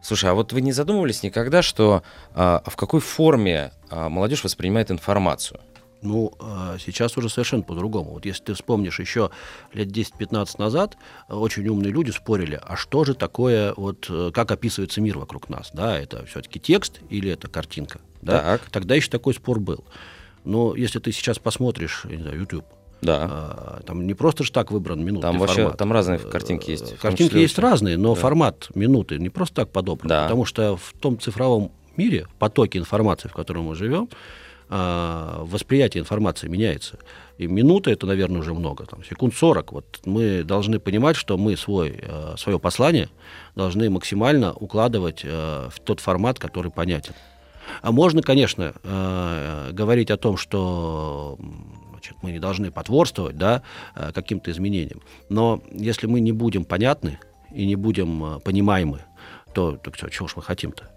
Слушай, а вот вы не задумывались никогда, что а, в какой форме а, молодежь воспринимает информацию? Ну, э, сейчас уже совершенно по-другому. Вот если ты вспомнишь еще лет 10-15 назад, э, очень умные люди спорили, а что же такое, вот э, как описывается мир вокруг нас, да, это все-таки текст или это картинка, да? Так. Тогда еще такой спор был. Но если ты сейчас посмотришь, я не знаю, YouTube, Да. там не просто же так выбран минутный Там вообще- формат. там разные картинки есть, в Картинки есть очень. разные, но Да. формат минуты не просто так подобран. Да. Потому что в том цифровом мире, потоке информации, в котором мы живем, а, восприятие информации меняется. И минута это, наверное, уже много, там, секунд 40. Вот мы должны понимать, что мы свой, э, свое послание должны максимально укладывать э, в тот формат, который понятен. А можно, конечно, говорить о том, что значит, мы не должны потворствовать да, каким-то изменениям. Но если мы не будем понятны и не будем понимаемы, то, то всё, чего ж мы хотим-то?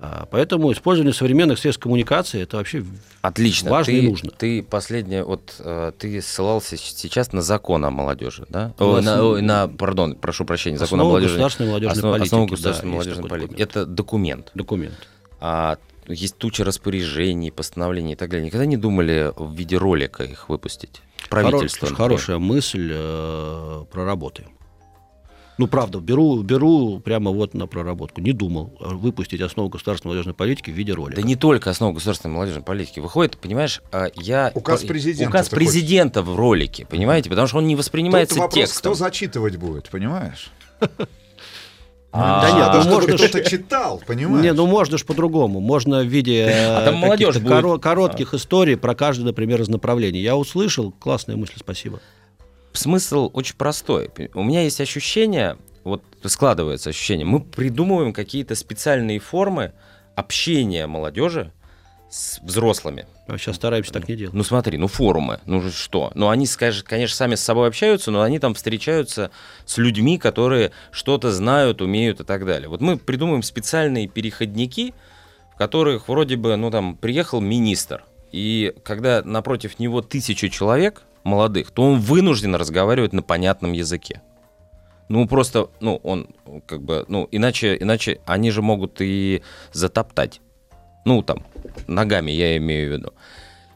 А, Поэтому использование современных средств коммуникации это вообще Отлично. важно ты, и нужно. Ты последнее, вот э, ты ссылался сейчас на закон о молодежи, да? О, на, ой, на, пардон, прошу прощения, закон о молодежи. государственной молодежной Основа, политики, основа да, государственной есть молодежной политики. Это документ. документ. А есть туча распоряжений, постановлений и так далее. Никогда не думали в виде ролика их выпустить? Правительство. Хоро- хорошая мысль, э, проработаем. Ну, правда, беру, беру прямо вот на проработку. Не думал э, выпустить основу государственной молодежной политики в виде ролика. Да не только основа государственной молодежной политики. Выходит, понимаешь, а, я... Указ по- президента Указ ты хочешь? президента в ролике, понимаете? Потому что он не воспринимается Тут вопрос, текстом. кто зачитывать будет, понимаешь? [LAUGHS] А, Да нет, ну можно кто-то читал, понимаешь? Не, ну можно же по-другому. Можно в виде э, [LAUGHS] А там молодежь коро- коротких историй про каждый, например, из направлений. Я услышал, классная мысль, спасибо. Смысл очень простой. У меня есть ощущение, вот складывается ощущение, мы придумываем какие-то специальные формы общения молодежи с взрослыми. А сейчас стараемся так не делать. Ну смотри, ну форумы, ну что? Ну они, конечно, сами с собой общаются, но они там встречаются с людьми, которые что-то знают, умеют и так далее. Вот мы придумаем специальные переходники, в которых вроде бы, ну там, приехал министр, и когда напротив него тысяча человек молодых, то он вынужден разговаривать на понятном языке. Ну, просто, ну, он, как бы, ну, иначе, иначе они же могут и затоптать. Ну, там, ногами я имею в виду.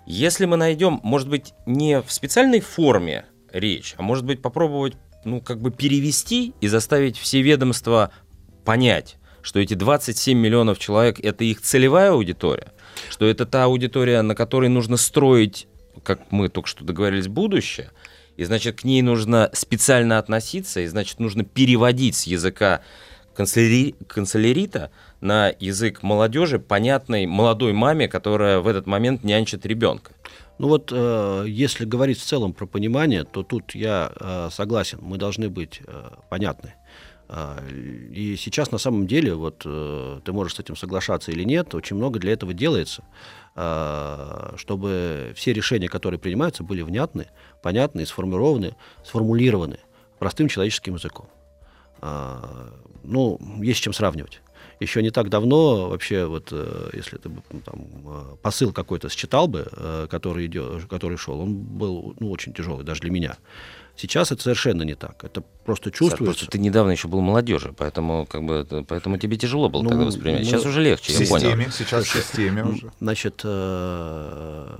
Если мы найдем, может быть, не в специальной форме речь, а может быть попробовать, ну, как бы перевести и заставить все ведомства понять, что эти 27 миллионов человек — это их целевая аудитория, что это та аудитория, на которой нужно строить, как мы только что договорились, будущее, и, значит, к ней нужно специально относиться, и, значит, нужно переводить с языка канцеляри- канцелярита на язык молодежи, понятной молодой маме, которая в этот момент нянчит ребенка. Ну вот, э, если говорить в целом про понимание, то тут я э, согласен, мы должны быть э, понятны. А, И сейчас на самом деле, вот э, ты можешь с этим соглашаться или нет, очень много для этого делается, чтобы все решения, которые принимаются, были внятны, понятны, сформированы, сформулированы простым человеческим языком. А, Ну, есть с чем сравнивать. Еще не так давно вообще вот, э, если ты там, э, посыл какой-то считал бы, э, который, идет, который шел, он был ну, очень тяжелый даже для меня. Сейчас это совершенно не так. Это просто Саш, чувствуется. Просто ты недавно еще был молодежью, поэтому, как бы, это- поэтому тебе тяжело было Ну, тогда воспринимать. мы- Сейчас уже легче, В я понял. системе, сейчас в системе уже. Значит, э,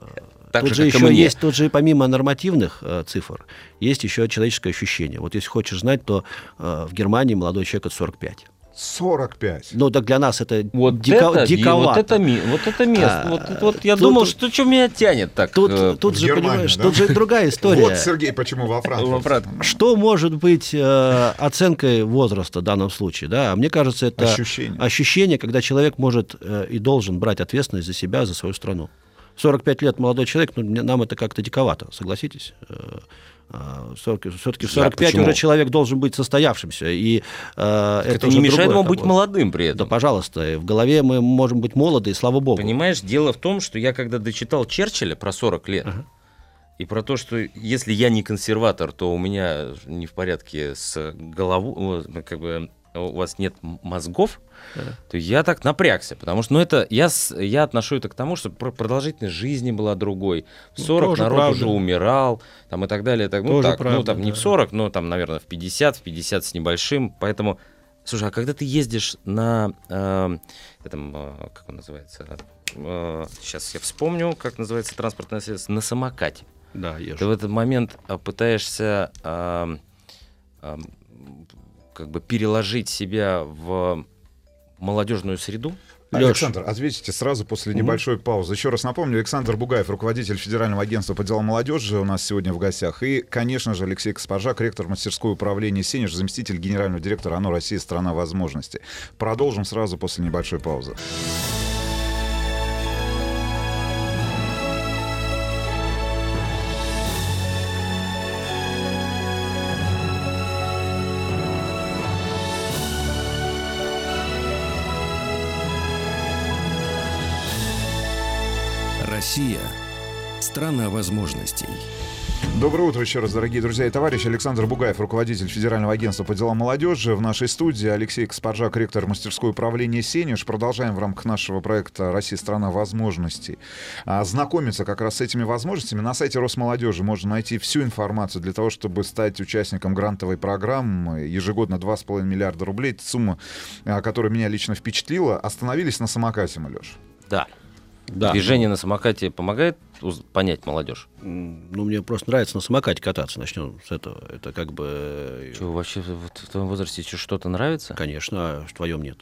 Так тут же, же еще есть, тут же помимо нормативных э, цифр, есть еще человеческое ощущение. Вот если хочешь знать, то э, в Германии молодой человек это 45. 45. Ну, так для нас это Вот дико- это, диковато. вот это, вот это место. А, вот, вот я тут- думал, что что меня тянет так. Тут, э, тут в же, Германию, понимаешь, да? тут же другая [LAUGHS] история. Вот, Сергей, почему во Франкфурте. Что может быть э, оценкой возраста в данном случае? Да? Мне кажется, это Ощущение. ощущение, когда человек может э, и должен брать ответственность за себя, за свою страну. 45 лет молодой человек, ну, мне- нам это как-то диковато, согласитесь? 40 все-таки в Я 45 почему? уже человек должен быть состоявшимся. И, э, это, уже не мешает ему быть бы. молодым при Да, этом. пожалуйста, в голове мы можем быть молоды, и слава богу. Понимаешь, дело в том, что я когда дочитал Черчилля про 40 лет, Ага. и про то, что если я не консерватор, то у меня не в порядке с головой, как бы у вас нет мозгов, Ага. то я так напрягся, потому что, ну это, я, я отношу это к тому, что про- продолжительность жизни была другой. В Ну, 40 тоже народ правда. уже умирал, там и так далее. Так, ну, так, ну правда, там не да. в 40, но там, наверное, в 50, в 50 с небольшим, поэтому... Слушай, а когда ты ездишь на э, этом, э, как он называется, сейчас я вспомню, как называется транспортное средство, на самокате. Да, езжу. Ты в этот момент а, пытаешься ам, ам, как бы переложить себя в молодежную среду. Александр, ответите сразу после небольшой паузы. Еще раз напомню, Александр Бугаев, руководитель Федерального агентства по делам молодежи, у нас сегодня в гостях. И, конечно же, Алексей Каспаржак, ректор мастерской управления «Сенеж», заместитель генерального директора ОНО «Россия. Страна возможностей». Продолжим сразу после небольшой паузы. Россия – страна возможностей. Доброе утро еще раз, дорогие друзья и товарищи. Александр Бугаев, руководитель Федерального агентства по делам молодежи. В нашей студии Алексей Каспаржак, ректор мастерской управления «Сенеж». Продолжаем в рамках нашего проекта «Россия – страна возможностей». А, знакомиться как раз с этими возможностями. На сайте Росмолодежи можно найти всю информацию для того, чтобы стать участником грантовой программы. Ежегодно 2,5 миллиарда рублей. Это сумма, а, которая меня лично впечатлила. Остановились на самокате мы. Да. Да. Движение на самокате помогает понять молодежь. Ну, мне просто нравится на самокате кататься. Начнем с этого. Это как бы... э, Что, вообще в- вот в твоем возрасте чё- что-то нравится? Конечно, а в твоем нет.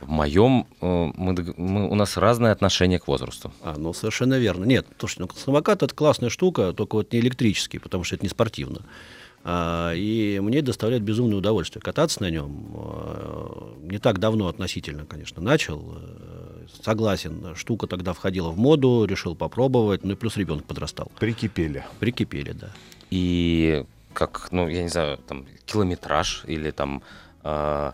В моем э, мы, мы- у нас разное отношение к возрасту. А, ну совершенно верно. Нет, слушай, ну самокат это классная штука, только вот не электрический, потому что это не спортивно. А, и мне доставляет безумное удовольствие кататься на нем. А, не так давно относительно, конечно, начал. Э, Согласен, штука тогда входила в моду, решил попробовать, ну и плюс ребенок подрастал. Прикипели. Прикипели, да. И как, ну, я не знаю, там, километраж или там... э,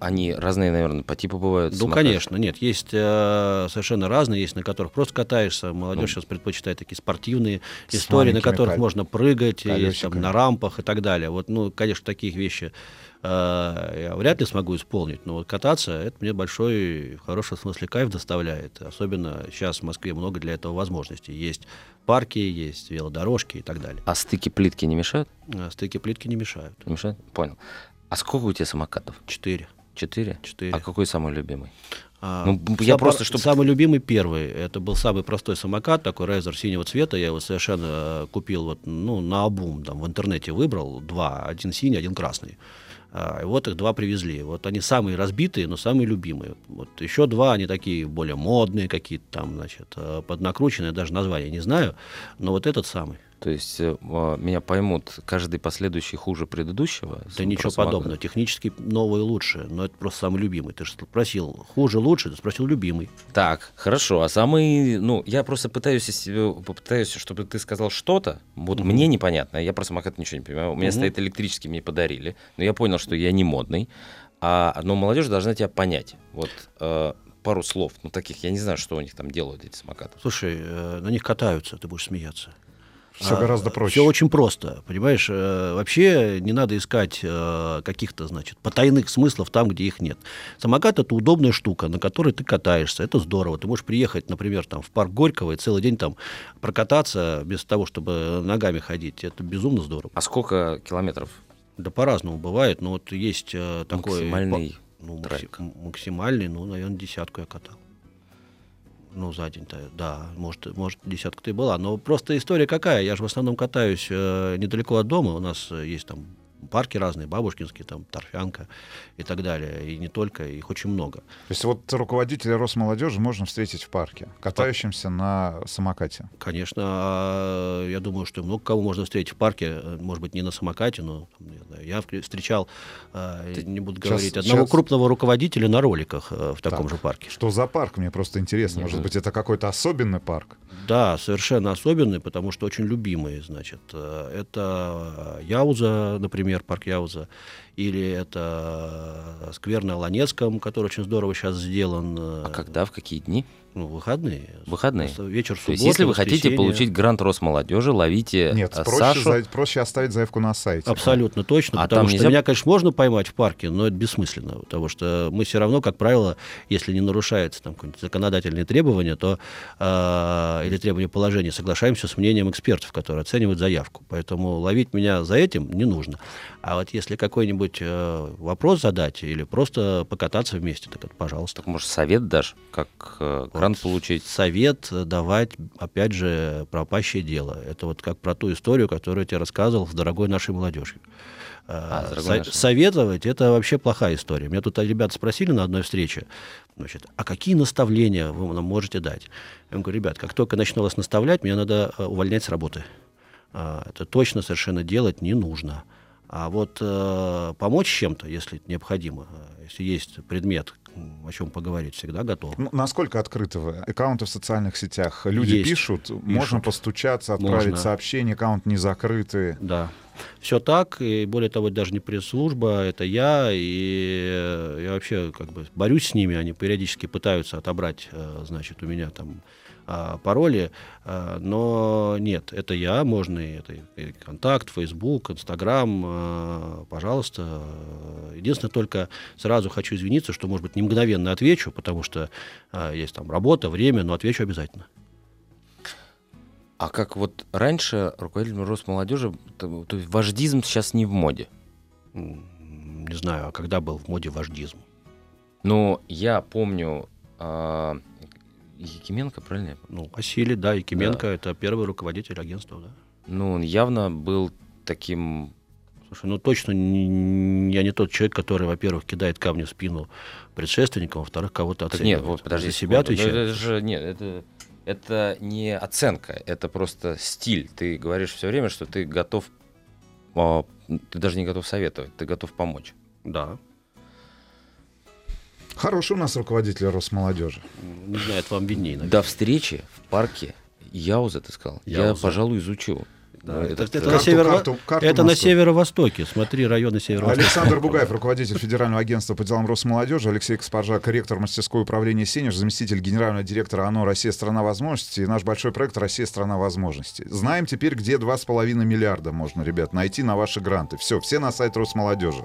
они разные, наверное, по типу бывают. Ну, самокаты. конечно, нет. Есть э, совершенно разные, есть на которых просто катаешься. Молодежь сейчас предпочитает такие спортивные С истории, на которых кол- можно прыгать, есть, там, колесиками. на рампах и так далее. Вот, ну, конечно, таких вещи э, я вряд ли смогу исполнить, но вот кататься это мне большой, в хорошем смысле, кайф доставляет. Особенно сейчас в Москве много для этого возможностей. Есть парки, есть велодорожки и так далее. А стыки плитки не мешают? А стыки плитки не мешают. Не мешают? Понял. А сколько у тебя самокатов? Четыре. Четыре? Четыре. А какой самый любимый? А, Ну, я сам- просто, чтоб- Самый любимый первый. Это был самый простой самокат, такой Райзер синего цвета. Я его совершенно э, купил вот, ну, на обум, там, в интернете выбрал два. Один синий, один красный. А, и вот их два привезли. Вот они самые разбитые, но самые любимые. Вот еще два, они такие более модные какие-то там, значит, э, поднакрученные, даже название не знаю. Но вот этот самый. То есть э, меня поймут, каждый последующий хуже предыдущего? Да ничего подобного. Технически новый лучше, но это просто самый любимый. Ты же спросил, хуже лучше, ты спросил любимый. Так, хорошо. А самый, ну, я просто пытаюсь, попытаюсь, чтобы ты сказал что-то. Вот Мгм. мне непонятно. Я про самокат ничего не понимаю. У меня Мгм. стоит электрический, мне подарили. Но я понял, что я не модный. А, но молодежь должна тебя понять. Вот э, пару слов, ну таких, я не знаю, что у них там делают эти самокаты. Слушай, э, на них катаются, ты будешь смеяться. Все гораздо проще. Все очень просто, понимаешь? Э, Вообще не надо искать э, каких-то, значит, потайных смыслов там, где их нет. Самокат это удобная штука, на которой ты катаешься. Это здорово. Ты можешь приехать, например, там в парк Горького и целый день там прокататься без того, чтобы ногами ходить. Это безумно здорово. А сколько километров? Да по-разному бывает, но вот есть э, такой Максимальный ну, трек. максимальный, ну, наверное, десятку я катал. Ну, за день-то, да, может, может десятка-то и была. Но просто история какая? Я же в основном катаюсь э, недалеко от дома. У нас э, есть там парки разные, Бабушкинский, там, Торфянка и так далее. И не только, их очень много. То есть вот руководителя Росмолодежи можно встретить в парке, катающимся на самокате. Конечно, а, я думаю, что много кого можно встретить в парке, может быть, не на самокате, но знаю, я встречал, а, не буду сейчас- говорить, одного сейчас- крупного руководителя на роликах э, в таком Так. же парке. Что за парк? Мне просто интересно. Может быть, это какой-то особенный парк? Да, совершенно особенный, потому что очень любимый, значит. э, Это Яуза, например, парк Яуза, или это сквер на Ланецком, который очень здорово сейчас сделан. А когда, в какие дни? Ну, выходные. Выходные. Вечер То субботы, есть, если вы хотите получить грант Росмолодежи, ловите Нет, э, проще, Сашу. за- проще оставить заявку на сайте. Абсолютно точно, А потому там что нельзя- меня, конечно, можно поймать в парке, но это бессмысленно, потому что мы все равно, как правило, если не нарушаются там какие-нибудь законодательные требования, то э, или требования положения, соглашаемся с мнением экспертов, которые оценивают заявку. Поэтому ловить меня за этим не нужно. А вот если какой-нибудь э, вопрос задать или просто покататься вместе, так это пожалуйста. Так, может, совет дашь, как э, грант получить? Совет давать, опять же, пропащее дело. Это вот как про ту историю, которую я тебе рассказывал с дорогой нашей молодежью. А, дорогой Со- нашей. Советовать это вообще плохая история. Меня тут ребята спросили на одной встрече, значит, а какие наставления вы нам можете дать? Я им говорю, ребят, как только начну вас наставлять, меня надо э, увольнять с работы. А, Это точно совершенно делать не нужно. А вот э, помочь чем-то, если необходимо, э, если есть предмет, о чем поговорить, всегда готов. Ну, насколько открыты вы? Аккаунты в социальных сетях. Люди Есть. пишут, можно постучаться, отправить Можно. сообщение, аккаунт не закрытый. Да. Все так, и более того, даже не пресс-служба, это я, и я вообще как бы борюсь с ними, они периодически пытаются отобрать, э, значит, у меня там а, пароли, а, но нет, это я, можно и это и контакт, Facebook, Instagram, а, пожалуйста. Единственное, только сразу хочу извиниться, что, может быть, не мгновенно отвечу, потому что а, есть там работа, время, но отвечу обязательно. А как вот раньше руководитель Росмолодежи, то, то есть вождизм сейчас не в моде. Не знаю, а когда был в моде вождизм? Но я помню а, Якименко, правильно? я? Ну, Василий, да, Якименко, это первый руководитель агентства, да. Ну, он явно был таким... Слушай, ну точно не- я не тот человек, который, во-первых, кидает камни в спину предшественникам, во-вторых, кого-то Так оценивает. нет, вот подожди. За себя секунду. отвечает. Ну, Это же, нет, это, это не оценка, это просто стиль. Ты говоришь все время, что ты готов... а, ты даже не готов советовать, ты готов помочь. Да. Хороший у нас руководитель Росмолодежи. Не знаю, это вам виднее, наверное. До встречи в парке Яуза, ты сказал. Я, Яуза. пожалуй, изучу. Да, это, это э, на, Карту- северо- карту- карту это на северо-востоке. Смотри, районы северо-востока. Александр Бугаев, руководитель Федерального агентства по делам Росмолодежи, Алексей Каспаржак, ректор мастерской управления «Сенеж», заместитель генерального директора ОНО «Россия – страна возможностей» и наш большой проект «Россия – страна возможностей». Знаем теперь, где 2,5 миллиарда можно, ребят, найти на ваши гранты. Все, все на сайт Росмолодежи.